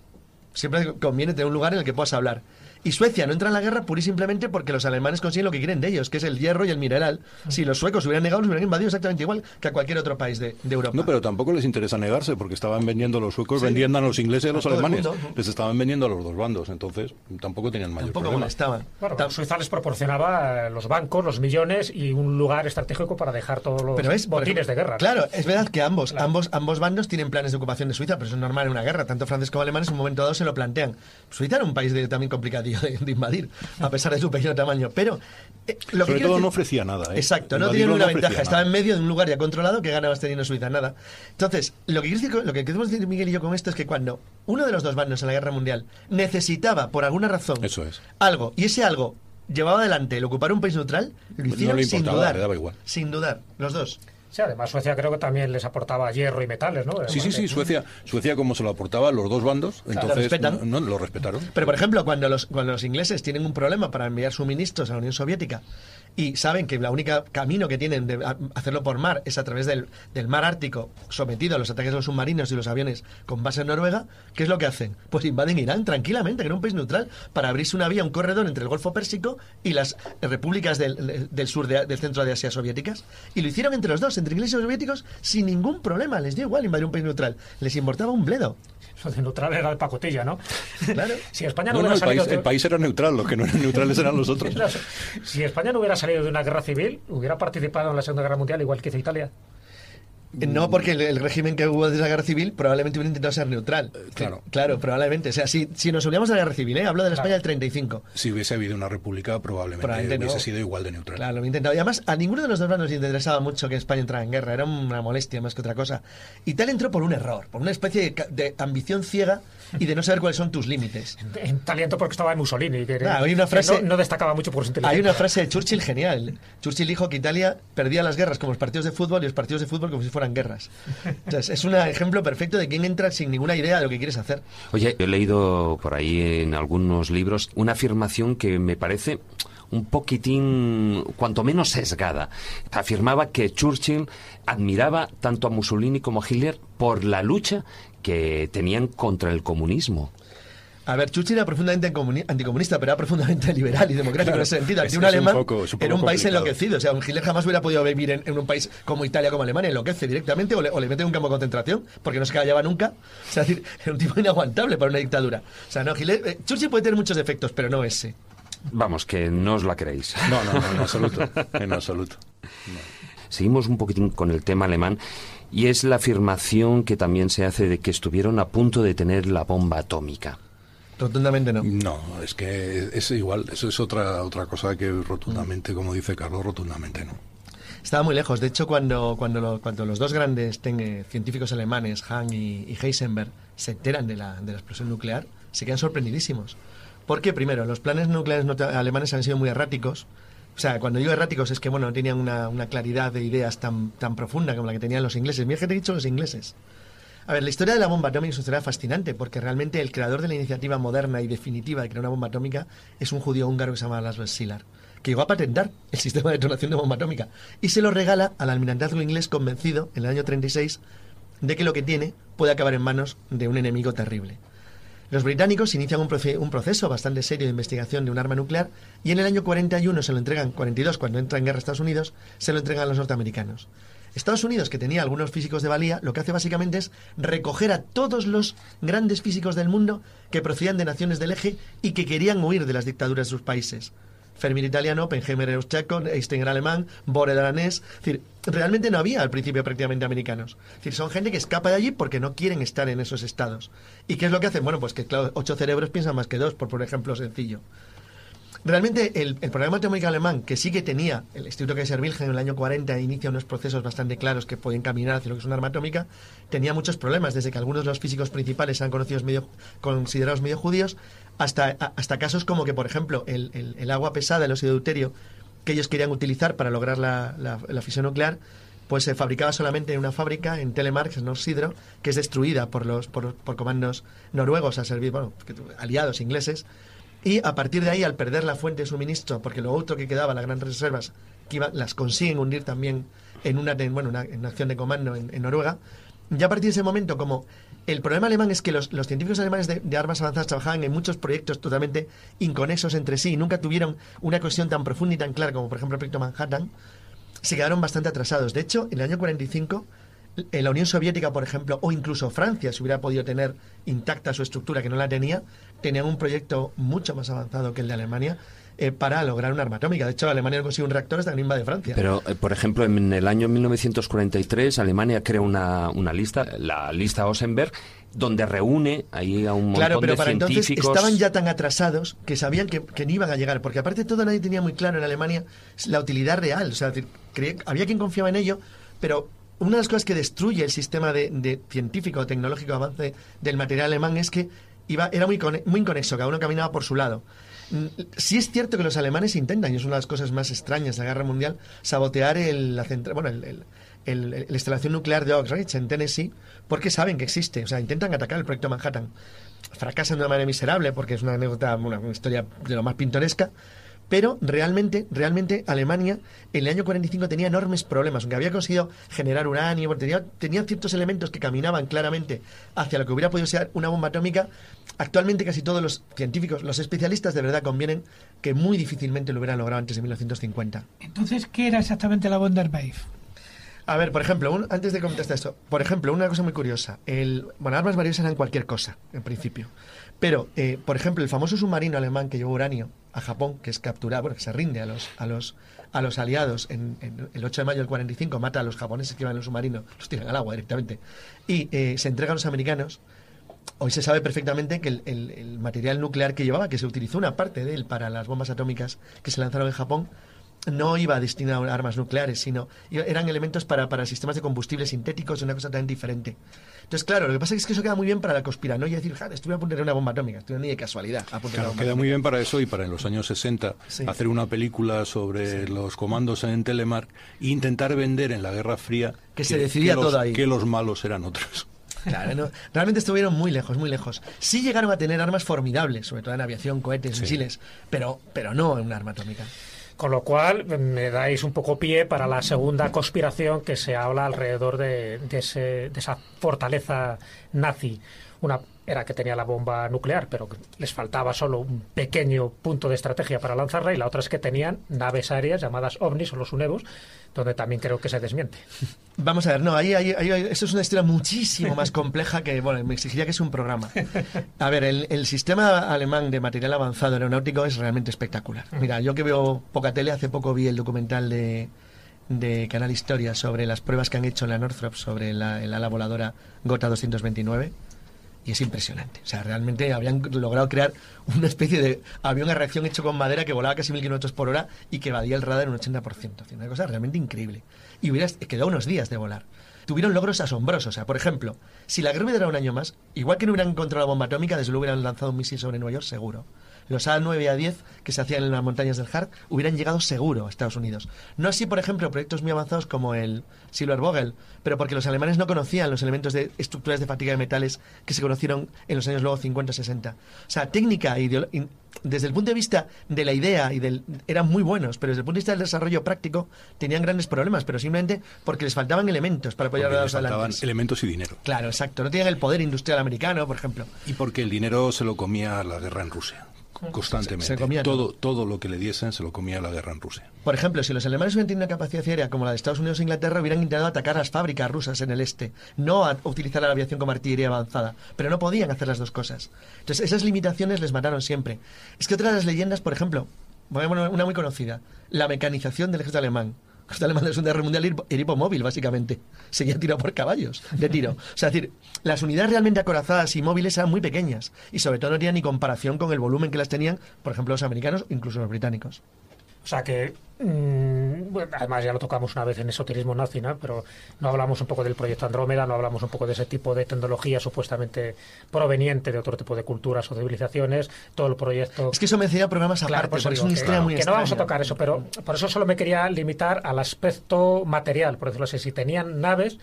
[SPEAKER 4] Siempre conviene tener un lugar en el que puedas hablar. Y Suecia no entra en la guerra pura y simplemente porque los alemanes consiguen lo que quieren de ellos, que es el hierro y el mineral. Si los suecos hubieran negado, los hubieran invadido exactamente igual que a cualquier otro país de, de Europa.
[SPEAKER 5] No, pero tampoco les interesa negarse, porque estaban vendiendo los suecos,
[SPEAKER 4] Sí.
[SPEAKER 5] vendían a los ingleses y a los
[SPEAKER 4] A
[SPEAKER 5] alemanes. Les estaban vendiendo a los dos bandos, entonces tampoco tenían mayor
[SPEAKER 4] Tampoco
[SPEAKER 5] problema.
[SPEAKER 2] Bueno, Suiza les proporcionaba eh, los bancos, los millones y un lugar estratégico para dejar todos los
[SPEAKER 4] Pero
[SPEAKER 2] botines
[SPEAKER 4] ejemplo,
[SPEAKER 2] de guerra.
[SPEAKER 4] Claro, es verdad que ambos, ambos, ambos bandos tienen planes de ocupación de Suiza, pero eso es normal en una guerra. Tanto franceses como alemanes en un momento dado se lo plantean. Suiza era un país de- también de, de invadir, a pesar de su pequeño tamaño. Pero eh, lo que
[SPEAKER 5] Sobre
[SPEAKER 4] quiero
[SPEAKER 5] todo
[SPEAKER 4] decir-
[SPEAKER 5] no ofrecía nada. ¿eh?
[SPEAKER 4] Exacto, no tiene ninguna ventaja.
[SPEAKER 5] nada.
[SPEAKER 4] Estaba en medio de un lugar ya controlado que ganabas teniendo Suiza, nada. Entonces, lo que, decir, lo que queremos decir Miguel y yo con esto es que cuando uno de los dos bandos en la guerra mundial necesitaba, por alguna razón,
[SPEAKER 5] Eso es.
[SPEAKER 4] algo, y ese algo llevaba adelante el ocupar un país neutral, lo
[SPEAKER 5] No
[SPEAKER 4] hicieron
[SPEAKER 5] le
[SPEAKER 4] sin dudar.
[SPEAKER 5] le daba igual.
[SPEAKER 4] Sin dudar, los dos.
[SPEAKER 2] Sí, además Suecia creo que también les aportaba hierro y metales, ¿no?
[SPEAKER 5] Sí, sí, sí, Suecia, Suecia como se lo aportaba los dos bandos,
[SPEAKER 4] Lo
[SPEAKER 5] entonces
[SPEAKER 4] respetan.
[SPEAKER 5] no, no, lo respetaron.
[SPEAKER 4] Pero, por ejemplo, cuando los, cuando los ingleses tienen un problema para enviar suministros a la Unión Soviética y saben que la única camino que tienen de hacerlo por mar es a través del, del mar Ártico, sometido a los ataques de los submarinos y los aviones con base en Noruega, ¿qué es lo que hacen? Pues invaden Irán tranquilamente, que era un país neutral, para abrirse una vía, un corredor entre el Golfo Pérsico y las repúblicas del, del sur, de- del centro de Asia soviéticas. Y lo hicieron entre los dos, entre ingleses y soviéticos, sin ningún problema. Les dio igual invadir un país neutral. Les importaba un bledo.
[SPEAKER 2] Neutral era de pacotilla, ¿no?
[SPEAKER 4] Claro.
[SPEAKER 2] Si España no,
[SPEAKER 5] No, no,
[SPEAKER 2] hubiera
[SPEAKER 5] el,
[SPEAKER 2] salido
[SPEAKER 5] país,
[SPEAKER 2] de-
[SPEAKER 5] el país era neutral, los que no eran neutrales eran los otros.
[SPEAKER 2] Si España no hubiera salido de una guerra civil, hubiera participado en la Segunda Guerra Mundial igual que hizo Italia.
[SPEAKER 4] Eh, No, porque el, el régimen que hubo de la guerra civil probablemente hubiera intentado ser neutral.
[SPEAKER 5] claro.
[SPEAKER 4] Claro, probablemente. O sea, si, si nos uníamos a la guerra civil, ¿eh? hablo de la España del 35.
[SPEAKER 5] Si hubiese habido una república, probablemente,
[SPEAKER 4] Probablemente
[SPEAKER 5] hubiese
[SPEAKER 4] no.
[SPEAKER 5] sido igual de neutral.
[SPEAKER 4] Claro, lo había intentado. Y además, a ninguno de los dos bandos les interesaba mucho que España entrara en guerra. Era una molestia más que otra cosa. Italia entró por un error, por una especie de, de ambición ciega y de no saber cuáles son tus límites.
[SPEAKER 2] En talento porque estaba en Mussolini, que,
[SPEAKER 4] hay una
[SPEAKER 2] que
[SPEAKER 4] frase-
[SPEAKER 2] no, no destacaba mucho por su inteligencia.
[SPEAKER 4] Hay una frase de Churchill genial. Churchill dijo que Italia perdía las guerras como los partidos de fútbol y los partidos de fútbol como si fueran guerras. Es un ejemplo perfecto de quien entra sin ninguna idea de lo que quieres hacer.
[SPEAKER 1] Oye, he leído por ahí en algunos libros una afirmación que me parece un poquitín, cuanto menos sesgada. Afirmaba que Churchill admiraba tanto a Mussolini como a Hitler por la lucha que tenían contra el comunismo.
[SPEAKER 4] A ver, Churchill era profundamente comuni- anticomunista, pero era profundamente liberal y democrático
[SPEAKER 5] Claro,
[SPEAKER 4] en ese sentido. Aquí un alemán
[SPEAKER 5] poco- es un poco
[SPEAKER 4] era un país
[SPEAKER 5] complicado.
[SPEAKER 4] enloquecido. O sea, un Hitler jamás hubiera podido vivir en, en un país como Italia, como Alemania. Enloquece directamente o le, o le mete en un campo de concentración porque no se callaba nunca. O sea, es decir, era un tipo inaguantable para una dictadura. O sea, no, Hitler, eh, Churchill puede tener muchos defectos, pero no ese.
[SPEAKER 1] Vamos, que no os la creéis.
[SPEAKER 5] No, no, no, en absoluto. En absoluto.
[SPEAKER 1] Seguimos un poquitín con el tema alemán y es la afirmación que también se hace de que estuvieron a punto de tener la bomba atómica.
[SPEAKER 4] Rotundamente no.
[SPEAKER 5] No, es que es igual, eso es otra otra cosa que rotundamente, como dice Carlos, rotundamente no.
[SPEAKER 4] Estaba muy lejos. De hecho, cuando, cuando, lo- cuando los dos grandes ten- eh, científicos alemanes, Hahn y, y Heisenberg, se enteran de la, de la explosión nuclear, se quedan sorprendidísimos. Porque, primero, los planes nucleares alemanes han sido muy erráticos. O sea, cuando digo erráticos es que, bueno, no tenían una, una claridad de ideas tan, tan profunda como la que tenían los ingleses. Mira que te he dicho los ingleses. A ver, la historia de la bomba atómica es una historia fascinante porque realmente el creador de la iniciativa moderna y definitiva de crear una bomba atómica es un judío húngaro que se llama Laszlo Szilard, que llegó a patentar el sistema de detonación de bomba atómica y se lo regala al almirantazgo inglés convencido en el año 36 de que lo que tiene puede acabar en manos de un enemigo terrible. Los británicos inician un, un proceso bastante serio de investigación de un arma nuclear y en el año 41 se lo entregan, 42 cuando entra en guerra Estados Unidos, se lo entregan a los norteamericanos. Estados Unidos, que tenía algunos físicos de valía, lo que hace básicamente es recoger a todos los grandes físicos del mundo que procedían de naciones del eje y que querían huir de las dictaduras de sus países. Fermi era italiano, Oppenheimer era austriaco, Einstein alemán, Bohr danés. Es decir, realmente no había al principio prácticamente americanos. Es decir, son gente que escapa de allí porque no quieren estar en esos estados. ¿Y qué es lo que hacen? Bueno, pues que claro, ocho cerebros piensan más que dos, por por ejemplo sencillo. Realmente el, el programa atómico alemán, que sí que tenía el Instituto Kaiser Wilhelm en el año 40, inicia unos procesos bastante claros que pueden caminar hacia lo que es un arma atómica, tenía muchos problemas, desde que algunos de los físicos principales eran conocidos medio, considerados medio judíos, hasta, hasta casos como que, por ejemplo, el, el- agua pesada, el óxido de deuterio, que ellos querían utilizar para lograr la, la- fisión nuclear, pues se fabricaba solamente en una fábrica en Telemark, en Norsidro, que es destruida por los por, por comandos noruegos a servir, bueno, aliados ingleses. Y a partir de ahí, al perder la fuente de suministro, porque lo otro que quedaba, las grandes reservas, que las consiguen hundir también en una, en, bueno, en una acción de comando en, en Noruega, ya a partir de ese momento, como el problema alemán es que los, los científicos alemanes de, de armas avanzadas trabajaban en muchos proyectos totalmente inconexos entre sí y nunca tuvieron una cohesión tan profunda y tan clara como, por ejemplo, el proyecto Manhattan, se quedaron bastante atrasados. De hecho, en el año 45, eh, la Unión Soviética, por ejemplo, o incluso Francia, si hubiera podido tener intacta su estructura, que no la tenía, tenían un proyecto mucho más avanzado que el de Alemania eh, para lograr un arma atómica. De hecho, Alemania no consiguió un reactor hasta que no invade Francia.
[SPEAKER 1] Pero, eh, por ejemplo, en el año 1943 Alemania crea una, una lista, la lista Osenberg, donde reúne ahí a un montón
[SPEAKER 4] Claro, pero
[SPEAKER 1] de
[SPEAKER 4] para entonces
[SPEAKER 1] científicos.
[SPEAKER 4] estaban ya tan atrasados que sabían que, que no iban a llegar, porque aparte de todo nadie tenía muy claro en Alemania la utilidad real, o sea, había quien confiaba en ello, pero una de las cosas que destruye el sistema de, científico o tecnológico avance del material alemán es que iba, era muy, cone- muy inconexo, cada uno caminaba por su lado. Mm, Sí es cierto que los alemanes intentan, y es una de las cosas más extrañas de la guerra mundial, sabotear la bueno, instalación nuclear de Oak en Tennessee porque saben que existe. O sea, intentan atacar el proyecto Manhattan. Fracasan de una manera miserable porque es una anécdota, una historia de lo más pintoresca. Pero realmente, realmente Alemania en el año 45 tenía enormes problemas, aunque había conseguido generar uranio, porque tenía, tenía ciertos elementos que caminaban claramente hacia lo que hubiera podido ser una bomba atómica. Actualmente casi todos los científicos, los especialistas de verdad convienen que muy difícilmente lo hubieran logrado antes de 1950.
[SPEAKER 3] Entonces, ¿qué era exactamente la Wonderwave?
[SPEAKER 4] A ver, por ejemplo, un- antes de contestar esto, por ejemplo, una cosa muy curiosa. El, bueno, armas variosas eran cualquier cosa, en principio. Pero, eh, por ejemplo, el famoso submarino alemán que llevó uranio a Japón, que es capturado, bueno, que se rinde a los, a los, a los aliados en, el 8 de mayo del 45, mata a los japoneses que iban en el submarino, los tiran al agua directamente, y eh, se entrega a los americanos. Hoy se sabe perfectamente que el, material nuclear que llevaba, que se utilizó una parte de él para las bombas atómicas que se lanzaron en Japón, no iba destinado a armas nucleares, sino eran elementos para, para sistemas de combustible sintéticos, una cosa totalmente diferente. Entonces, claro, lo que pasa es que eso queda muy bien para la conspiranoia, decir, "Ja, estuve a tener una bomba atómica, estuve ni de casualidad a de
[SPEAKER 5] Claro,
[SPEAKER 4] una bomba
[SPEAKER 5] queda muy
[SPEAKER 4] atómica".
[SPEAKER 5] bien para eso y para en los años 60
[SPEAKER 4] Sí.
[SPEAKER 5] hacer una película sobre los comandos en Telemark e intentar vender en la Guerra Fría
[SPEAKER 4] Que se decidía
[SPEAKER 5] los,
[SPEAKER 4] todo ahí.
[SPEAKER 5] que los malos eran otros.
[SPEAKER 4] Claro, no, realmente estuvieron muy lejos, muy lejos. Sí llegaron a tener armas formidables, sobre todo en aviación, cohetes,
[SPEAKER 5] Sí.
[SPEAKER 4] misiles, pero, pero no en un arma atómica.
[SPEAKER 2] Con lo cual, me dais un poco pie para la segunda conspiración que se habla alrededor de, ese- de esa fortaleza nazi. Una era que tenía la bomba nuclear, pero les faltaba solo un pequeño punto de estrategia para lanzarla, y la otra es que tenían naves aéreas llamadas ovnis o los unevos, donde también creo que se desmiente.
[SPEAKER 4] Vamos a ver, no, ahí, ahí, ahí- eso es una historia muchísimo más compleja que, bueno, me exigiría que es un programa. A ver, el, el sistema alemán de material avanzado aeronáutico es realmente espectacular. Mira, yo que veo poca tele, hace poco vi el documental de, de Canal Historia sobre las pruebas que han hecho en la Northrop sobre la, el ala voladora Gotha 229 y es impresionante. O sea, realmente habían logrado crear una especie de avión a reacción hecho con madera que volaba casi mil kilómetros por hora y que evadía el radar en un 80%. O sea, Una cosa realmente increíble. Y hubiera quedado unos días de volar. Tuvieron logros asombrosos. O sea, por ejemplo, si la guerra hubiera un año más, igual que no hubieran encontrado la bomba atómica, desde luego hubieran lanzado un misil sobre Nueva York, seguro. Los A9 y A10 que se hacían en las montañas del Hart hubieran llegado seguro a Estados Unidos. No así, por ejemplo, proyectos muy avanzados como el Silvervogel, pero porque los alemanes no conocían los elementos de estructuras de fatiga de metales que se conocieron en los años luego 50-60. O sea, técnica e ideolo- in- desde el punto de vista de la idea y del eran muy buenos, pero desde el punto de vista del desarrollo práctico tenían grandes problemas, pero simplemente porque les faltaban elementos para poder
[SPEAKER 5] Porque
[SPEAKER 4] llevar
[SPEAKER 5] les
[SPEAKER 4] adelante.
[SPEAKER 5] faltaban elementos y dinero.
[SPEAKER 4] Claro, exacto. No tenían el poder industrial americano, por ejemplo.
[SPEAKER 5] Y porque el dinero se lo comía la guerra en Rusia. Constantemente.
[SPEAKER 4] Se- se comía
[SPEAKER 5] todo, todo lo que le diesen se lo comía la guerra en Rusia.
[SPEAKER 4] Por ejemplo, si los alemanes hubieran tenido una capacidad aérea como la de Estados Unidos e Inglaterra, hubieran intentado atacar las fábricas rusas en el este, no a utilizar la aviación como artillería avanzada, pero no podían hacer las dos cosas. Entonces, esas limitaciones les mataron siempre. Es que otra de las leyendas, por ejemplo, una muy conocida, la mecanización del ejército alemán. Ejército alemán de la Segunda Guerra Mundial era hipomóvil, básicamente. Seguía tirado por caballos de tiro. O sea, es decir, las unidades realmente acorazadas y móviles eran muy pequeñas. Y sobre todo no tenían ni comparación con el volumen que las tenían, por ejemplo, los americanos incluso los británicos.
[SPEAKER 2] O sea que, mm, bueno, además ya lo tocamos una vez en esoterismo nazi, ¿no? pero no hablamos un poco del proyecto Andrómeda, no hablamos un poco de ese tipo de tecnología supuestamente proveniente de otro tipo de culturas o civilizaciones, todo el proyecto...
[SPEAKER 4] Es que eso me decía programas
[SPEAKER 2] Claro,
[SPEAKER 4] aparte,
[SPEAKER 2] por eso
[SPEAKER 4] porque es una
[SPEAKER 2] que,
[SPEAKER 4] historia muy
[SPEAKER 2] que no vamos a tocar eso, pero por eso solo me quería limitar al aspecto material, por decirlo así. Si tenían naves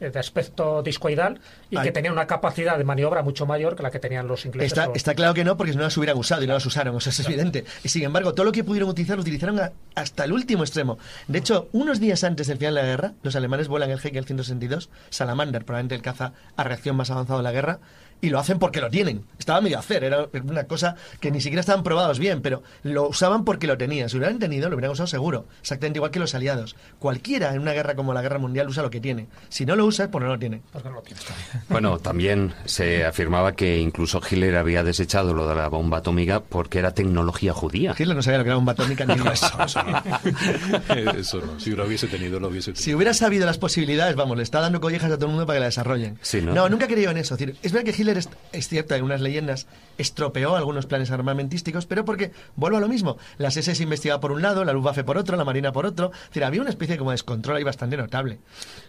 [SPEAKER 2] de aspecto discoidal y
[SPEAKER 4] Ay.
[SPEAKER 2] que tenían una capacidad de maniobra mucho mayor que la que tenían los ingleses.
[SPEAKER 4] Está,
[SPEAKER 2] o-
[SPEAKER 4] está claro que no, porque no las hubieran usado y no las usaron, o sea, es evidente. Y sin embargo, todo lo que pudieron utilizar lo utilizaron a- hasta el último extremo. De hecho, unos días antes del final de la guerra, los alemanes vuelan el Hegel 162, Salamander, probablemente el caza a reacción más avanzado de la guerra, y lo hacen porque lo tienen. Estaba medio a hacer, era una cosa que ni siquiera estaban probados bien, pero lo usaban porque lo tenían. Si lo hubieran tenido, lo hubieran usado seguro. Exactamente igual que los aliados. Cualquiera en una guerra como la guerra mundial usa lo que tiene. Si no lo usa, es porque no lo tiene.
[SPEAKER 2] Porque no lo tienes todavía.
[SPEAKER 1] Bueno, también se afirmaba que incluso Hitler había desechado lo de la bomba atómica porque era tecnología judía.
[SPEAKER 4] Hitler no sabía lo que era bomba atómica ni
[SPEAKER 5] Eso, eso no. Eso no. Si lo hubiese tenido, lo hubiese tenido.
[SPEAKER 4] Si hubiera sabido las posibilidades, vamos, le está dando collejas a todo el mundo para que la desarrollen.
[SPEAKER 1] Sí, ¿no?
[SPEAKER 4] nunca creído en eso. Es verdad que Hitler, es, es cierto, en unas leyendas estropeó algunos planes armamentísticos, pero porque, vuelvo a lo mismo, las SS investigaba por un lado, la Luftwaffe por otro, la Marina por otro. Es decir, había una especie como de descontrol ahí bastante notable.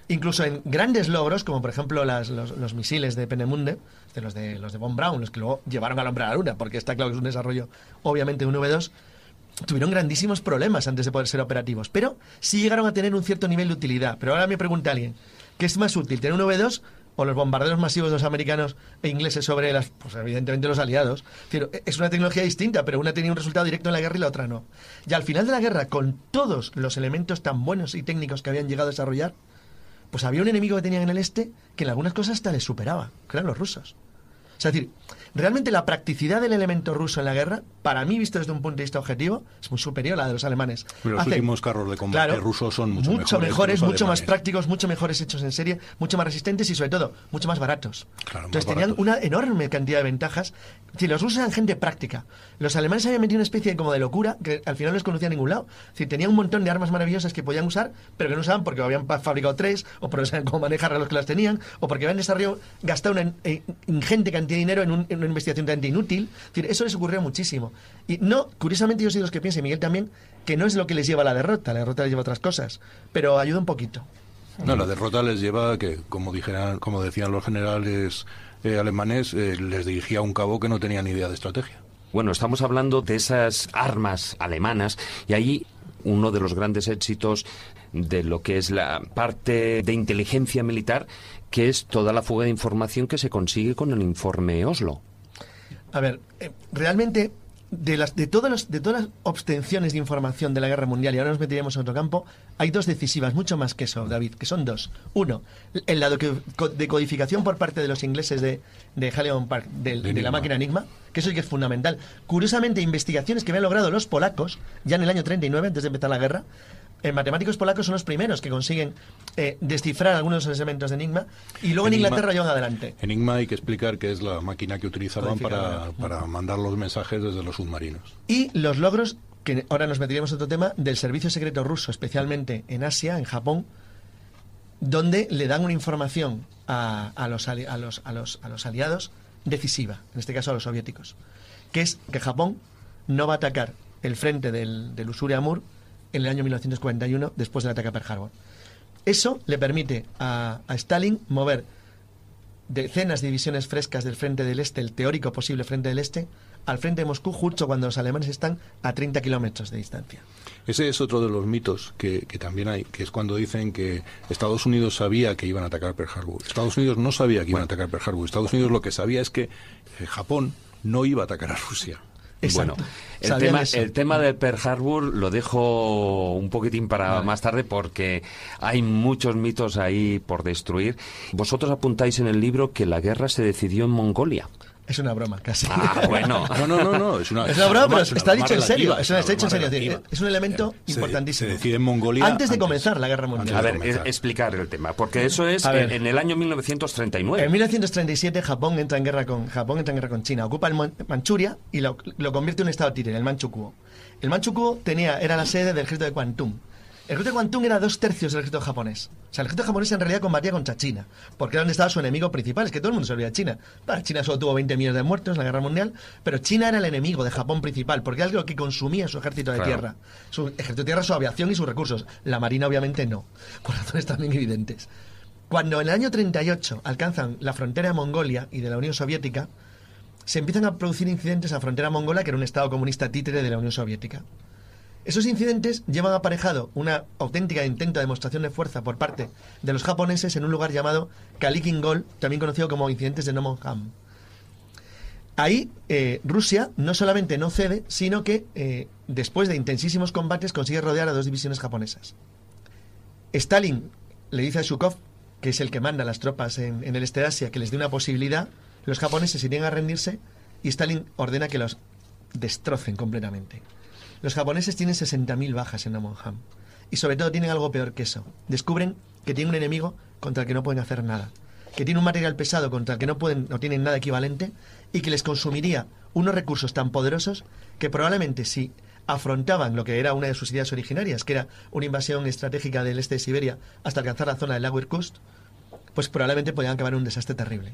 [SPEAKER 4] Incluso en grandes logros, como por ejemplo los misiles de Penemunde, de los de los de Von Braun, los que luego llevaron al hombre a la luna, porque está claro que es un desarrollo, obviamente, de un V2, tuvieron grandísimos problemas antes de poder ser operativos, pero sí llegaron a tener un cierto nivel de utilidad. Pero ahora me pregunta alguien, ¿qué es más útil, tener un V2 o los bombarderos masivos de los americanos e ingleses sobre las, pues evidentemente los aliados? Es una tecnología distinta, pero una tenía un resultado directo en la guerra y la otra no. Y al final de la guerra, con todos los elementos tan buenos y técnicos que habían llegado a desarrollar, pues había un enemigo que tenían en el este que en algunas cosas hasta les superaba, que eran los rusos. O sea, es decir, realmente la practicidad del elemento ruso en la guerra, para mí, visto desde un punto de vista objetivo, es muy superior a la de los alemanes.
[SPEAKER 5] Pero los
[SPEAKER 4] Hace-
[SPEAKER 5] últimos carros de combate
[SPEAKER 4] Claro,
[SPEAKER 5] rusos son mucho,
[SPEAKER 4] mucho mejores, mucho más prácticos, mucho mejores hechos en serie, mucho más resistentes y sobre todo mucho más baratos.
[SPEAKER 5] Claro, más
[SPEAKER 4] Entonces tenían
[SPEAKER 5] baratos.
[SPEAKER 4] una enorme cantidad de ventajas. Si los rusos eran gente práctica, los alemanes habían metido una especie como de locura que al final no les conducía a ningún lado. Es decir, tenían un montón de armas maravillosas que podían usar, pero que no usaban porque habían fabricado tres, o porque no sabían cómo manejar a los que las tenían, o porque habían desarrollado, gastado una ingente cantidad de dinero en, un- en una investigación tan inútil. Es decir, eso les ocurrió muchísimo. Y no, curiosamente yo soy de los que piensan, y Miguel también, que no es lo que les lleva a la derrota, la derrota les lleva a otras cosas, pero ayuda un poquito.
[SPEAKER 5] No, la derrota les lleva a que, como dijeran, como decían los generales eh, alemanes, eh, les dirigía un cabo que no tenía ni idea de estrategia.
[SPEAKER 1] Bueno, estamos hablando de esas armas alemanas y ahí uno de los grandes éxitos de lo que es la parte de inteligencia militar, que es toda la fuga de información que se consigue con el informe Oslo.
[SPEAKER 4] A ver, eh, realmente de las de todas las, de todas las obtenciones de información de la guerra mundial y ahora nos meteríamos en otro campo, hay dos decisivas, mucho más que eso, David, que son dos. Uno, el lado que- co- de codificación por parte de los ingleses de, de Halion Park,
[SPEAKER 5] De
[SPEAKER 4] de, la máquina Enigma, que eso sí que es fundamental. Curiosamente, investigaciones que habían logrado los polacos ya en el año 39, antes de empezar la guerra, en matemáticos polacos son los primeros que consiguen eh, descifrar algunos de los elementos de Enigma y luego en Inglaterra llevan adelante.
[SPEAKER 5] Enigma hay que explicar que es la máquina que utilizaban para, para mandar los mensajes desde los submarinos.
[SPEAKER 4] Y los logros, que ahora nos meteríamos en otro tema, del servicio secreto ruso, especialmente en Asia, en Japón, donde le dan una información a, a los, ali- a, los, a, los, a los aliados decisiva, en este caso a los soviéticos, que es que Japón no va a atacar el frente del, del Usuri-Amur en el año 1941, después del ataque a Pearl Harbor. Eso le permite a, a Stalin mover decenas de divisiones frescas del frente del este, el teórico posible frente del este, al frente de Moscú, justo cuando los alemanes están a 30 kilómetros de distancia.
[SPEAKER 5] Ese es otro de los mitos que, que también hay, que es cuando dicen que Estados Unidos sabía que iban a atacar Pearl Harbor. Estados Unidos no sabía que iban a atacar Pearl Harbor. Estados Unidos lo que sabía es que eh, Japón no iba a atacar a Rusia.
[SPEAKER 4] Exacto.
[SPEAKER 1] Bueno, el
[SPEAKER 4] Sabían
[SPEAKER 1] tema,
[SPEAKER 4] eso.
[SPEAKER 1] el tema de Pearl Harbor lo dejo un poquitín para más tarde porque hay muchos mitos ahí por destruir. Vosotros apuntáis en el libro que la guerra se decidió en Mongolia.
[SPEAKER 4] Es una broma, casi.
[SPEAKER 1] Ah, bueno.
[SPEAKER 5] No, no, no, no, es una,
[SPEAKER 4] Es una broma, pero
[SPEAKER 5] es una
[SPEAKER 4] está
[SPEAKER 5] broma
[SPEAKER 4] dicho en serio. Es, una- está dicho en serio. es decir,
[SPEAKER 5] relativa.
[SPEAKER 4] Es un elemento
[SPEAKER 5] Se-
[SPEAKER 4] importantísimo.
[SPEAKER 5] Se decide en Mongolia
[SPEAKER 4] Antes de comenzar la guerra mundial.
[SPEAKER 1] A ver, explicar el tema, porque eso es en, en el año 1939.
[SPEAKER 4] En 1937 Japón entra en guerra con Japón entra en guerra con China, ocupa el Manchuria y lo, lo convierte en un estado títere, el Manchukuo. El Manchukuo tenía era la sede del ejército de Kwantung. El ejército de Kwantung era dos tercios del ejército japonés. O sea, el ejército japonés en realidad combatía contra China, porque era donde estaba su enemigo principal. Es que todo el mundo se olvida de China. Vale, China solo tuvo 20 millones de muertos en la guerra mundial, pero China era el enemigo de Japón principal, porque era lo que consumía su ejército de
[SPEAKER 1] Claro.
[SPEAKER 4] tierra. Su ejército de tierra, su aviación y sus recursos. La marina, obviamente, no, por razones también evidentes. Cuando en el año 38 alcanzan la frontera de Mongolia y de la Unión Soviética, se empiezan a producir incidentes a la frontera mongola, que era un estado comunista títere de la Unión Soviética. Esos incidentes llevan aparejado una auténtica intento de demostración de fuerza por parte de los japoneses en un lugar llamado Kalikingol, también conocido como incidentes de Nomonham. Ahí eh, Rusia no solamente no cede, sino que eh, después de intensísimos combates consigue rodear a dos divisiones japonesas. Stalin le dice a Shukov, que es el que manda las tropas en, en el este de Asia, que les dé una posibilidad. Los japoneses se niegan a rendirse y Stalin ordena que los destrocen completamente. Los japoneses tienen 60.000 bajas en Nomonham. Y sobre todo tienen algo peor que eso. Descubren que tienen un enemigo contra el que no pueden hacer nada. Que tiene un material pesado contra el que no pueden no tienen nada equivalente y que les consumiría unos recursos tan poderosos que probablemente si afrontaban lo que era una de sus ideas originarias, que era una invasión estratégica del este de Siberia hasta alcanzar la zona del lago Irkutsk, pues probablemente podían acabar en un desastre terrible.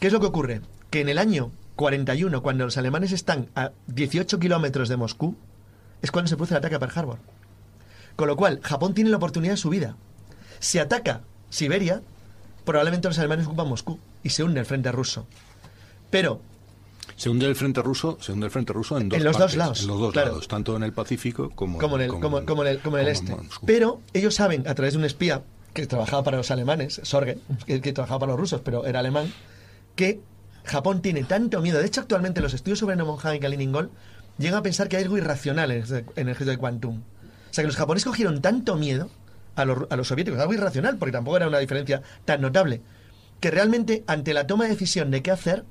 [SPEAKER 4] ¿Qué es lo que ocurre? Que en el año 41, cuando los alemanes están a 18 kilómetros de Moscú, es cuando se produce el ataque a Pearl Harbor. Con lo cual, Japón tiene la oportunidad de su vida. Si ataca Siberia, probablemente los alemanes ocupan Moscú y se hunde el frente ruso. Pero
[SPEAKER 5] Se hunde el frente ruso, se hunde el frente ruso en dos
[SPEAKER 4] En los dos lados,
[SPEAKER 5] en los dos
[SPEAKER 4] claro.
[SPEAKER 5] lados, tanto en el Pacífico como,
[SPEAKER 4] como en el, como, como en el, como en el este. Pero ellos saben, a través de un espía que trabajaba para los alemanes, Sorge, que, que trabajaba para los rusos, pero era alemán, que Japón tiene tanto miedo. De hecho, actualmente los estudios sobre Nomonhan y Kaliningol llegan a pensar que hay algo irracional en el, en el ejército de Quantum. O sea, que los japoneses cogieron tanto miedo a los, a los soviéticos, algo irracional, porque tampoco era una diferencia tan notable, que realmente ante la toma de decisión de qué hacer,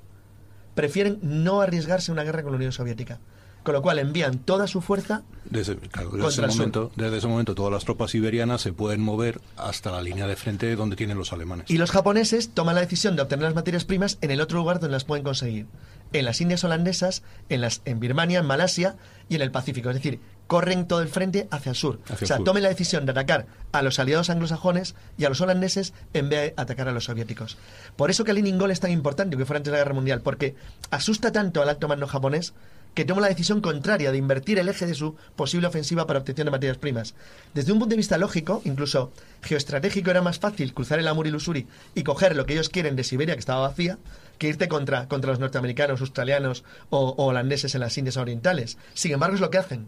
[SPEAKER 4] prefieren no arriesgarse a una guerra con la Unión Soviética. Con lo cual envían toda su fuerza
[SPEAKER 5] Desde, claro, desde
[SPEAKER 4] Contra
[SPEAKER 5] ese
[SPEAKER 4] el sur.
[SPEAKER 5] momento, desde ese momento todas las tropas siberianas se pueden mover hasta la línea de frente donde tienen los alemanes.
[SPEAKER 4] Y los japoneses toman la decisión de obtener las materias primas en el otro lugar donde las pueden conseguir. En las Indias holandesas, en, las, en Birmania, en Malasia y en el Pacífico. Es decir, corren todo el frente hacia el sur.
[SPEAKER 5] Hacia
[SPEAKER 4] o sea,
[SPEAKER 5] el
[SPEAKER 4] tomen la decisión de atacar a los aliados anglosajones y a los holandeses en vez de atacar a los soviéticos. Por eso Kaliningol es tan importante que fuera antes de la Guerra Mundial, porque asusta tanto al alto mando japonés que toma la decisión contraria de invertir el eje de su posible ofensiva para obtención de materias primas. Desde un punto de vista lógico, incluso geoestratégico, era más fácil cruzar el Amur y el Usuri y coger lo que ellos quieren de Siberia, que estaba vacía, que irte contra, contra los norteamericanos, australianos o, o holandeses en las Indias Orientales. Sin embargo, es lo que hacen.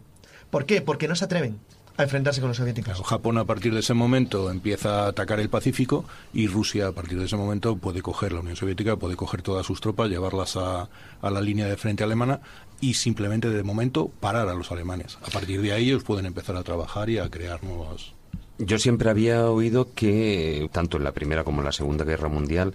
[SPEAKER 4] ¿Por qué? Porque no se atreven a enfrentarse con los soviéticos.
[SPEAKER 5] Japón a partir de ese momento empieza a atacar el Pacífico y Rusia a partir de ese momento puede coger, la Unión Soviética puede coger todas sus tropas, llevarlas a, a la línea de frente alemana y simplemente de momento parar a los alemanes. A partir de ahí ellos pueden empezar a trabajar y a crear nuevas...
[SPEAKER 1] Yo siempre había oído que, tanto en la Primera como en la Segunda Guerra Mundial,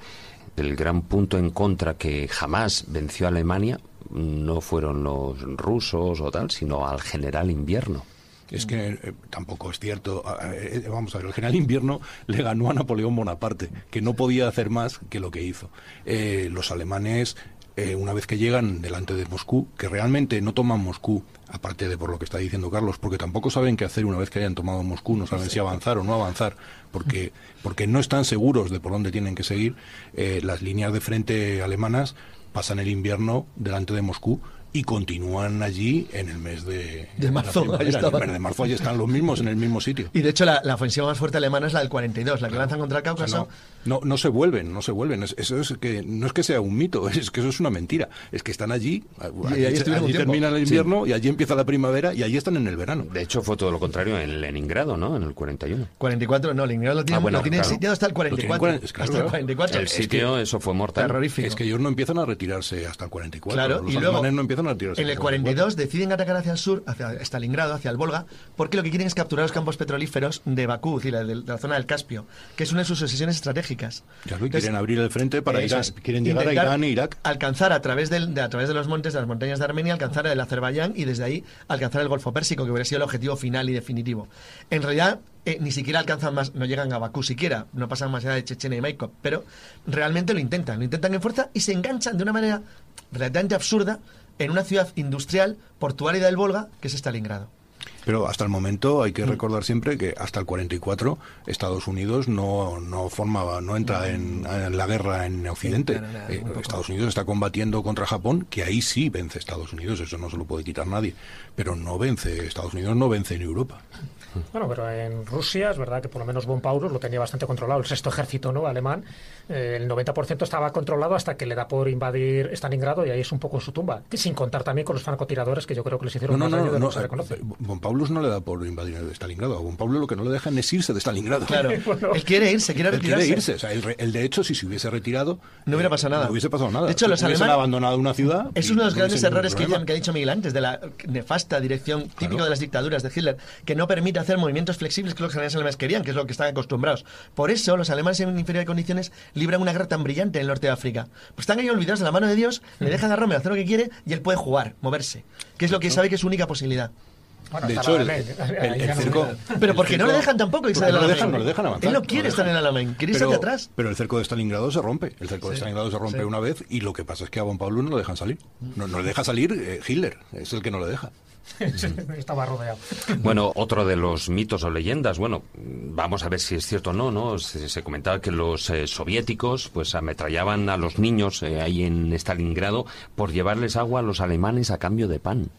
[SPEAKER 1] el gran punto en contra que jamás venció a Alemania no fueron los rusos o tal, sino al general invierno.
[SPEAKER 5] Es que eh, tampoco es cierto. Eh, vamos a ver, el general invierno le ganó a Napoleón Bonaparte, que no podía hacer más que lo que hizo. Eh, los alemanes, eh, una vez que llegan delante de Moscú, que realmente no toman Moscú, aparte de por lo que está diciendo Carlos, porque tampoco saben qué hacer una vez que hayan tomado Moscú, no saben si avanzar o no avanzar, porque, porque no están seguros de por dónde tienen que seguir. Eh, las líneas de frente alemanas pasan el invierno delante de Moscú y continúan allí en el mes de,
[SPEAKER 4] De marzo, ahí
[SPEAKER 5] En el mes de marzo allí están los mismos en el mismo sitio.
[SPEAKER 4] Y de hecho, la, la ofensiva más fuerte alemana es la del 42, la que lanzan contra el
[SPEAKER 5] O sea,
[SPEAKER 4] Cáucaso.
[SPEAKER 5] no, no, no se vuelven, no se vuelven. Es- eso es que no es que sea un mito, es que eso es una mentira. Es que están allí, allí,
[SPEAKER 4] un
[SPEAKER 5] allí
[SPEAKER 4] tiempo.
[SPEAKER 5] termina el invierno y allí empieza la primavera y allí están en el verano.
[SPEAKER 1] De hecho, fue todo lo contrario en Leningrado, ¿no? En el 41.
[SPEAKER 4] 44, no, Leningrado lo tienen,
[SPEAKER 1] Ah, bueno,
[SPEAKER 4] lo tienen
[SPEAKER 1] claro.
[SPEAKER 4] sitiado hasta el
[SPEAKER 5] Lo tienen
[SPEAKER 4] 44.
[SPEAKER 5] cuaren- es que
[SPEAKER 4] hasta el
[SPEAKER 5] claro.
[SPEAKER 4] 44.
[SPEAKER 1] El
[SPEAKER 4] Es
[SPEAKER 1] sitio, eso fue mortal.
[SPEAKER 4] terrorífico.
[SPEAKER 5] Es que ellos no empiezan a retirarse hasta el 44.
[SPEAKER 4] Claro,
[SPEAKER 5] los
[SPEAKER 4] y luego
[SPEAKER 5] no empiezan retirarse.
[SPEAKER 4] en el
[SPEAKER 5] hasta
[SPEAKER 4] 42 deciden atacar hacia el sur, hacia Stalingrado, hacia el Volga, porque lo que quieren es capturar los campos petrolíferos de Bakú, es decir, de, la zona del Caspio, que es una de sus obsesiones estratégicas.
[SPEAKER 5] Ya lo
[SPEAKER 4] Entonces,
[SPEAKER 5] quieren abrir el frente para Irán.
[SPEAKER 4] es,
[SPEAKER 5] Quieren llegar a Irán e Irak.
[SPEAKER 4] Alcanzar a través, del, de, a través de los montes, de las montañas de Armenia, alcanzar el Azerbaiyán y desde ahí alcanzar el Golfo Pérsico, que hubiera sido el objetivo final y definitivo. En realidad, eh, ni siquiera alcanzan más, no llegan a Bakú siquiera, no pasan más allá de Chechenia y Maikop, pero realmente lo intentan, lo intentan en fuerza y se enganchan de una manera relativamente absurda en una ciudad industrial portuaria del Volga, que es Stalingrado.
[SPEAKER 5] Pero hasta el momento hay que recordar siempre que hasta el 44 Estados Unidos no, no formaba, no entra en, en la guerra en Occidente. Eh. Estados Unidos está combatiendo contra Japón, que ahí sí vence Estados Unidos, eso no se lo puede quitar nadie. Pero no vence, Estados Unidos no vence en Europa.
[SPEAKER 2] Bueno, pero en Rusia es verdad que por lo menos von Paulus lo tenía bastante controlado. El sexto ejército no alemán, eh, el 90% estaba controlado hasta que le da por invadir Stalingrado y ahí es un poco en su tumba. Que sin contar también con los francotiradores que yo creo que les hicieron
[SPEAKER 5] No, no,
[SPEAKER 2] más
[SPEAKER 5] no,
[SPEAKER 2] daño de
[SPEAKER 5] no,
[SPEAKER 2] se
[SPEAKER 5] eh,
[SPEAKER 2] reconoce.
[SPEAKER 5] Von Paulus no le da por invadir Stalingrado. A Von Paulus lo que no le dejan es irse de Stalingrado.
[SPEAKER 4] Claro.
[SPEAKER 2] Bueno.
[SPEAKER 4] Él quiere irse, quiere
[SPEAKER 5] Él quiere
[SPEAKER 4] retirarse.
[SPEAKER 5] irse. O sea, él, él, de hecho, si se hubiese retirado...
[SPEAKER 4] No hubiera
[SPEAKER 5] eh,
[SPEAKER 4] pasado nada.
[SPEAKER 5] No hubiese pasado nada.
[SPEAKER 4] De hecho, los
[SPEAKER 5] Hubiesen
[SPEAKER 4] alemanes-
[SPEAKER 5] abandonado una ciudad...
[SPEAKER 4] Es uno de los
[SPEAKER 5] no
[SPEAKER 4] grandes errores que, que ha dicho Miguel antes, de la nefasta dirección típico de las dictaduras de Hitler, que no permite hacer movimientos flexibles que los generales alemanes querían, que es lo que están acostumbrados. Por eso, los alemanes en inferior de condiciones libran una guerra tan brillante en el norte de África. Pues están ahí olvidados de la mano de Dios, le dejan a Rommel hacer lo que quiere y él puede jugar, moverse, que es lo que sabe que es su única posibilidad.
[SPEAKER 2] Bueno,
[SPEAKER 5] De hecho, el, el- el
[SPEAKER 2] no
[SPEAKER 4] Pero porque no le dejan tampoco irse
[SPEAKER 5] no le
[SPEAKER 4] Alamein.
[SPEAKER 5] dejan, no dejan avanzar.
[SPEAKER 4] Él no quiere estar en el Alamein, quiere
[SPEAKER 5] pero,
[SPEAKER 4] estar de atrás.
[SPEAKER 5] Pero el cerco de Stalingrado se rompe. El cerco de Stalingrado se rompe
[SPEAKER 4] sí.
[SPEAKER 5] una vez y lo que pasa es que a Von Paulus no lo dejan salir. No, no le deja salir eh, Hitler. Es el que no le deja.
[SPEAKER 2] Estaba rodeado.
[SPEAKER 1] Bueno, otro de los mitos o leyendas, bueno, vamos a ver si es cierto o no, ¿no? Se, comentaba que los eh, soviéticos pues ametrallaban a los niños eh, ahí en Stalingrado por llevarles agua a los alemanes a cambio de pan.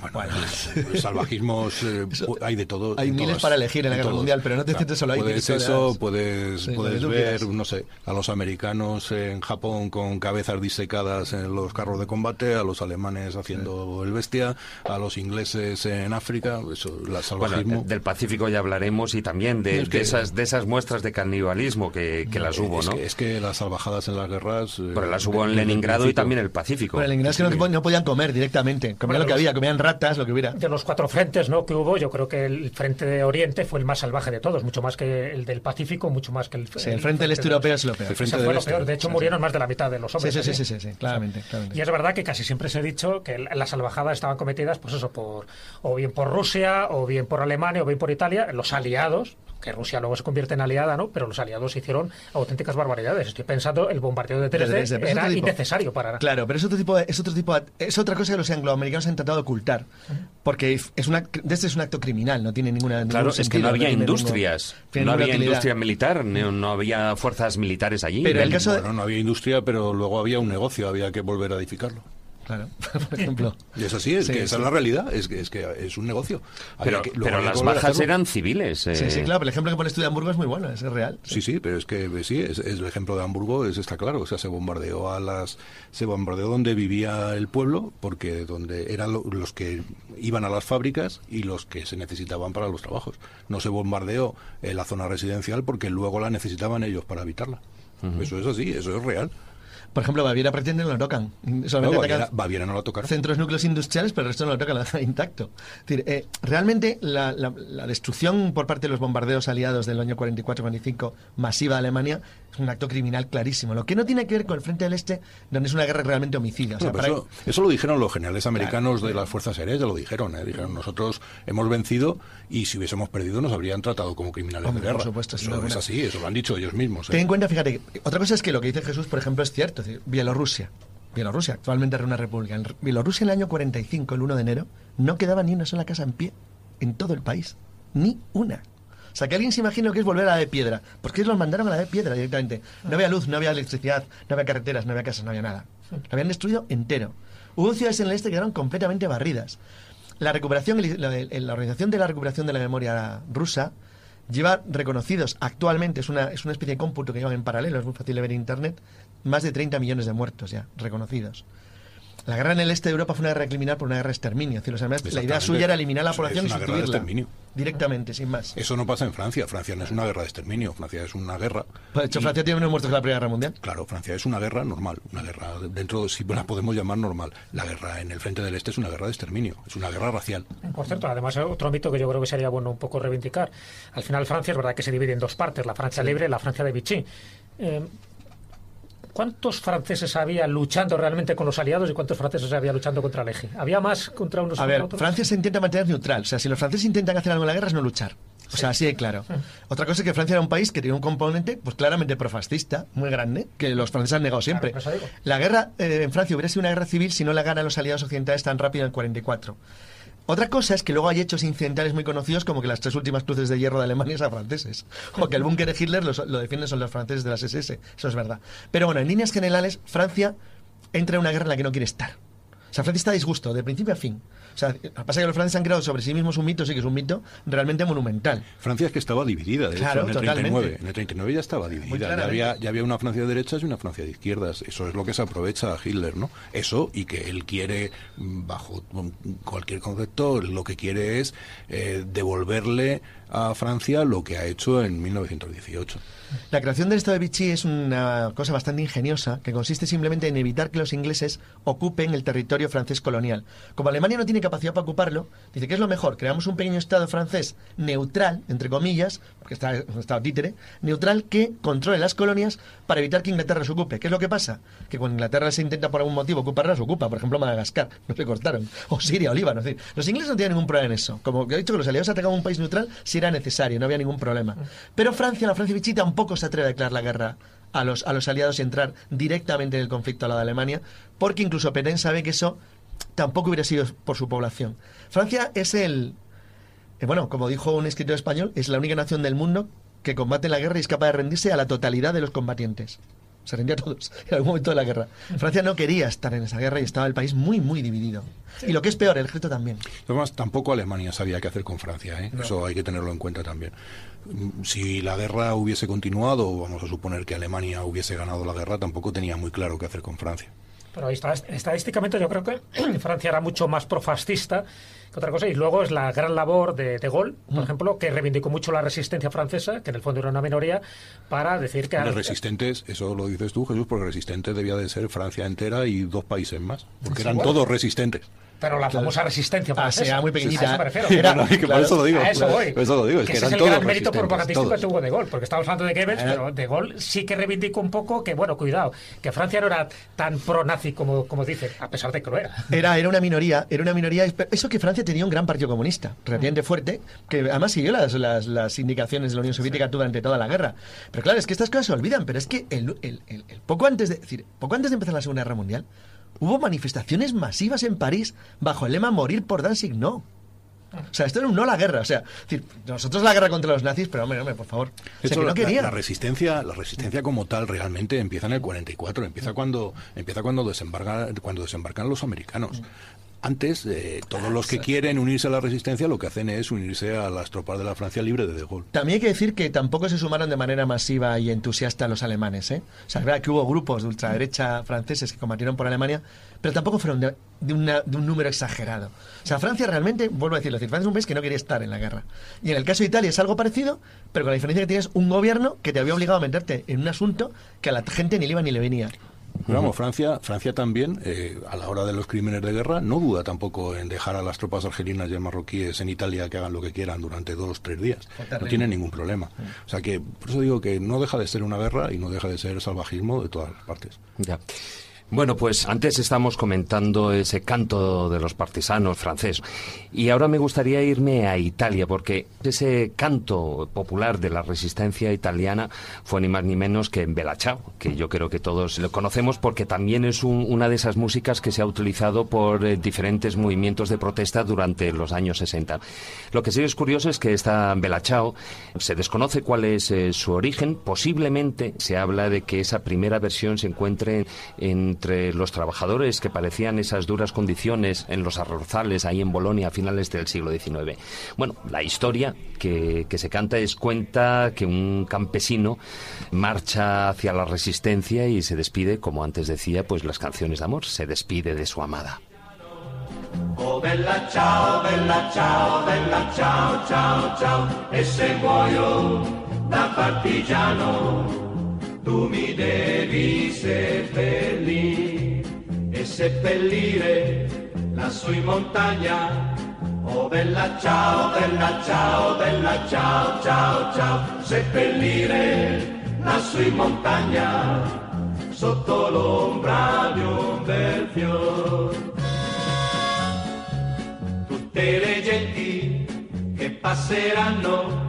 [SPEAKER 5] Bueno, pues, salvajismos eh, hay de todo.
[SPEAKER 4] Hay
[SPEAKER 5] en
[SPEAKER 4] miles
[SPEAKER 5] todas,
[SPEAKER 4] para elegir en la
[SPEAKER 5] en
[SPEAKER 4] Guerra
[SPEAKER 5] todos.
[SPEAKER 4] Mundial, pero no te centres solo ahí,
[SPEAKER 5] Puedes eso, puedes,
[SPEAKER 4] Sí,
[SPEAKER 5] puedes ver, no sé, a los americanos en Japón con cabezas disecadas en los carros de combate, a los alemanes haciendo el bestia, a los ingleses en África, eso, el
[SPEAKER 1] Bueno,
[SPEAKER 5] salvajismo.
[SPEAKER 1] del Pacífico ya hablaremos y también de,
[SPEAKER 5] Es que-
[SPEAKER 1] de esas, de esas muestras de canibalismo que, que las hubo,
[SPEAKER 5] es,
[SPEAKER 1] ¿no?
[SPEAKER 5] que, es que las salvajadas en las guerras. eh,
[SPEAKER 1] Pero las hubo en Leningrado y también en el Pacífico.
[SPEAKER 4] Pero inglés que no, no podían comer directamente, comían
[SPEAKER 2] Bueno,
[SPEAKER 4] lo que había, comían ratas, lo que hubiera.
[SPEAKER 2] De los cuatro frentes ¿no? que hubo, yo creo que el frente de Oriente fue el más salvaje de todos, mucho más que el del Pacífico, mucho más que el,
[SPEAKER 4] Sí, el frente del este europeo es lo peor.
[SPEAKER 5] El frente del
[SPEAKER 2] lo
[SPEAKER 5] este,
[SPEAKER 2] peor. De hecho,
[SPEAKER 5] sí,
[SPEAKER 2] murieron más de la mitad de los hombres.
[SPEAKER 4] sí, sí, sí, sí, sí, claramente, claramente.
[SPEAKER 2] Y es verdad que casi siempre se ha dicho que la- las salvajadas estaban cometidas, pues eso, por o bien por Rusia, o bien por Alemania, o bien por Italia, los aliados, que Rusia luego se convierte en aliada, ¿no? Pero los aliados hicieron auténticas barbaridades. Estoy pensando, el bombardeo de Dresde,
[SPEAKER 4] Dresde, pero es
[SPEAKER 2] era
[SPEAKER 4] otro tipo.
[SPEAKER 2] innecesario para...
[SPEAKER 4] Claro, pero es otro tipo, de- es otro tipo, de- es otra cosa que los angloamericanos han tratado de ocultar, porque es una, este es un acto criminal, no tiene ninguna. ningún
[SPEAKER 1] Claro, es que
[SPEAKER 4] sentido,
[SPEAKER 1] no había industrias, no había
[SPEAKER 4] utilidad.
[SPEAKER 1] industria militar, no, no había fuerzas militares allí.
[SPEAKER 4] Pero el caso de-
[SPEAKER 5] Bueno, no había industria, pero luego había un negocio, había que volver a edificarlo.
[SPEAKER 4] Claro, por ejemplo.
[SPEAKER 5] Y es así, es
[SPEAKER 4] Sí,
[SPEAKER 5] que esa es la realidad, es que es, que es un negocio.
[SPEAKER 1] Pero,
[SPEAKER 5] que-
[SPEAKER 1] las bajas eran civiles.
[SPEAKER 4] Sí,
[SPEAKER 1] eh,
[SPEAKER 4] sí, claro, pero el ejemplo que pones tú de Hamburgo es muy bueno, es real.
[SPEAKER 5] Sí, sí, pero es que eh, sí, es, es el ejemplo de Hamburgo, es, está claro, o sea, se bombardeó a las se bombardeó donde vivía el pueblo, porque donde eran lo- los que iban a las fábricas y los que se necesitaban para los trabajos. No se bombardeó eh, la zona residencial porque luego la necesitaban ellos para habitarla. Eso es así, eso es real.
[SPEAKER 4] Por ejemplo, Baviera pretende no lo tocan.
[SPEAKER 5] No,
[SPEAKER 4] Solamente
[SPEAKER 5] Baviera, no la tocaron.
[SPEAKER 4] centros núcleos industriales, pero el resto no lo tocan, lo dejan intacto. Es decir, eh, realmente la, la- la destrucción por parte de los bombardeos aliados del año 44-45 masiva de Alemania es un acto criminal clarísimo. Lo que no tiene que ver con el Frente del Este, donde es una guerra realmente homicida. O sea,
[SPEAKER 5] No, pero
[SPEAKER 4] para-
[SPEAKER 5] eso, eso lo dijeron los generales americanos de las fuerzas aéreas, ya lo dijeron. ¿eh? Dijeron, nosotros hemos vencido y si hubiésemos perdido nos habrían tratado como criminales
[SPEAKER 4] Hombre,
[SPEAKER 5] de guerra.
[SPEAKER 4] por supuesto,
[SPEAKER 5] eso es así, eso lo han dicho ellos mismos. ¿eh?
[SPEAKER 4] Ten en cuenta, fíjate, otra cosa es que lo que dice Jesús, por ejemplo, es cierto. Es decir, Bielorrusia. Bielorrusia, actualmente era una república. En Bielorrusia, en el año 45, el 1 de enero, no quedaba ni una sola casa en pie en todo el país. Ni una. O sea, que alguien se imagina lo que es volver a la de piedra. Porque ellos los mandaron a la de piedra directamente. No había luz, no había electricidad, no había carreteras, no había casas, no había nada. Lo habían destruido entero. Hubo ciudades en el este que quedaron completamente barridas. La recuperación, la, la Organización de la Recuperación de la Memoria Rusa lleva reconocidos actualmente, es una, es una especie de cómputo que llevan en paralelo, es muy fácil de ver en Internet, más de 30 millones de muertos ya reconocidos. La guerra en el este de Europa fue una guerra criminal por una guerra de exterminio. Es decir, la idea suya era eliminar la
[SPEAKER 5] Es-
[SPEAKER 4] población
[SPEAKER 5] es
[SPEAKER 4] y
[SPEAKER 5] una guerra de exterminio.
[SPEAKER 4] Directamente, sin más.
[SPEAKER 5] Eso no pasa en Francia. Francia no es una guerra de exterminio. Francia es una guerra.
[SPEAKER 4] Pues, de hecho,
[SPEAKER 5] y-
[SPEAKER 4] Francia tiene menos muertos que la Primera Guerra Mundial.
[SPEAKER 5] Claro, Francia es una guerra normal, una guerra dentro, si la podemos llamar normal. La guerra en el frente del este es una guerra de exterminio, es una guerra racial.
[SPEAKER 2] Por cierto, además otro mito que yo creo que sería bueno un poco reivindicar. Al final Francia es verdad que se divide en dos partes, la Francia libre y la Francia de Vichy. Eh, ¿Cuántos franceses había luchando realmente con los aliados y cuántos franceses había luchando contra el eje? ¿Había más contra unos
[SPEAKER 4] A ver,
[SPEAKER 2] otros?
[SPEAKER 4] Francia se intenta mantener neutral. O sea, si los franceses intentan hacer algo en la guerra es no luchar. O sea, así de claro. Otra cosa es que Francia era un país que tenía un componente, pues claramente profascista, muy grande, que los franceses han negado siempre.
[SPEAKER 2] digo.
[SPEAKER 4] La guerra eh, en Francia hubiera sido una guerra civil si no la ganan los aliados occidentales tan rápido en el 44. Otra cosa es que luego hay hechos incidentales muy conocidos como que las tres últimas cruces de hierro de Alemania son franceses. O que el búnker de Hitler los- lo, defienden son los franceses de las SS. Eso es verdad. Pero bueno, en líneas generales, Francia entra en una guerra en la que no quiere estar. O sea, Francia está a disgusto, de principio a fin. O sea, lo que pasa es que los franceses han creado sobre sí mismos un mito, sí que es un mito realmente monumental.
[SPEAKER 5] Francia es que estaba dividida, de
[SPEAKER 4] Claro,
[SPEAKER 5] hecho, en el
[SPEAKER 4] totalmente.
[SPEAKER 5] 39. En el 39 ya estaba dividida. Ya
[SPEAKER 4] claramente.
[SPEAKER 5] había, ya había una Francia de derechas y una Francia de izquierdas. Eso es lo que se aprovecha a Hitler, ¿no? Eso y que él quiere, mm, bajo mm, cualquier concepto, lo que quiere es eh, devolverle a Francia lo que ha hecho en 1918.
[SPEAKER 4] La creación del Estado de Vichy es una cosa bastante ingeniosa que consiste simplemente en evitar que los ingleses ocupen el territorio francés colonial. Como Alemania no tiene capacidad para ocuparlo, dice que es lo mejor, creamos un pequeño Estado francés neutral, entre comillas, porque está un Estado títere, neutral que controle las colonias para evitar que Inglaterra se ocupe. ¿Qué es lo que pasa? Que cuando Inglaterra se intenta por algún motivo ocuparla, se ocupa. Por ejemplo, Madagascar, no se cortaron. O Siria, o Líbano. Es decir, los ingleses no tienen ningún problema en eso. Como he dicho que los aliados atacaban un país neutral si era necesario, no había ningún problema. Pero Francia, la Francia Vichy, tampoco se atreve a declarar la guerra a los, a los aliados y entrar directamente en el conflicto al lado de Alemania, porque incluso Petén sabe que eso tampoco hubiera sido por su población. Francia es el, eh, bueno, como dijo un escritor español, es la única nación del mundo que combate la guerra y es capaz de rendirse a la totalidad de los combatientes. Se rendía a todos en algún momento de la guerra. Francia no quería estar en esa guerra y estaba el país muy, muy dividido. Y lo que es peor, el ejército también.
[SPEAKER 5] Además, tampoco Alemania sabía qué hacer con Francia, ¿eh?
[SPEAKER 4] No.
[SPEAKER 5] eso hay que tenerlo en cuenta también. Si la guerra hubiese continuado, vamos a suponer que Alemania hubiese ganado la guerra, tampoco tenía muy claro qué hacer con Francia.
[SPEAKER 2] Pero ahí está, estadísticamente yo creo que Francia era mucho más profascista que otra cosa. Y luego es la gran labor de De Gaulle, por ejemplo, que reivindicó mucho la resistencia francesa, que en el fondo era una minoría, para decir que...
[SPEAKER 5] Los resistentes, eso lo dices tú, Jesús, porque resistente debía de ser Francia entera y dos países más, porque
[SPEAKER 2] Sí,
[SPEAKER 5] eran
[SPEAKER 2] bueno.
[SPEAKER 5] todos resistentes.
[SPEAKER 2] Pero la famosa resistencia
[SPEAKER 4] Ah,
[SPEAKER 2] francesa.
[SPEAKER 4] era muy pequeñita.
[SPEAKER 2] A eso me refiero.
[SPEAKER 4] Era-
[SPEAKER 5] Claro, que por eso lo digo.
[SPEAKER 2] A eso voy.
[SPEAKER 5] Por eso lo digo, es
[SPEAKER 2] que
[SPEAKER 5] que
[SPEAKER 2] ese es el gran mérito propagandístico que tuvo De Gaulle, porque estamos hablando de Goebbels, pero De Gaulle sí que reivindicó un poco que, bueno, cuidado, que Francia no era tan pro-nazi como, como dice, a pesar de que lo era.
[SPEAKER 4] Era, era una minoría, era una minoría. Eso que Francia tenía un gran partido comunista, relativamente fuerte, que además siguió las, las, las indicaciones de la Unión Soviética durante toda la guerra. Pero claro, es que estas cosas se olvidan, pero es que el, el- el- el poco antes de es decir, poco antes de empezar la Segunda Guerra Mundial, hubo manifestaciones masivas en París bajo el lema morir por Danzig no. O sea, esto era un no a la guerra. O sea, decir, nosotros la guerra contra los nazis, pero hombre, hombre, por favor. O
[SPEAKER 5] De
[SPEAKER 4] sea,
[SPEAKER 5] hecho,
[SPEAKER 4] que no
[SPEAKER 5] la,
[SPEAKER 4] quería.
[SPEAKER 5] la resistencia, la resistencia como tal realmente empieza en el 44, empieza cuando, empieza cuando desembarca, cuando desembarcan los americanos. Antes, eh, todos los que quieren unirse a la resistencia lo que hacen es unirse a las tropas de la Francia libre de De Gaulle.
[SPEAKER 4] También hay que decir que tampoco se sumaron de manera masiva y entusiasta los alemanes. ¿eh? O sea, es verdad que hubo grupos de ultraderecha franceses que combatieron por Alemania, pero tampoco fueron de, de una- de un número exagerado. O sea, Francia realmente, vuelvo a decirlo, Francia es un país que no quería estar en la guerra. Y en el caso de Italia es algo parecido, pero con la diferencia que tienes un gobierno que te había obligado a meterte en un asunto que a la gente ni le iba ni le venía.
[SPEAKER 5] Pero vamos, Francia, Francia también, eh, a la hora de los crímenes de guerra, no duda tampoco en dejar a las tropas argelinas y marroquíes en Italia que hagan lo que quieran durante dos, tres días. No tiene ningún problema. O sea que, por eso digo que no deja de ser una guerra y no deja de ser salvajismo de todas las partes.
[SPEAKER 1] Ya. Bueno, pues antes estamos comentando ese canto de los partisanos francés y ahora me gustaría irme a Italia porque ese canto popular de la resistencia italiana fue ni más ni menos que en Bella Ciao, que yo creo que todos lo conocemos porque también es un- una de esas músicas que se ha utilizado por eh, diferentes movimientos de protesta durante los años 60. Lo que sí es curioso es que esta Bella Ciao se desconoce cuál es eh, su origen, posiblemente se habla de que esa primera versión se encuentre entre los trabajadores que parecían esas duras condiciones en los arrozales ahí en Bolonia a finales del siglo XIX. Bueno, la historia que, se canta es cuenta que un campesino marcha hacia la resistencia y se despide, como antes decía, pues las canciones de amor, se despide de su amada.
[SPEAKER 11] Oh bella ciao, bella ciao, bella ciao, ciao, ciao. E se da partigiano, tu mi devi seppellire e seppellire lassù in montagna. Oh bella ciao, bella ciao, bella ciao, ciao, ciao. Seppellire lassù in montagna, sotto l'ombra di un bel fior tutte le genti che passeranno.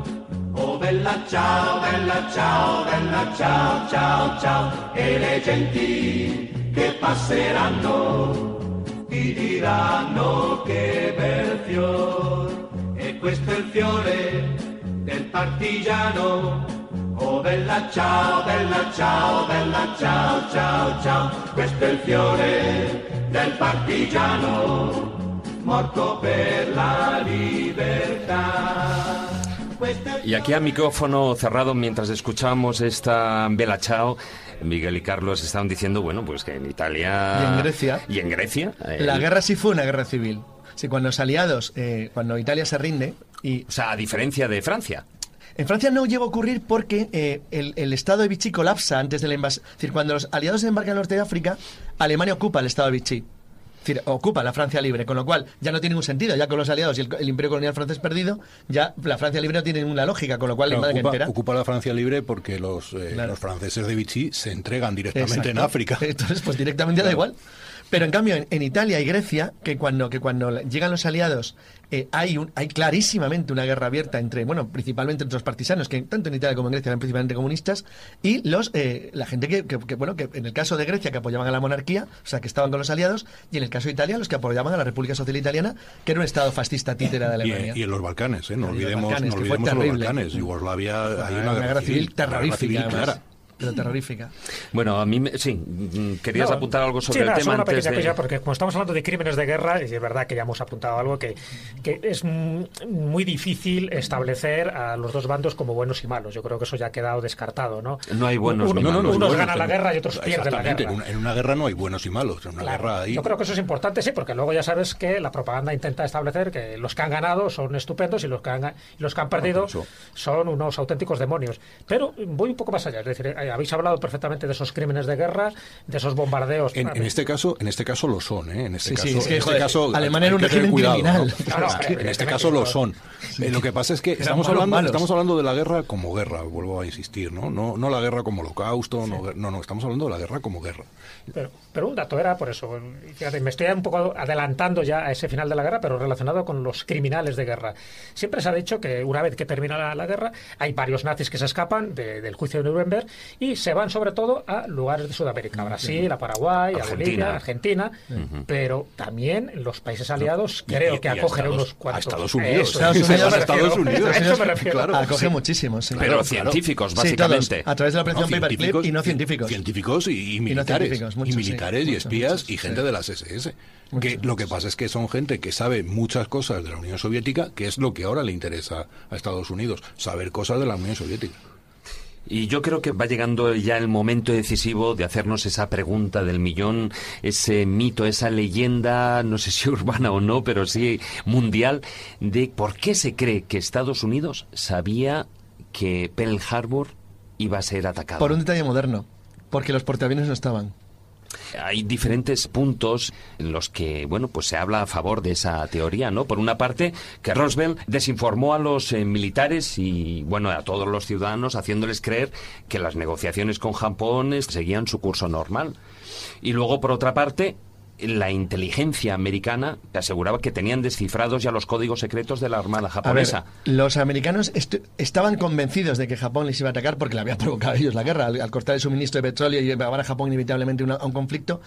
[SPEAKER 11] Oh bella ciao, bella ciao, bella ciao, ciao, ciao. E le genti che passeranno ti diranno che bel fior, e questo è il fiore del partigiano. Oh bella ciao, bella ciao, bella ciao, ciao, ciao, questo è il fiore del partigiano, morto per la libertà.
[SPEAKER 1] Y aquí a micrófono cerrado, mientras escuchamos esta Bella Chao, Miguel y Carlos estaban diciendo, bueno, pues que en Italia...
[SPEAKER 4] Y en Grecia.
[SPEAKER 1] Y en Grecia. eh,
[SPEAKER 4] La guerra sí fue una guerra civil. Sí, cuando los aliados, eh, cuando Italia se rinde y
[SPEAKER 1] O sea, a diferencia de Francia.
[SPEAKER 4] En Francia no llegó a ocurrir porque eh, el, el estado de Vichy colapsa antes de la invasión. Es decir, cuando los aliados se embarcan en el norte de África, Alemania ocupa el estado de Vichy. Es decir, ocupa la Francia libre, con lo cual ya no tiene ningún sentido. Ya con los aliados y el, el imperio colonial francés perdido, ya la Francia libre no tiene ninguna lógica, con lo cual la
[SPEAKER 5] Claro,
[SPEAKER 4] invaden
[SPEAKER 5] ocupa,
[SPEAKER 4] entera.
[SPEAKER 5] ocupa la Francia libre porque los, eh,
[SPEAKER 4] Claro.
[SPEAKER 5] los franceses de Vichy se entregan directamente en. África.
[SPEAKER 4] Entonces, pues directamente da igual. Pero en cambio, en, en Italia y Grecia, que cuando, que cuando llegan los aliados, eh, hay, un, hay clarísimamente una guerra abierta entre, bueno, principalmente entre los partisanos, que tanto en Italia como en Grecia eran principalmente comunistas, y los eh, la gente que, que- que, bueno, que en el caso de Grecia, que apoyaban a la monarquía, o sea, que estaban con los aliados, y en el caso de Italia, los que apoyaban a la República Social Italiana, que era un estado fascista títera de Alemania.
[SPEAKER 5] y en los Balcanes, ¿eh? no
[SPEAKER 4] en los
[SPEAKER 5] olvidemos,
[SPEAKER 4] Balcanes,
[SPEAKER 5] no olvidemos los. Balcanes. Yugoslavia, hay
[SPEAKER 4] Una
[SPEAKER 5] una,
[SPEAKER 4] guerra civil terrorífica,
[SPEAKER 5] civil
[SPEAKER 4] además.
[SPEAKER 5] clara.
[SPEAKER 4] Pero terrorífica.
[SPEAKER 1] Bueno, a mí, me- sí, querías
[SPEAKER 2] No,
[SPEAKER 1] apuntar algo sobre
[SPEAKER 2] sí,
[SPEAKER 1] el
[SPEAKER 2] nada,
[SPEAKER 1] tema
[SPEAKER 2] una
[SPEAKER 1] antes
[SPEAKER 2] pequeña
[SPEAKER 1] de...
[SPEAKER 2] cosa, porque como estamos hablando de crímenes de guerra, y es verdad que ya hemos apuntado algo que, que es muy difícil establecer a los dos bandos como buenos y malos. Yo creo que eso ya ha quedado descartado, ¿no?
[SPEAKER 1] No hay buenos
[SPEAKER 2] Uno-
[SPEAKER 1] ni malos.
[SPEAKER 2] Unos
[SPEAKER 5] Bueno,
[SPEAKER 2] ganan la guerra y otros pierden la guerra.
[SPEAKER 5] En una, en una guerra no hay buenos y malos. En una
[SPEAKER 2] Claro.
[SPEAKER 5] guerra hay.
[SPEAKER 2] Yo creo que eso es importante, sí, porque luego ya sabes que la propaganda intenta establecer que los que han ganado son estupendos y los que han, los que han perdido
[SPEAKER 5] eso.
[SPEAKER 2] son unos auténticos demonios. Pero voy un poco más allá, es decir, eh, habéis hablado perfectamente de esos crímenes de guerra, de esos bombardeos.
[SPEAKER 5] En, en este caso, en este caso lo son, ¿eh? En este
[SPEAKER 4] Sí,
[SPEAKER 5] caso,
[SPEAKER 4] sí, es que,
[SPEAKER 5] en este
[SPEAKER 4] joder,
[SPEAKER 5] caso
[SPEAKER 4] Alemania era un régimen
[SPEAKER 5] cuidado,
[SPEAKER 4] criminal.
[SPEAKER 5] ¿no?
[SPEAKER 2] Claro,
[SPEAKER 5] Es que en este caso lo son. Eh, lo que pasa es que
[SPEAKER 4] Eran
[SPEAKER 5] estamos
[SPEAKER 4] malos,
[SPEAKER 5] hablando,
[SPEAKER 4] malos.
[SPEAKER 5] estamos hablando de la guerra como guerra, vuelvo a insistir, ¿no? No, no la guerra como holocausto, no, no, no, estamos hablando de la guerra como guerra.
[SPEAKER 2] Pero, pero un dato era por eso. Fíjate, me estoy un poco adelantando ya a ese final de la guerra, pero relacionado con los criminales de guerra. Siempre se ha dicho que una vez que termina la, la guerra, hay varios nazis que se escapan de- del juicio de Nuremberg y se van sobre todo a lugares de Sudamérica, a Brasil, a Paraguay, a
[SPEAKER 1] Argentina.
[SPEAKER 2] Bolivia, a Argentina, pero también los países aliados creo
[SPEAKER 5] y-
[SPEAKER 2] que
[SPEAKER 5] y a
[SPEAKER 2] acogen
[SPEAKER 5] Estados-
[SPEAKER 2] unos
[SPEAKER 5] a
[SPEAKER 2] cuantos.
[SPEAKER 5] Estados Unidos.
[SPEAKER 2] Eso,
[SPEAKER 4] Estados
[SPEAKER 2] a
[SPEAKER 4] Unidos,
[SPEAKER 5] a Estados. Unidos.
[SPEAKER 2] A eso me refiero.
[SPEAKER 5] Claro.
[SPEAKER 4] Acoge muchísimos. sí.
[SPEAKER 1] Pero
[SPEAKER 5] Claro,
[SPEAKER 1] científicos,
[SPEAKER 4] Sí,
[SPEAKER 1] básicamente.
[SPEAKER 4] todos, a través de la
[SPEAKER 5] No,
[SPEAKER 4] operación Paperclip y no científicos.
[SPEAKER 5] Científicos y, y militares.
[SPEAKER 4] científicos, muchos,
[SPEAKER 5] y militares
[SPEAKER 4] sí,
[SPEAKER 5] y espías y gente
[SPEAKER 4] sí.
[SPEAKER 5] de las SS. Que lo que pasa es que son gente que sabe muchas cosas de la Unión Soviética, que es lo que ahora le interesa a Estados Unidos, saber cosas de la Unión Soviética.
[SPEAKER 1] Y yo creo que va llegando ya el momento decisivo de hacernos esa pregunta del millón, ese mito, esa leyenda, no sé si urbana o no, pero sí mundial, de por qué se cree que Estados Unidos sabía que Pearl Harbor iba a ser atacado.
[SPEAKER 4] Por un detalle moderno. Porque los portaaviones no estaban.
[SPEAKER 1] Hay diferentes puntos en los que, bueno, pues se habla a favor de esa teoría, ¿no? Por una parte, que Roosevelt desinformó a los eh, militares y, bueno, a todos los ciudadanos, haciéndoles creer que las negociaciones con Japón seguían su curso normal. Y luego, por otra parte, la inteligencia americana aseguraba que tenían descifrados ya los códigos secretos de la Armada
[SPEAKER 4] ver,
[SPEAKER 1] japonesa.
[SPEAKER 4] los americanos estaban convencidos de que Japón les iba a atacar porque le había provocado a ellos la guerra al, al cortar el suministro de petróleo y llevar a Japón inevitablemente una- a un conflicto.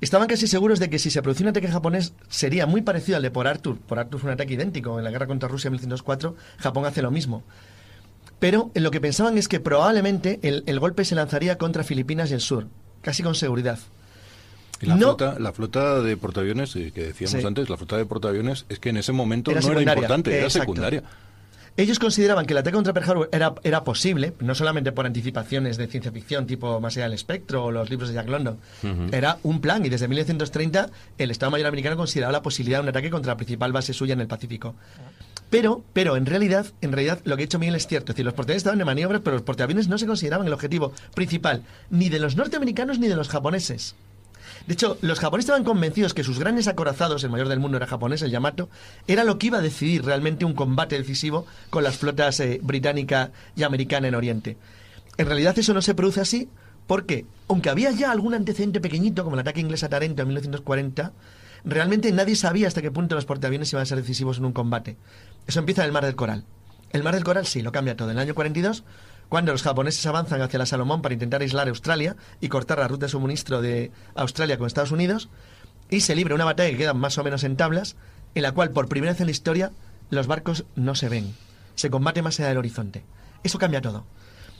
[SPEAKER 4] Estaban casi seguros de que si se producía un ataque japonés sería muy parecido al de por Arthur. Por Arthur fue un ataque idéntico. En la guerra contra Rusia en 1904, Japón hace lo mismo. Pero lo que pensaban es que probablemente el, el golpe se lanzaría contra Filipinas y el sur, casi con seguridad.
[SPEAKER 5] La,
[SPEAKER 4] No.
[SPEAKER 5] flota, la flota de portaaviones, eh, que decíamos
[SPEAKER 4] Sí.
[SPEAKER 5] antes, la flota de portaaviones es que en ese momento
[SPEAKER 4] Era
[SPEAKER 5] no era importante, era
[SPEAKER 4] exacto.
[SPEAKER 5] secundaria.
[SPEAKER 4] Ellos consideraban que el ataque contra Pearl Harbor era, era posible, no solamente por anticipaciones de ciencia ficción tipo Más allá del espectro o los libros de Jack London. Era un plan y desde 1930 el Estado Mayor americano consideraba la posibilidad de un ataque contra la principal base suya en el Pacífico. Pero, pero en realidad, en realidad lo que ha dicho Miguel es cierto. Es decir, los portaaviones estaban de maniobras, pero los portaaviones no se consideraban el objetivo principal ni de los norteamericanos ni de los japoneses. De hecho, los japoneses estaban convencidos que sus grandes acorazados, el mayor del mundo era japonés, el Yamato, era lo que iba a decidir realmente un combate decisivo con las flotas eh, británica y americana en Oriente. En realidad eso no se produce así porque, aunque había ya algún antecedente pequeñito, como el ataque inglés a Tarento en 1940, realmente nadie sabía hasta qué punto los portaaviones iban a ser decisivos en un combate. Eso empieza en el Mar del Coral. El Mar del Coral sí, lo cambia todo. En el año 42, cuando los japoneses avanzan hacia la Salomón para intentar aislar Australia y cortar la ruta de suministro de Australia con Estados Unidos, y se libra una batalla que queda más o menos en tablas, en la cual por primera vez en la historia los barcos no se ven. Se combate más allá del horizonte. Eso cambia todo.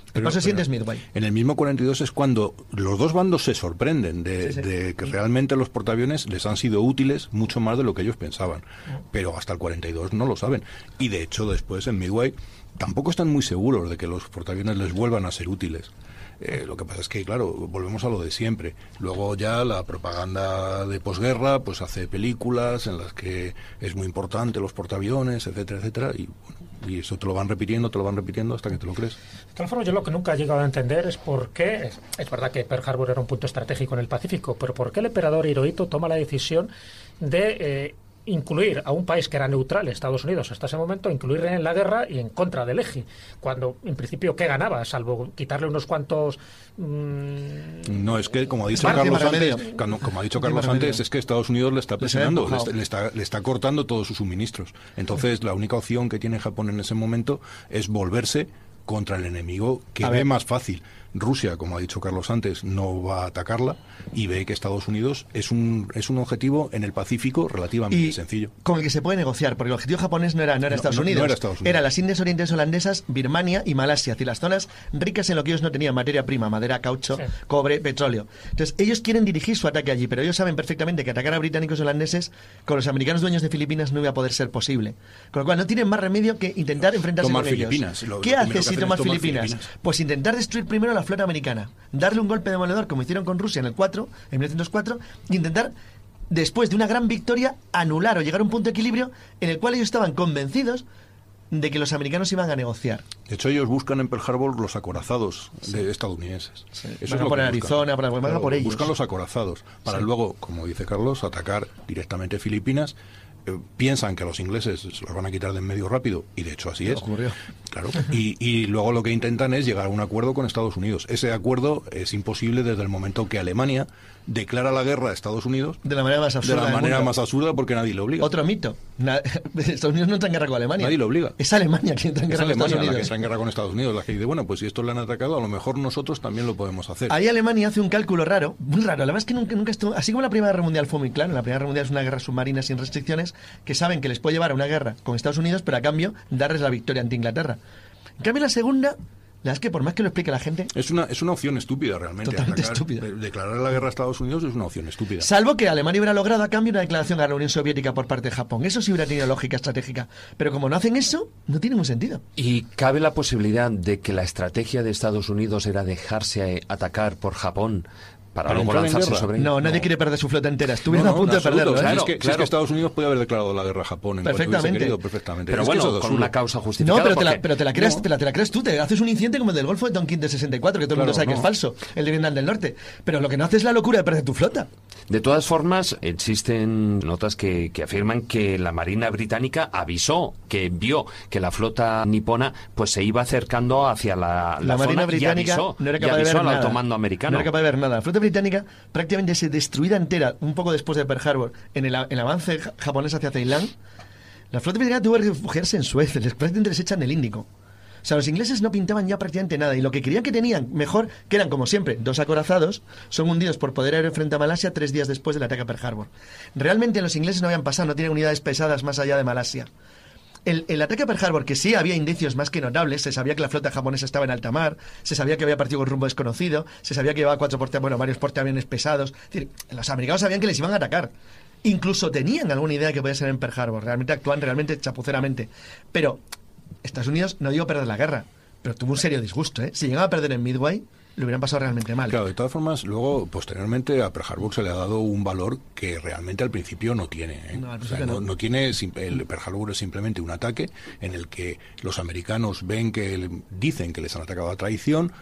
[SPEAKER 4] El
[SPEAKER 5] Pero-
[SPEAKER 4] paso siguiente es
[SPEAKER 5] pero
[SPEAKER 4] Midway.
[SPEAKER 5] En el mismo 42 es cuando los dos bandos se sorprenden de,
[SPEAKER 4] Sí, sí.
[SPEAKER 5] de que realmente los portaaviones les han sido útiles mucho más de lo que ellos pensaban. Pero hasta el 42 no lo saben. Y de hecho después en Midway tampoco están muy seguros de que los portaaviones les vuelvan a ser útiles. Eh, lo que pasa es que, claro, volvemos a lo de siempre. Luego ya la propaganda de posguerra, pues hace películas en las que es muy importante los portaaviones, etcétera, etcétera, y, bueno, y eso te lo van repitiendo, te lo van repitiendo hasta que te lo crees.
[SPEAKER 2] De todas formas, yo lo que nunca he llegado a entender es por qué, es, verdad que Pearl Harbor era un punto estratégico en el Pacífico, pero por qué el emperador Hirohito toma la decisión de eh, incluir a un país que era neutral, Estados Unidos, hasta ese momento, incluirle en la guerra y en contra del eje, cuando en principio, ¿qué ganaba? Salvo quitarle unos cuantos... mm,
[SPEAKER 5] No, es que como ha dicho Carlos antes, como ha dicho Carlos antes, es que Estados Unidos le está presionando, le está, le está- le está cortando todos sus suministros. Entonces, la única opción que tiene Japón en ese momento es volverse contra el enemigo que
[SPEAKER 4] A
[SPEAKER 5] ve
[SPEAKER 4] ver.
[SPEAKER 5] más fácil. Rusia, como ha dicho Carlos antes, no va a atacarla y ve que Estados Unidos es un, es un objetivo en el Pacífico relativamente
[SPEAKER 4] y
[SPEAKER 5] sencillo.
[SPEAKER 4] con el que se puede negociar, porque el objetivo japonés no era, no era
[SPEAKER 5] No,
[SPEAKER 4] Estados
[SPEAKER 5] no, no
[SPEAKER 4] Unidos,
[SPEAKER 5] era Estados Unidos.
[SPEAKER 4] Era las Indias Orientales Holandesas, Birmania y Malasia, es decir, las zonas ricas en lo que ellos no tenían, materia prima, madera, caucho,
[SPEAKER 2] Sí.
[SPEAKER 4] cobre, petróleo. Entonces, ellos quieren dirigir su ataque allí, pero ellos saben perfectamente que atacar a británicos y holandeses con los americanos dueños de Filipinas no iba a poder ser posible. Con lo cual, no tienen más remedio que intentar enfrentarse
[SPEAKER 5] Tomar
[SPEAKER 4] con ellos.
[SPEAKER 5] Filipinas. Lo- lo
[SPEAKER 4] ¿Qué
[SPEAKER 5] que
[SPEAKER 4] si tomas
[SPEAKER 5] es tomar
[SPEAKER 4] Filipinas?
[SPEAKER 5] Filipinas.
[SPEAKER 4] Pues intentar destruir primero la flota americana, darle un golpe demoledor como hicieron con Rusia en el 4, en 1904, y intentar después de una gran victoria anular o llegar a un punto de equilibrio en el cual ellos estaban convencidos de que los americanos iban a negociar.
[SPEAKER 5] De hecho, ellos buscan en Pearl Harbor los acorazados de estadounidenses. Eso
[SPEAKER 4] Van
[SPEAKER 5] es
[SPEAKER 4] a
[SPEAKER 5] lo
[SPEAKER 4] por
[SPEAKER 5] que
[SPEAKER 4] Arizona, van a- van a
[SPEAKER 5] Claro,
[SPEAKER 4] por ellos.
[SPEAKER 5] Buscan los acorazados para
[SPEAKER 4] Sí.
[SPEAKER 5] luego, como dice Carlos, atacar directamente Filipinas. Eh, piensan que los ingleses se los van a quitar de en medio rápido y de hecho así es.
[SPEAKER 4] Ocurrió.
[SPEAKER 5] Claro. Y, y luego lo que intentan es llegar a un acuerdo con Estados Unidos. Ese acuerdo es imposible desde el momento que Alemania declara la guerra a Estados Unidos
[SPEAKER 4] De la manera más
[SPEAKER 5] de
[SPEAKER 4] absurda.
[SPEAKER 5] la
[SPEAKER 4] del
[SPEAKER 5] manera más absurda porque nadie le obliga.
[SPEAKER 4] Otro mito. Na- Estados Unidos no entra en guerra con Alemania.
[SPEAKER 5] Nadie lo obliga.
[SPEAKER 4] Es Alemania quien entra en
[SPEAKER 5] Es
[SPEAKER 4] guerra con Estados
[SPEAKER 5] la que
[SPEAKER 4] Unidos.
[SPEAKER 5] está en guerra con Estados Unidos, la que dice, bueno, pues si estos le han atacado, a lo mejor nosotros también lo podemos hacer.
[SPEAKER 4] Ahí Alemania hace un cálculo raro, muy raro. La verdad es que nunca, nunca estuvo. Así como la Primera Guerra Mundial fue muy claro, la Primera Guerra Mundial es una guerra submarina sin restricciones, que saben que les puede llevar a una guerra con Estados Unidos, pero a cambio darles la victoria ante Inglaterra. En cambio, la segunda, la verdad es que por más que lo explique la gente,
[SPEAKER 5] Es una, es una opción estúpida realmente.
[SPEAKER 4] Totalmente
[SPEAKER 5] Atacar-
[SPEAKER 4] estúpida.
[SPEAKER 5] de- Declarar la guerra a Estados Unidos es una opción estúpida.
[SPEAKER 4] salvo que Alemania hubiera logrado a cambio una declaración a la Unión Soviética por parte de Japón. Eso sí hubiera tenido lógica estratégica. Pero como no hacen eso, no tiene ningún sentido.
[SPEAKER 12] ¿Y cabe la posibilidad de que la estrategia de Estados Unidos era dejarse eh, atacar por Japón para,
[SPEAKER 5] Para
[SPEAKER 12] luego lanzarse sobre
[SPEAKER 4] No, nadie quiere perder su flota entera. Estuvieron
[SPEAKER 5] No,
[SPEAKER 4] a punto de perderlo. ¿eh?
[SPEAKER 5] Si es que, si es
[SPEAKER 12] claro.
[SPEAKER 5] que Estados Unidos puede haber declarado la guerra a Japón en
[SPEAKER 4] Perfectamente.
[SPEAKER 5] querido, perfectamente.
[SPEAKER 12] Pero
[SPEAKER 5] Es que
[SPEAKER 12] bueno, con una causa justificada.
[SPEAKER 4] No, pero te, la, pero te la creas,
[SPEAKER 5] No.
[SPEAKER 4] te la, te la crees tú, te haces un incidente como el del Golfo de Tonkin de 64, que todo el mundo
[SPEAKER 5] Claro,
[SPEAKER 4] sabe que
[SPEAKER 5] no.
[SPEAKER 4] es falso, el de Vietnam del Norte. Pero lo que no haces es la locura de perder tu flota.
[SPEAKER 12] De todas formas, existen notas que, que afirman que la Marina Británica avisó, que vio que la flota nipona pues se iba acercando hacia la,
[SPEAKER 4] La,
[SPEAKER 12] la
[SPEAKER 4] Marina
[SPEAKER 12] zona
[SPEAKER 4] Británica
[SPEAKER 12] y avisó,
[SPEAKER 4] no era
[SPEAKER 12] y
[SPEAKER 4] capaz de
[SPEAKER 12] avisó
[SPEAKER 4] ver
[SPEAKER 12] al
[SPEAKER 4] nada.
[SPEAKER 12] alto mando americano.
[SPEAKER 4] No era capaz de ver nada. La flota británica prácticamente se destruida entera, un poco después de Pearl Harbor, en el, avance ja- japonés hacia Ceilán. La flota británica tuvo que refugiarse en Suez, les prácticamente les echan el Índico. O sea, los ingleses no pintaban ya prácticamente nada y lo que querían que tenían mejor, que eran como siempre, dos acorazados, son hundidos por poder aéreo frente a Malasia tres días después del ataque a Pearl Harbor. Realmente los ingleses no habían pasado, no tienen unidades pesadas más allá de Malasia. El, ataque a Pearl Harbor, que sí había indicios más que notables, se sabía que la flota japonesa estaba en alta mar, se sabía que había partido con rumbo desconocido, se sabía que llevaba cuatro bueno, varios portaaviones pesados. Es los americanos sabían que les iban a atacar. Incluso tenían alguna idea que podía ser en Pearl Harbor. Realmente actúan realmente chapuceramente. Pero Estados Unidos, no digo perder la guerra, pero tuvo un serio disgusto. ¿eh? Si llegaba a perder en Midway, lo hubieran pasado realmente mal.
[SPEAKER 5] Claro, de todas formas, luego, posteriormente, a Harbor se le ha dado un valor que realmente al principio no tiene. ¿eh?
[SPEAKER 4] No, al
[SPEAKER 5] O sea,
[SPEAKER 4] principio
[SPEAKER 5] no,
[SPEAKER 4] no.
[SPEAKER 5] no tiene, el Pearl es simplemente un ataque en el que los americanos ven que dicen que les han atacado a traición,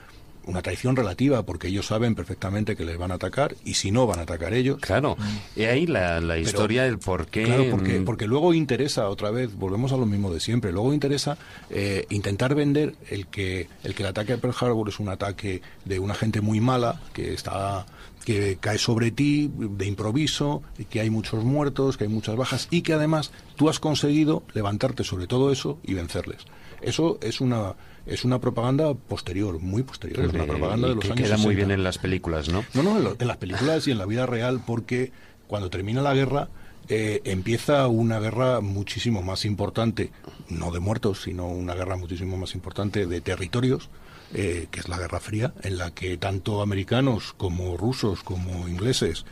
[SPEAKER 5] una traición relativa porque ellos saben perfectamente que les van a atacar y si no van a atacar ellos.
[SPEAKER 12] Claro, y ahí la, la historia del por qué...
[SPEAKER 5] Claro, porque,
[SPEAKER 12] mm,
[SPEAKER 5] porque luego interesa, otra vez, volvemos a lo mismo de siempre, luego interesa eh, intentar vender el que, el que el ataque a Pearl Harbor es un ataque de una gente muy mala, que está que cae sobre ti de improviso, y que hay muchos muertos, que hay muchas bajas y que además tú has conseguido levantarte sobre todo eso y vencerles. Eso es una es una propaganda posterior, muy posterior, es una propaganda de los
[SPEAKER 12] que
[SPEAKER 5] años
[SPEAKER 12] queda muy
[SPEAKER 5] 60.
[SPEAKER 12] bien en las películas, ¿no?
[SPEAKER 5] No, no, en, lo- en las películas y en la vida real, porque Cuando termina la guerra, eh, empieza una guerra muchísimo más importante, no de muertos, sino una guerra muchísimo más importante de territorios, eh, que es la Guerra Fría, en la que tanto americanos como rusos como ingleses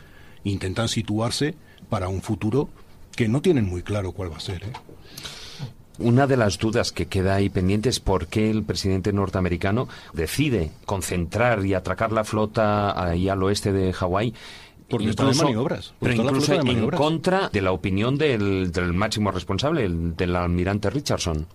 [SPEAKER 5] intentan situarse para un futuro que no tienen muy claro cuál va a ser. ¿eh?
[SPEAKER 12] Una de las dudas que queda ahí pendiente es por qué el presidente norteamericano decide concentrar y atracar la flota ahí al oeste de Hawái
[SPEAKER 5] porque está de maniobras.
[SPEAKER 12] Pero incluso en contra de la opinión del, del máximo responsable, el, del almirante Richardson.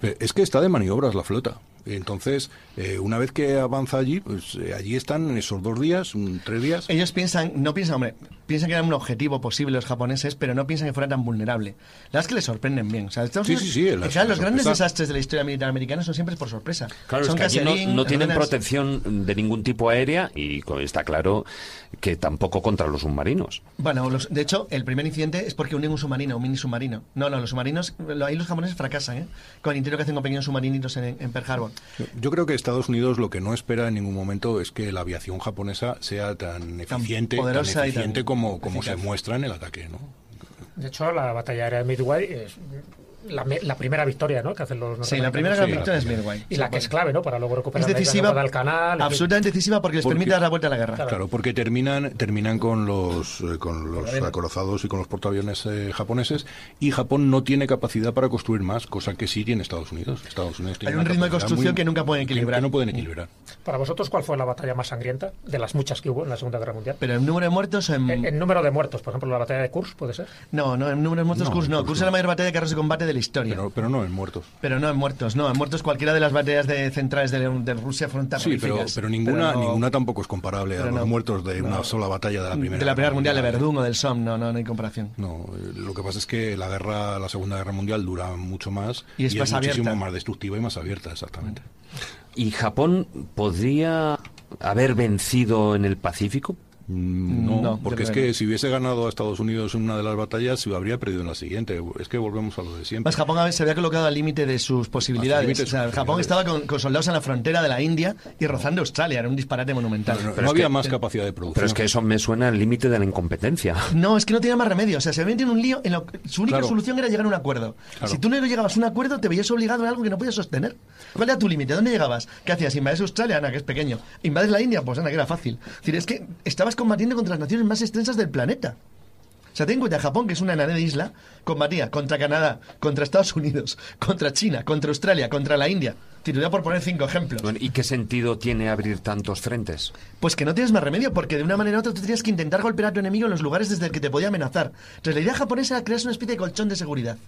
[SPEAKER 5] Es que está de maniobras la flota. Entonces, eh, una vez que avanza allí, pues eh, allí están esos dos días, tres días.
[SPEAKER 4] Ellos piensan, no piensan, hombre, piensan que era un objetivo posible los japoneses, pero no piensan que fuera tan vulnerable. La verdad es que les sorprenden bien. O sea,
[SPEAKER 5] sí, sí, sí,
[SPEAKER 4] los grandes desastres de la historia militar americana son siempre por sorpresa.
[SPEAKER 12] Claro, son es que allí no, tienen protección de ningún tipo aérea y está claro que tampoco contra los submarinos.
[SPEAKER 4] Bueno, de hecho, el primer incidente es porque unen un submarino, un mini submarino. No, no, los submarinos, ahí los japoneses fracasan, ¿eh? Con el intento que hacen con pequeños submarinitos en, en Pearl Harbor.
[SPEAKER 5] Yo creo que Estados Unidos lo que no espera en ningún momento es que la aviación japonesa sea tan eficiente, tan, eficiente como, como se muestra en el ataque, ¿no?
[SPEAKER 2] De hecho, la batalla aérea de Midway es la, primera victoria ¿no? que hacen los
[SPEAKER 4] Sí, la primera gran victoria es Midway.
[SPEAKER 2] Y la que es clave ¿no? para luego recuperar
[SPEAKER 4] es decisiva,
[SPEAKER 2] el canal.
[SPEAKER 4] Absolutamente decisiva porque les permite dar la vuelta a la guerra.
[SPEAKER 5] Claro, porque terminan, terminan con los, eh, con los acorazados y con los portaaviones eh, japoneses y Japón no tiene capacidad para construir más, cosa que sí tiene Estados Unidos. Estados Unidos
[SPEAKER 4] Hay un ritmo de construcción que nunca pueden equilibrar.
[SPEAKER 5] Que no pueden equilibrar.
[SPEAKER 2] Para vosotros, ¿cuál fue la batalla más sangrienta de las muchas que hubo en la Segunda Guerra Mundial?
[SPEAKER 4] ¿Pero en número de muertos? En...
[SPEAKER 2] En, número de muertos, por ejemplo, la batalla de Kursk, ¿puede ser?
[SPEAKER 4] No, no, en número de muertos Kursk no. Kursk es la mayor batalla de carros de combate de la historia.
[SPEAKER 5] pero no en muertos.
[SPEAKER 4] Pero no en muertos, no. En muertos cualquiera de las batallas de centrales de, Rusia fueron
[SPEAKER 5] Sí, pero, pero, ninguna, ninguna tampoco es comparable a los muertos de una sola batalla de la Primera
[SPEAKER 4] De la Primera Mundial, de Verdún o del Somme, no, no, no hay comparación.
[SPEAKER 5] No, eh, lo que pasa es que la guerra, la Segunda Guerra Mundial dura mucho más
[SPEAKER 4] y es,
[SPEAKER 5] muchísimo más destructiva y más abierta, exactamente.
[SPEAKER 12] ¿Y Japón podría haber vencido en el Pacífico?
[SPEAKER 5] Mm, no, porque es que si hubiese ganado a Estados Unidos en una de las batallas, se habría perdido en la siguiente. Es que volvemos a lo de siempre.
[SPEAKER 4] Pues Japón se había colocado al límite de sus posibilidades. Japón estaba con, soldados en la frontera de la India y rozando Australia. Era un disparate monumental.
[SPEAKER 5] no, había más capacidad de producción.
[SPEAKER 12] Pero es que eso me suena al límite de la incompetencia.
[SPEAKER 4] No, es que no tenía más remedio. O sea, se había metido en un lío. En lo, su única solución era llegar a un acuerdo. Si tú no llegabas a un acuerdo, te veías obligado a algo que no podías sostener. ¿Cuál era tu límite? ¿Dónde llegabas? ¿Qué hacías? ¿Invades Australia? Ana, que es pequeño. ¿Invades la India? Pues Ana, que era fácil. Es decir, es que estabas combatiendo contra las naciones más extensas del planeta. O sea, ten en cuenta, Japón, que es una enana de isla, combatía contra Canadá, contra Estados Unidos, contra China, contra Australia, contra la India. Titular por poner cinco ejemplos.
[SPEAKER 12] ¿Y qué sentido tiene abrir tantos frentes?
[SPEAKER 4] Pues que no tienes más remedio, porque de una manera u otra tú tendrías que intentar golpear a tu enemigo en los lugares desde el que te podía amenazar. Entonces la idea japonesa era crear una especie de colchón de seguridad.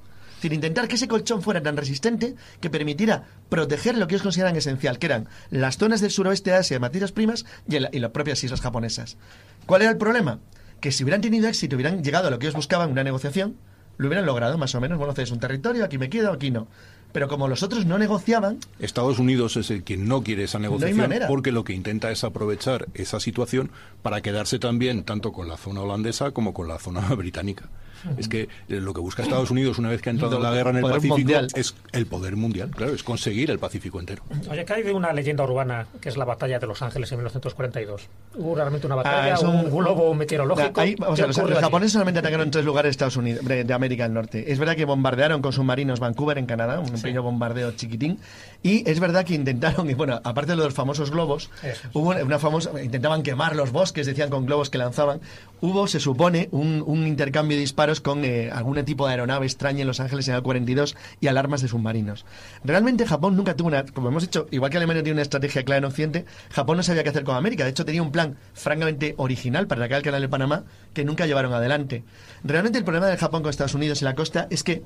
[SPEAKER 4] Decir, intentar que ese colchón fuera tan resistente que permitiera proteger lo que ellos consideran esencial, que eran las zonas del suroeste de Asia de materias primas y, y las propias islas japonesas. ¿Cuál era el problema? Que si hubieran tenido éxito, hubieran llegado a lo que ellos buscaban, una negociación, lo hubieran logrado más o menos. Bueno, es un territorio, aquí me quedo, aquí no. Pero como los otros no negociaban...
[SPEAKER 5] Estados Unidos es el que no quiere esa negociación porque lo que intenta es aprovechar esa situación para quedarse también tanto con la zona holandesa como con la zona británica. Es que eh, lo que busca Estados Unidos una vez que ha entrado en la guerra en el Pacífico es el poder mundial, claro, es conseguir el Pacífico entero.
[SPEAKER 2] Oye, que hay de una leyenda urbana que es la batalla de Los Ángeles en 1942. ¿Hubo realmente una batalla, ah, un, globo meteorológico?
[SPEAKER 4] los, japoneses solamente atacaron en tres lugares de Estados Unidos, de, América del Norte. Es verdad que bombardearon con submarinos Vancouver en Canadá, un pequeño bombardeo chiquitín, y es verdad que intentaron, y bueno, aparte de los famosos globos, hubo una famosa, intentaban quemar los bosques, decían con globos que lanzaban. Hubo, se supone, un, un intercambio de disparos con eh, algún tipo de aeronave extraña en Los Ángeles en el 42 y alarmas de submarinos. Realmente Japón nunca tuvo una, como hemos dicho, igual que Alemania tiene una estrategia clara en Occidente, Japón no sabía qué hacer con América. De hecho, tenía un plan francamente original para atacar el canal de Panamá que nunca llevaron adelante. Realmente el problema de Japón con Estados Unidos y la costa es que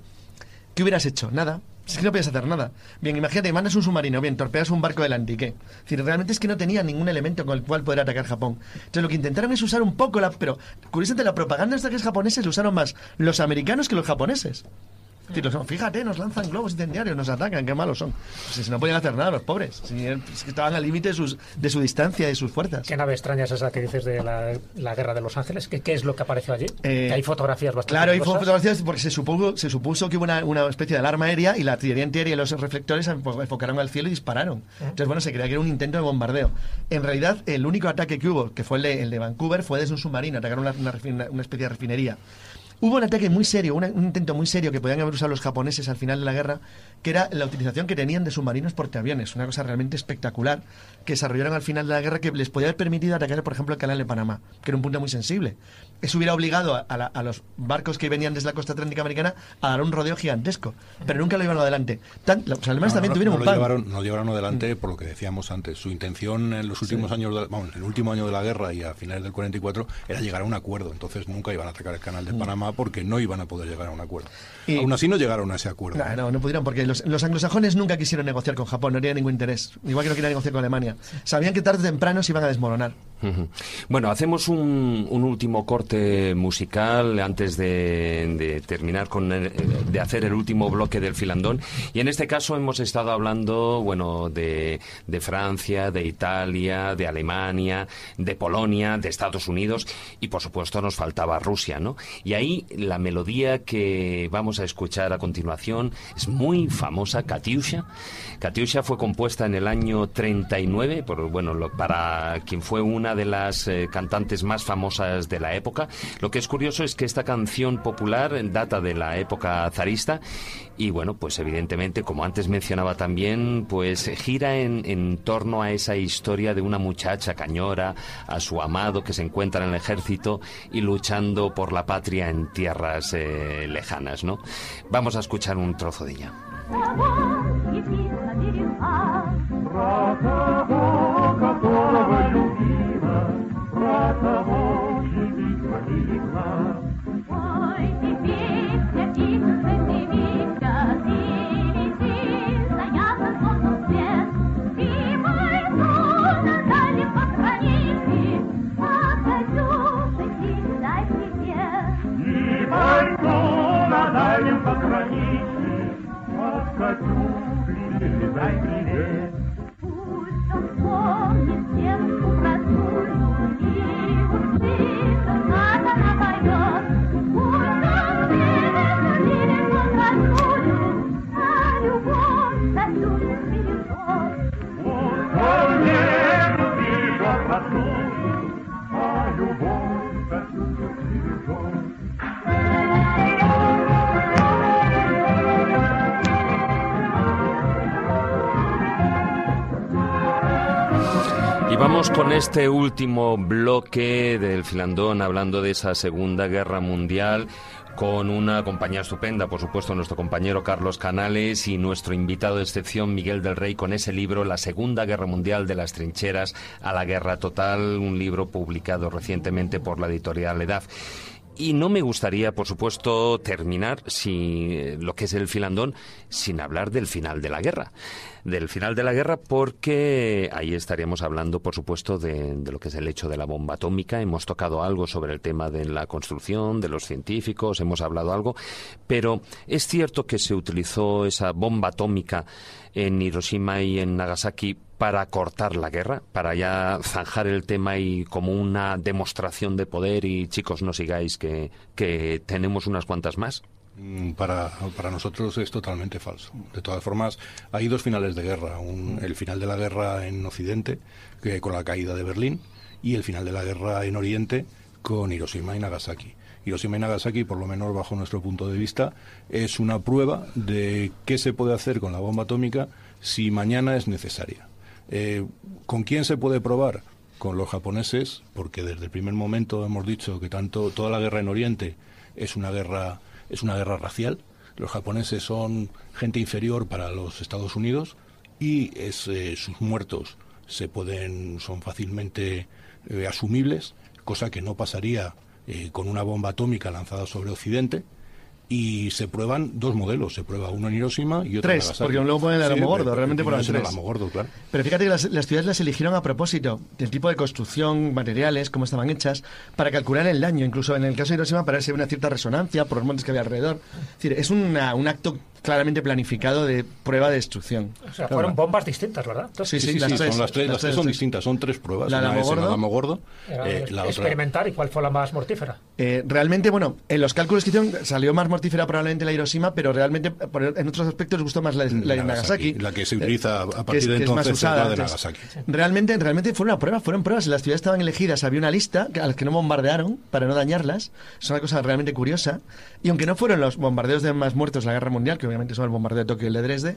[SPEAKER 4] ¿Qué hubieras hecho? Nada. Es que no podías hacer nada. Bien, imagínate, mandas un submarino, bien, torpeas un barco delante, ¿qué? Es decir, realmente es que no tenía ningún elemento con el cual poder atacar Japón. Entonces lo que intentaron es usar un poco la... Pero, curiosamente, la propaganda de los ataques japoneses lo usaron más los americanos que los japoneses. Fíjate, nos lanzan globos incendiarios, nos atacan, qué malos son. Pues si no podían hacer nada los pobres, si es que estaban al límite de, sus- de su distancia y de sus fuerzas.
[SPEAKER 2] ¿Qué nave extraña es esa que dices de la, la guerra de los ángeles? ¿Qué, qué es lo que apareció allí?
[SPEAKER 4] Eh,
[SPEAKER 2] Que hay fotografías bastante
[SPEAKER 4] Claro, hay fotografías porque se supuso, se supuso que hubo una, una especie de alarma aérea y la artillería antiaérea y los reflectores enfo- enfocaron al cielo y dispararon. Entonces, bueno, se creía que era un intento de bombardeo. En realidad, el único ataque que hubo, que fue el de, el de Vancouver, fue desde un submarino, atacaron una, una una especie de refinería. Hubo un ataque muy serio, un intento muy serio que podían haber usado los japoneses al final de la guerra, que era la utilización que tenían de submarinos portaaviones, una cosa realmente espectacular que desarrollaron al final de la guerra que les podía haber permitido atacar, por ejemplo, el canal de Panamá, que era un punto muy sensible. Eso hubiera obligado a, a la- a los barcos que venían desde la costa atlántica americana a dar un rodeo gigantesco, pero nunca lo llevaron adelante. Tan- los alemanes
[SPEAKER 5] No,
[SPEAKER 4] también
[SPEAKER 5] no,
[SPEAKER 4] tuvieron
[SPEAKER 5] no
[SPEAKER 4] un
[SPEAKER 5] lo llevaron, no lo llevaron adelante por lo que decíamos antes. Su intención en los últimos años, de- vamos, en el último año de la guerra y a finales del 44 era llegar a un acuerdo. Entonces nunca iban a atacar el canal de Panamá porque no iban a poder llegar a un acuerdo.
[SPEAKER 4] Y-
[SPEAKER 5] Aún así no llegaron a ese acuerdo.
[SPEAKER 4] No, no, no pudieron, porque los, los anglosajones nunca quisieron negociar con Japón, no tenían ningún interés. Igual que no querían negociar con Alemania. Sabían que tarde o temprano se iban a desmoronar.
[SPEAKER 1] Bueno, hacemos un, último corte musical antes de, terminar con de hacer el último bloque del filandón. Y en este caso hemos estado hablando, bueno, de, de Francia, de Italia, de Alemania, de Polonia, de Estados Unidos y por supuesto nos faltaba Rusia, ¿no? Y ahí la melodía que vamos a escuchar a continuación es muy famosa, Katyusha. Katyusha fue compuesta en el año 39 por bueno, lo- para quien fue una de las eh, cantantes más famosas de la época. Lo que es curioso es que esta canción popular data de la época zarista y bueno, pues evidentemente, como antes mencionaba también, pues gira en, en torno a esa historia de una muchacha cañora, a su amado que se encuentra en el ejército y luchando por la patria en tierras eh, lejanas, ¿no? Vamos a escuchar un trozo de ella.
[SPEAKER 13] которого любила, кого любить
[SPEAKER 14] повеликла. Пойте песня, птица, дымится, ты лети, заняться солнцем свет. Ты мой сон, на дальнем похороните. Ты
[SPEAKER 13] мой сон, на дальнем похороните, отойдешь и дай привет.
[SPEAKER 14] Пусть он помнит девушку простую,
[SPEAKER 1] Y vamos con este último bloque del filandón hablando de esa Segunda Guerra Mundial con una compañía estupenda, por supuesto, nuestro compañero Carlos Canales y nuestro invitado de excepción Miguel del Rey con ese libro La Segunda Guerra Mundial de las trincheras a la guerra total, un libro publicado recientemente por la editorial EDAF. Y no me gustaría, por supuesto, terminar si lo que es el filandón sin hablar del final de la guerra. Del final de la guerra porque ahí estaríamos hablando, por supuesto, de, lo que es el hecho de la bomba atómica. Hemos tocado algo sobre el tema de la construcción, de los científicos, hemos hablado algo. Pero es cierto que se utilizó esa bomba atómica en Hiroshima y en Nagasaki para cortar la guerra, para ya zanjar el tema y como una demostración de poder y chicos no sigáis que tenemos unas cuantas más?
[SPEAKER 5] Mm, Para, para nosotros es totalmente falso. De todas formas, hay dos finales de guerra. Un- el final de la guerra en Occidente, que con la caída de Berlín, y el final de la guerra en Oriente con Hiroshima y Nagasaki. Hiroshima y Nagasaki, por lo menos bajo nuestro punto de vista, es una prueba de qué se puede hacer con la bomba atómica si mañana es necesaria. Eh, ¿Con quién se puede probar? Con los japoneses, porque desde el primer momento hemos dicho que tanto toda la guerra en Oriente es una guerra es una guerra racial. Los japoneses son gente inferior para los Estados Unidos y es, eh, sus muertos se pueden son fácilmente eh, asumibles, cosa que no pasaría eh, con una bomba atómica lanzada sobre Occidente. Y se prueban dos modelos. Se prueba uno en Hiroshima y otro en
[SPEAKER 4] Tres,
[SPEAKER 5] Nagasaki.
[SPEAKER 4] porque luego ponen el
[SPEAKER 5] Sí,
[SPEAKER 4] Alamogordo,
[SPEAKER 5] pero-
[SPEAKER 4] realmente
[SPEAKER 5] es el
[SPEAKER 4] tres.
[SPEAKER 5] Alamogordo, claro.
[SPEAKER 4] Pero fíjate que las, las ciudades las eligieron a propósito del tipo de construcción, materiales, cómo estaban hechas, para calcular el daño. Incluso en el caso de Hiroshima parece una cierta resonancia por los montes que había alrededor. Es decir, es una- un acto claramente planificado de prueba de destrucción.
[SPEAKER 2] O sea, fueron bombas distintas, ¿verdad?
[SPEAKER 4] Sí, sí,
[SPEAKER 5] Sí,
[SPEAKER 4] las
[SPEAKER 5] sí,
[SPEAKER 4] tres.
[SPEAKER 5] son las tres,
[SPEAKER 4] las
[SPEAKER 5] tres
[SPEAKER 4] tres,
[SPEAKER 5] son distintas, son tres pruebas.
[SPEAKER 4] La
[SPEAKER 5] Una
[SPEAKER 2] Era
[SPEAKER 5] eh, la otra
[SPEAKER 2] experimentar y cuál fue la más mortífera.
[SPEAKER 4] Eh, realmente, bueno, en los cálculos que hicieron salió más mortífera probablemente la Hiroshima, pero realmente por- en otros aspectos les gustó más la, la de Nagasaki.
[SPEAKER 5] la que se
[SPEAKER 4] Eh,
[SPEAKER 5] utiliza a
[SPEAKER 4] que
[SPEAKER 5] partir
[SPEAKER 4] es-
[SPEAKER 5] de
[SPEAKER 4] que es más
[SPEAKER 5] entonces es la
[SPEAKER 4] usada,
[SPEAKER 5] de
[SPEAKER 4] entonces,
[SPEAKER 5] Nagasaki.
[SPEAKER 4] Realmente, realmente fue una prueba, fueron pruebas. Las ciudades estaban elegidas, había una lista a las que no bombardearon para no dañarlas. Es una cosa realmente curiosa. Y aunque no fueron los bombardeos de más muertos de la guerra mundial, que obviamente son el bombardeo de Tokio y el de Dresde,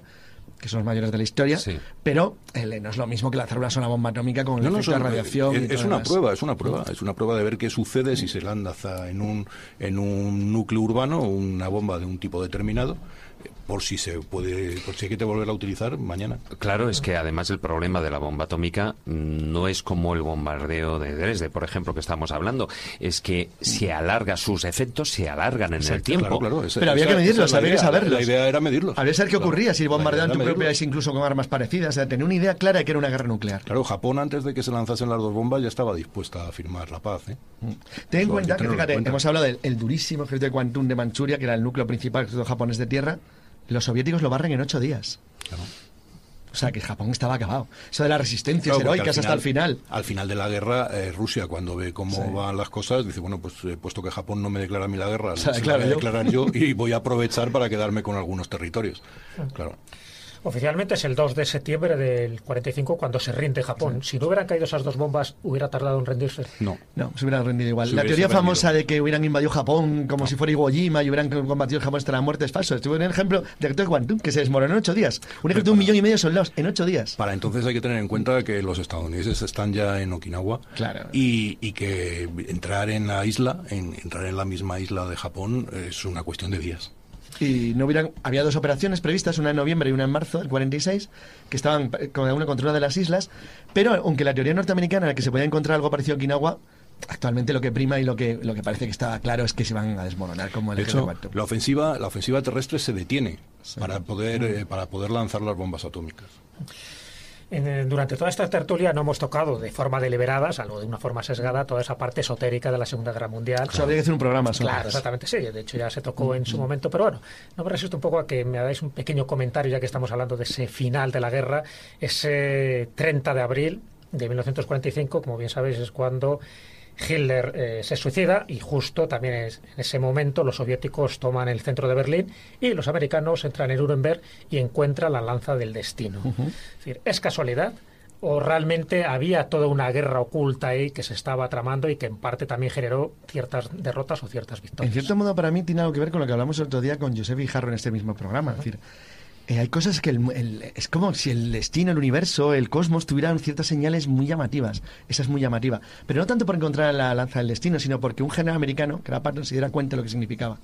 [SPEAKER 4] que son los mayores de la historia, pero eh, no es lo mismo que lanzar una sola bomba atómica con el
[SPEAKER 5] No, no, son-
[SPEAKER 4] radiación.
[SPEAKER 5] es, una
[SPEAKER 4] demás.
[SPEAKER 5] prueba, es una prueba, es una prueba de ver qué sucede si se lanza en un en un núcleo urbano una bomba de un tipo determinado, por si se puede, por si hay que volverla a utilizar mañana.
[SPEAKER 1] Claro, es que además el problema de la bomba atómica mm, no es como el bombardeo de Dresde, por ejemplo, que estamos hablando, es que se alarga, sus efectos se alargan en el tiempo.
[SPEAKER 5] claro, claro, esa-
[SPEAKER 4] Pero había que medirlos,
[SPEAKER 5] es
[SPEAKER 4] había que
[SPEAKER 5] idea,
[SPEAKER 4] saberlos.
[SPEAKER 5] La idea era medirlos.
[SPEAKER 4] Habría que saber qué
[SPEAKER 5] Claro.
[SPEAKER 4] ocurría si bombardeaban tu
[SPEAKER 5] medirlos.
[SPEAKER 4] país incluso con armas parecidas. O sea, tener una idea clara de que era una guerra nuclear.
[SPEAKER 5] Claro, Japón antes de que se lanzasen las dos bombas ya estaba dispuesta a firmar la paz. ¿eh?
[SPEAKER 4] Ten en cuenta que, fíjate,
[SPEAKER 5] cuenta.
[SPEAKER 4] hemos hablado del el durísimo ejército de Kwantung de Manchuria, que era el núcleo principal del ejército japonés de tierra. Los soviéticos lo barren en ocho días. O sea, que Japón estaba acabado. Eso de las resistencias
[SPEAKER 5] Claro,
[SPEAKER 4] heroicas hasta el final.
[SPEAKER 5] Al final de la guerra, eh, Rusia, cuando ve cómo
[SPEAKER 4] Sí.
[SPEAKER 5] van las cosas, dice, bueno, pues eh, puesto que Japón no me declara a mí la guerra,
[SPEAKER 4] Se la
[SPEAKER 5] se la
[SPEAKER 4] declaro
[SPEAKER 5] voy a
[SPEAKER 4] yo.
[SPEAKER 5] declarar yo y voy a aprovechar para quedarme con algunos territorios. Claro.
[SPEAKER 2] Oficialmente es el 2 de septiembre del 45 cuando se rinde Japón. Si no hubieran caído esas dos bombas, hubiera tardado en rendirse.
[SPEAKER 5] No.
[SPEAKER 4] No, se hubieran rendido igual.
[SPEAKER 5] Se
[SPEAKER 4] la teoría
[SPEAKER 5] rendido.
[SPEAKER 4] famosa de que hubieran invadido Japón como si fuera Iwo Jima y hubieran combatido Japón hasta la muerte es falso. Estuve en el ejemplo del ejército de Kwantung, que se desmoronó en ocho días. Un ejército de un millón y medio de soldados en ocho días.
[SPEAKER 5] Para entonces hay que tener en cuenta que los estadounidenses están ya en Okinawa
[SPEAKER 4] Claro.
[SPEAKER 5] y, y que entrar en la isla, en, entrar en la misma isla de Japón, es una cuestión de días.
[SPEAKER 4] Y no hubieran había dos operaciones previstas una en noviembre y una en marzo del 46 que estaban cada una contra una de las islas pero aunque la teoría norteamericana era que se podía encontrar algo parecido a Okinawa actualmente lo que prima y lo que lo que parece que estaba claro es que se van a desmoronar como el
[SPEAKER 5] De hecho, la ofensiva, la ofensiva terrestre se detiene para poder, eh, para poder lanzar las bombas atómicas.
[SPEAKER 2] En- durante toda esta tertulia no hemos tocado de forma deliberada, salvo de una forma sesgada, toda esa parte esotérica de la Segunda Guerra Mundial.
[SPEAKER 4] Eso habría que hacer un programa sobre
[SPEAKER 2] Claro, exactamente, sí. De hecho, ya se tocó en su momento. Pero bueno, no me resisto un poco a que me hagáis un pequeño comentario, ya que estamos hablando de ese final de la guerra, ese 30 de abril de 1945, como bien sabéis, es cuando Hitler eh, se suicida y justo también es, en ese momento los soviéticos toman el centro de Berlín y los americanos entran en Nuremberg y encuentran la lanza del destino. Es decir, ¿es casualidad? ¿O realmente había toda una guerra oculta ahí que se estaba tramando y que en parte también generó ciertas derrotas o ciertas
[SPEAKER 4] En
[SPEAKER 2] victorias?
[SPEAKER 4] cierto modo, para mí tiene algo que ver con lo que hablamos el otro día con Josep Guijarro en este mismo programa. Es decir, eh, hay cosas que el- el- es como si el destino, el universo, el cosmos tuvieran ciertas señales muy llamativas. Esa es muy llamativa. Pero no tanto por encontrar la lanza del destino, sino porque un general americano, Patton, se diera cuenta de lo que significaba.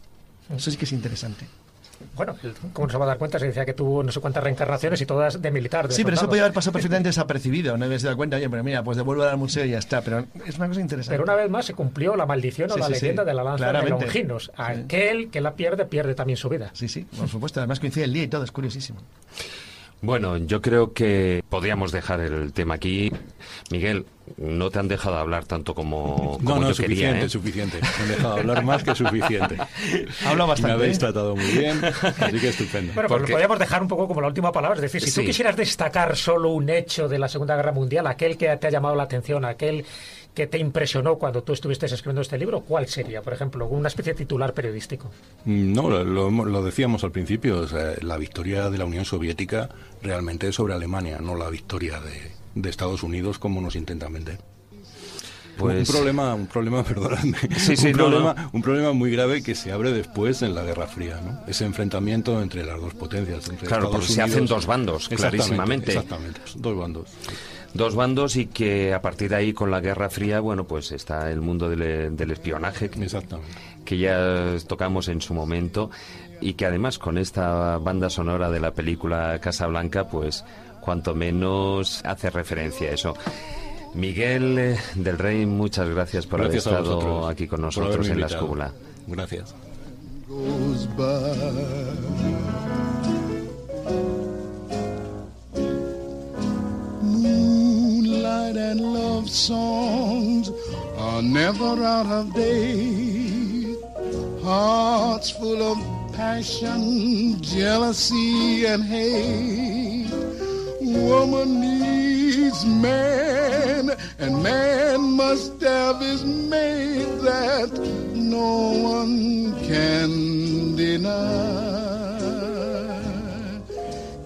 [SPEAKER 4] Eso sí que es interesante.
[SPEAKER 2] Bueno, como nos vamos a dar cuenta, se decía que tuvo no sé cuántas reencarnaciones y todas de militar. de
[SPEAKER 4] Sí, pero eso podía haber pasado perfectamente desapercibido. No habías dado cuenta, oye, pero mira, pues devuelvo al museo y ya está. Pero es una cosa interesante.
[SPEAKER 2] Pero una vez más se cumplió la maldición o
[SPEAKER 4] Sí,
[SPEAKER 2] la
[SPEAKER 4] sí, sí,
[SPEAKER 2] leyenda de la lanza de
[SPEAKER 4] claramente.
[SPEAKER 2] Longinos. Aquel que la pierde, pierde también su vida.
[SPEAKER 4] Sí, sí, por supuesto. Además coincide el día y todo, es curiosísimo.
[SPEAKER 1] Bueno, yo creo que podríamos dejar el tema aquí. Miguel, no te han dejado hablar tanto como, como
[SPEAKER 5] No, no,
[SPEAKER 1] yo
[SPEAKER 5] suficiente,
[SPEAKER 1] quería. ¿eh?
[SPEAKER 5] suficiente. Me han dejado hablar más que suficiente.
[SPEAKER 4] Habla bastante,
[SPEAKER 5] Me habéis
[SPEAKER 4] ¿eh?
[SPEAKER 5] tratado muy bien, así que estupendo.
[SPEAKER 2] Bueno, pues
[SPEAKER 1] Porque-
[SPEAKER 2] podríamos dejar un poco como la última palabra. Es decir, si
[SPEAKER 1] Sí.
[SPEAKER 2] tú quisieras destacar solo un hecho de la Segunda Guerra Mundial, aquel que te ha llamado la atención, aquel que te impresionó cuando tú estuviste escribiendo este libro, ¿cuál sería? Por ejemplo, una especie de titular periodístico.
[SPEAKER 5] No, lo, lo hemos- lo decíamos al principio, o sea, la victoria de la Unión Soviética realmente es sobre Alemania, no la victoria de, de Estados Unidos como nos intentan vender.
[SPEAKER 1] Pues-
[SPEAKER 5] Un problema, un problema, perdonadme,
[SPEAKER 1] Sí, sí,
[SPEAKER 5] un,
[SPEAKER 1] no,
[SPEAKER 5] problema,
[SPEAKER 1] no.
[SPEAKER 5] un problema muy grave que se abre después en la Guerra Fría, ¿no? Ese enfrentamiento entre las dos potencias, entre
[SPEAKER 1] Claro,
[SPEAKER 5] Estados
[SPEAKER 1] porque se hacen dos bandos,
[SPEAKER 5] Exactamente,
[SPEAKER 1] clarísimamente.
[SPEAKER 5] Exactamente, dos bandos.
[SPEAKER 1] Dos bandos y que a partir de ahí con la Guerra Fría, bueno, pues está el mundo del, del espionaje que,
[SPEAKER 5] Exactamente.
[SPEAKER 1] que ya tocamos en su momento y que además con esta banda sonora de la película Casablanca, pues cuanto menos hace referencia a eso. Miguel eh, del Rey, muchas gracias por
[SPEAKER 5] Gracias
[SPEAKER 1] haber estado aquí con nosotros en la escóbula.
[SPEAKER 5] Gracias.
[SPEAKER 15] And love songs are never out of date. Hearts full of passion, jealousy, and hate. Woman needs man, and man must have his mate that no one can deny.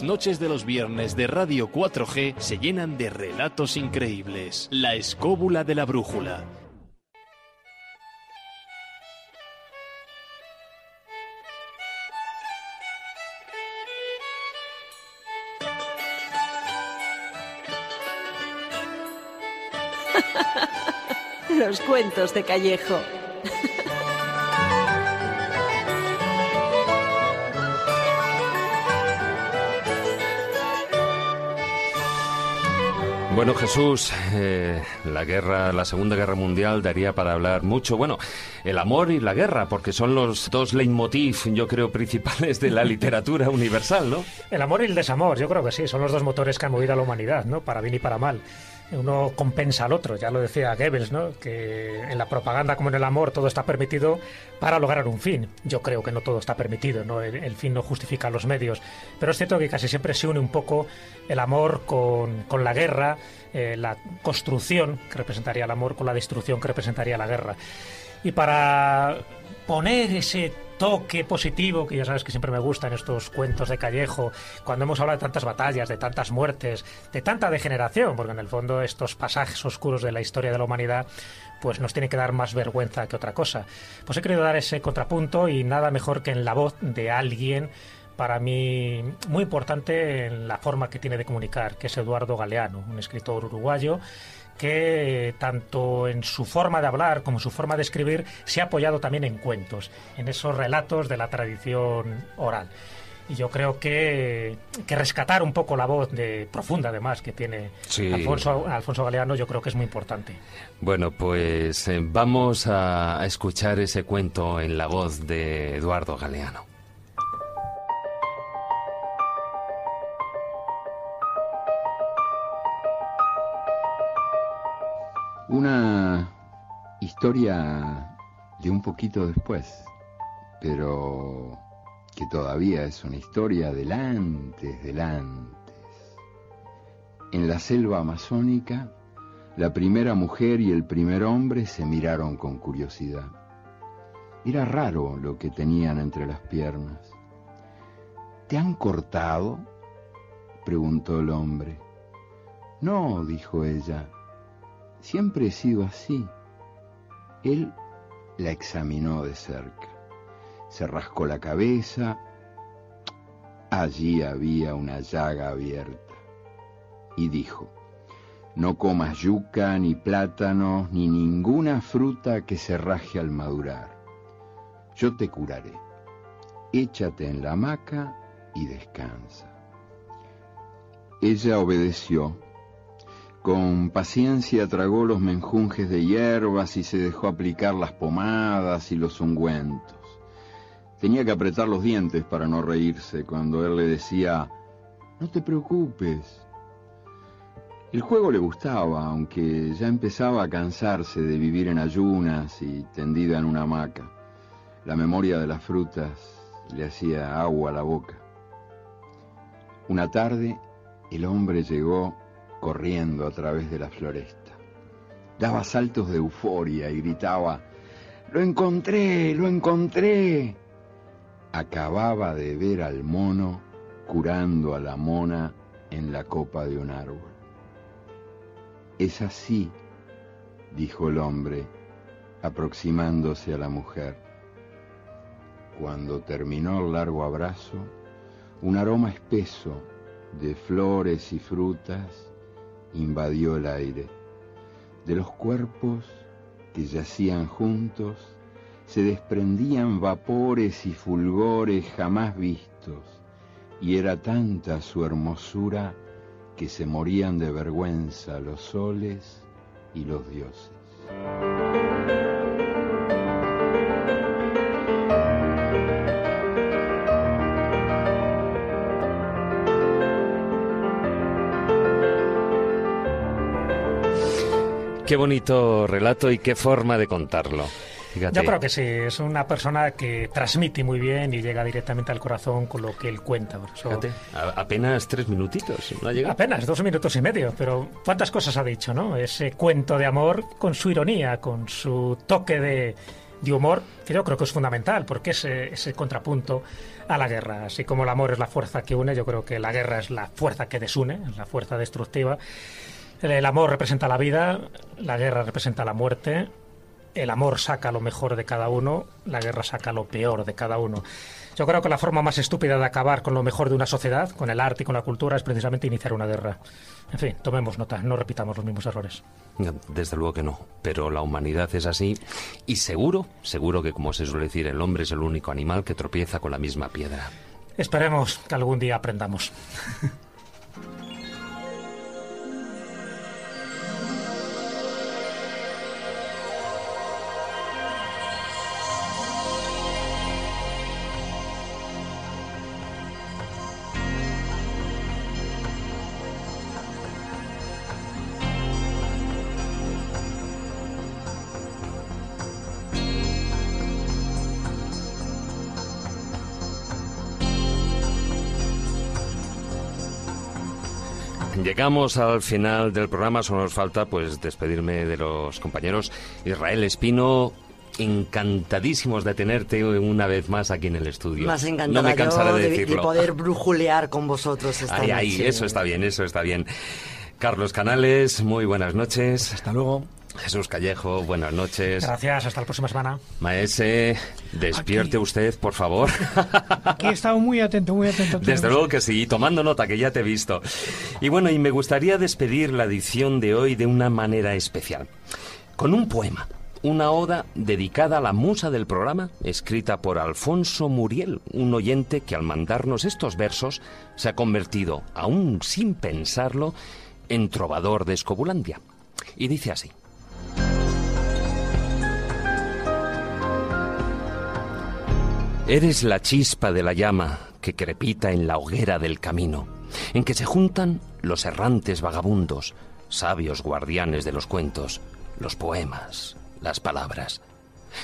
[SPEAKER 9] Las noches de los viernes de Radio 4G se llenan de relatos increíbles. La escóbula de la brújula.
[SPEAKER 6] Los cuentos de Callejo.
[SPEAKER 1] Bueno, Jesús, eh, la guerra, la Segunda Guerra Mundial daría para hablar mucho. Bueno, el amor y la guerra, porque son los dos leitmotiv, yo creo, principales de la literatura universal, ¿no?
[SPEAKER 2] El amor y el desamor, yo creo que sí, son los dos motores que han movido a la humanidad, ¿no? Para bien y para mal. Uno compensa al otro, ya lo decía Goebbels, ¿no? Que en la propaganda como en el amor todo está permitido para lograr un fin. Yo creo que no todo está permitido, ¿no? El, fin no justifica los medios. Pero es cierto que casi siempre se une un poco el amor con, con la guerra, eh, la construcción que representaría el amor con la destrucción que representaría la guerra. Y para poner ese toque positivo, que ya sabes que siempre me gusta en estos cuentos de Callejo, cuando hemos hablado de tantas batallas, de tantas muertes, de tanta degeneración, porque en el fondo estos pasajes oscuros de la historia de la humanidad pues nos tiene que dar más vergüenza que otra cosa. Pues he querido dar ese contrapunto y nada mejor que en la voz de alguien para mí muy importante en la forma que tiene de comunicar, que es Eduardo Galeano, un escritor uruguayo que tanto en su forma de hablar como en su forma de escribir se ha apoyado también en cuentos, en esos relatos de la tradición oral. Y yo creo que, que rescatar un poco la voz de profunda, además, que tiene
[SPEAKER 1] Sí.
[SPEAKER 2] Alfonso, Alfonso Galeano, yo creo que es muy importante.
[SPEAKER 1] Bueno, pues eh, vamos a, a escuchar ese cuento en la voz de Eduardo Galeano.
[SPEAKER 16] Una historia de un poquito después, pero que todavía es una historia del antes, del antes. En la selva amazónica, la primera mujer y el primer hombre se miraron con curiosidad. Era raro lo que tenían entre las piernas. ¿Te han cortado? preguntó el hombre. No, dijo ella, siempre he sido así. Él la examinó de cerca. Se rascó la cabeza. Allí había una llaga abierta. Y dijo, no comas yuca, ni plátanos, ni ninguna fruta que se raje al madurar. Yo te curaré. Échate en la hamaca y descansa. Ella obedeció. Con paciencia tragó los menjunjes de hierbas y se dejó aplicar las pomadas y los ungüentos. Tenía que apretar los dientes para no reírse cuando él le decía, no te preocupes. El juego le gustaba, aunque ya empezaba a cansarse de vivir en ayunas y tendida en una hamaca. La memoria de las frutas le hacía agua a la boca. Una tarde, el hombre llegó corriendo a través de la floresta. Daba saltos de euforia y gritaba, ¡Lo encontré! ¡Lo encontré! Acababa de ver al mono curando a la mona en la copa de un árbol. Es así, dijo el hombre, aproximándose a la mujer. Cuando terminó el largo abrazo, Un aroma espeso de flores y frutas invadió el aire. De los cuerpos que yacían juntos se desprendían vapores y fulgores jamás vistos, y era tanta su hermosura que se morían de vergüenza los soles y los dioses.
[SPEAKER 1] Qué bonito relato y qué forma de contarlo. Fíjate.
[SPEAKER 2] Yo creo que sí, es una persona que transmite muy bien y llega directamente al corazón con lo que él cuenta.
[SPEAKER 1] Fíjate, apenas tres minutitos, ¿no ha llegado?
[SPEAKER 2] Apenas dos minutos y medio, pero cuántas cosas ha dicho, ¿no? Ese cuento de amor con su ironía, con su toque de, de humor, que yo creo que es fundamental, porque es eh, ese contrapunto a la guerra. Así como el amor es la fuerza que une, yo creo que la guerra es la fuerza que desune, es la fuerza destructiva. El, amor representa la vida, la guerra representa la muerte. El amor saca lo mejor de cada uno, la guerra saca lo peor de cada uno. Yo creo que la forma más estúpida de acabar con lo mejor de una sociedad, con el arte y con la cultura, es precisamente iniciar una guerra. En fin, tomemos nota, no repitamos los mismos errores.
[SPEAKER 1] Desde luego que no, pero la humanidad es así y seguro, seguro que como se suele decir, el hombre es el único animal que tropieza con la misma piedra.
[SPEAKER 2] Esperemos que algún día aprendamos.
[SPEAKER 1] Llegamos al final del programa, solo nos falta pues despedirme de los compañeros. Israel Espino, encantadísimos de tenerte una vez más aquí en el estudio.
[SPEAKER 7] Más encantada
[SPEAKER 1] no me cansaré
[SPEAKER 7] yo
[SPEAKER 1] de
[SPEAKER 7] de, de
[SPEAKER 1] decirlo.
[SPEAKER 7] poder brujulear con vosotros esta
[SPEAKER 1] Ay, ay,
[SPEAKER 7] noche.
[SPEAKER 1] eso está bien, eso está bien. Carlos Canales, muy buenas noches.
[SPEAKER 4] Hasta luego.
[SPEAKER 1] Jesús Callejo, buenas noches.
[SPEAKER 2] Gracias, hasta la próxima semana.
[SPEAKER 1] Maese, despierte usted, por favor.
[SPEAKER 3] Aquí he estado muy atento, muy atento.
[SPEAKER 1] Desde luego que sí, tomando nota, que ya te he visto. Y bueno, y me gustaría despedir la edición de hoy de una manera especial. Con un poema, una oda dedicada a la musa del programa, escrita por Alfonso Muriel, un oyente que al mandarnos estos versos se ha convertido, aún sin pensarlo, en trovador de Escobulandia. Y dice así. Eres la chispa de la llama que crepita en la hoguera del camino, en que se juntan los errantes vagabundos, sabios guardianes de los cuentos, los poemas, las palabras.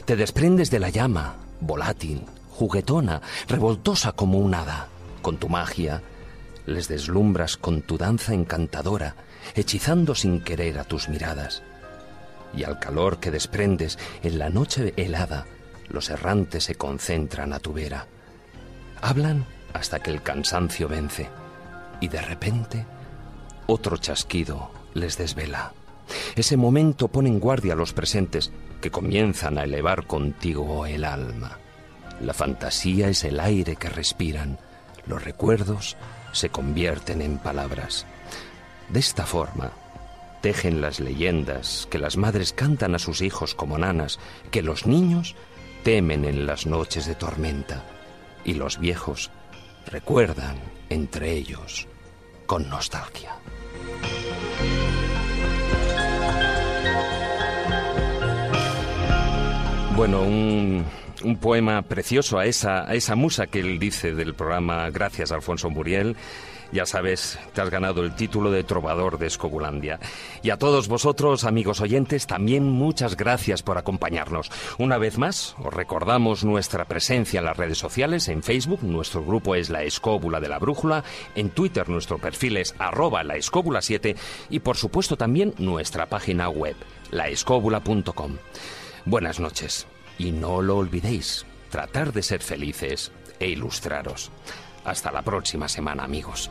[SPEAKER 1] Te desprendes de la llama, volátil, juguetona, revoltosa como un hada. Con tu magia, les deslumbras con tu danza encantadora, hechizando sin querer a tus miradas. Y al calor que desprendes en la noche helada, los errantes se concentran a tu vera. Hablan hasta que el cansancio vence, y de repente otro chasquido les desvela. Ese momento pone en guardia a los presentes que comienzan a elevar contigo el alma. La fantasía es el aire que respiran, los recuerdos se convierten en palabras. De esta forma, tejen las leyendas que las madres cantan a sus hijos como nanas, que los niños temen en las noches de tormenta y los viejos recuerdan entre ellos con nostalgia. Bueno, un, un poema precioso a esa, a esa musa que él dice del programa Gracias Alfonso Muriel. Ya sabes, te has ganado el título de trovador de Escobulandia. Y a todos vosotros, amigos oyentes, también muchas gracias por acompañarnos. Una vez más, os recordamos nuestra presencia en las redes sociales. En Facebook, nuestro grupo es La Escóbula de la Brújula. En Twitter, nuestro perfil es arroba la escóbula 7. Y por supuesto también nuestra página web, laescóbula.com. Buenas noches. Y no lo olvidéis, tratar de ser felices e ilustraros. Hasta la próxima semana, amigos.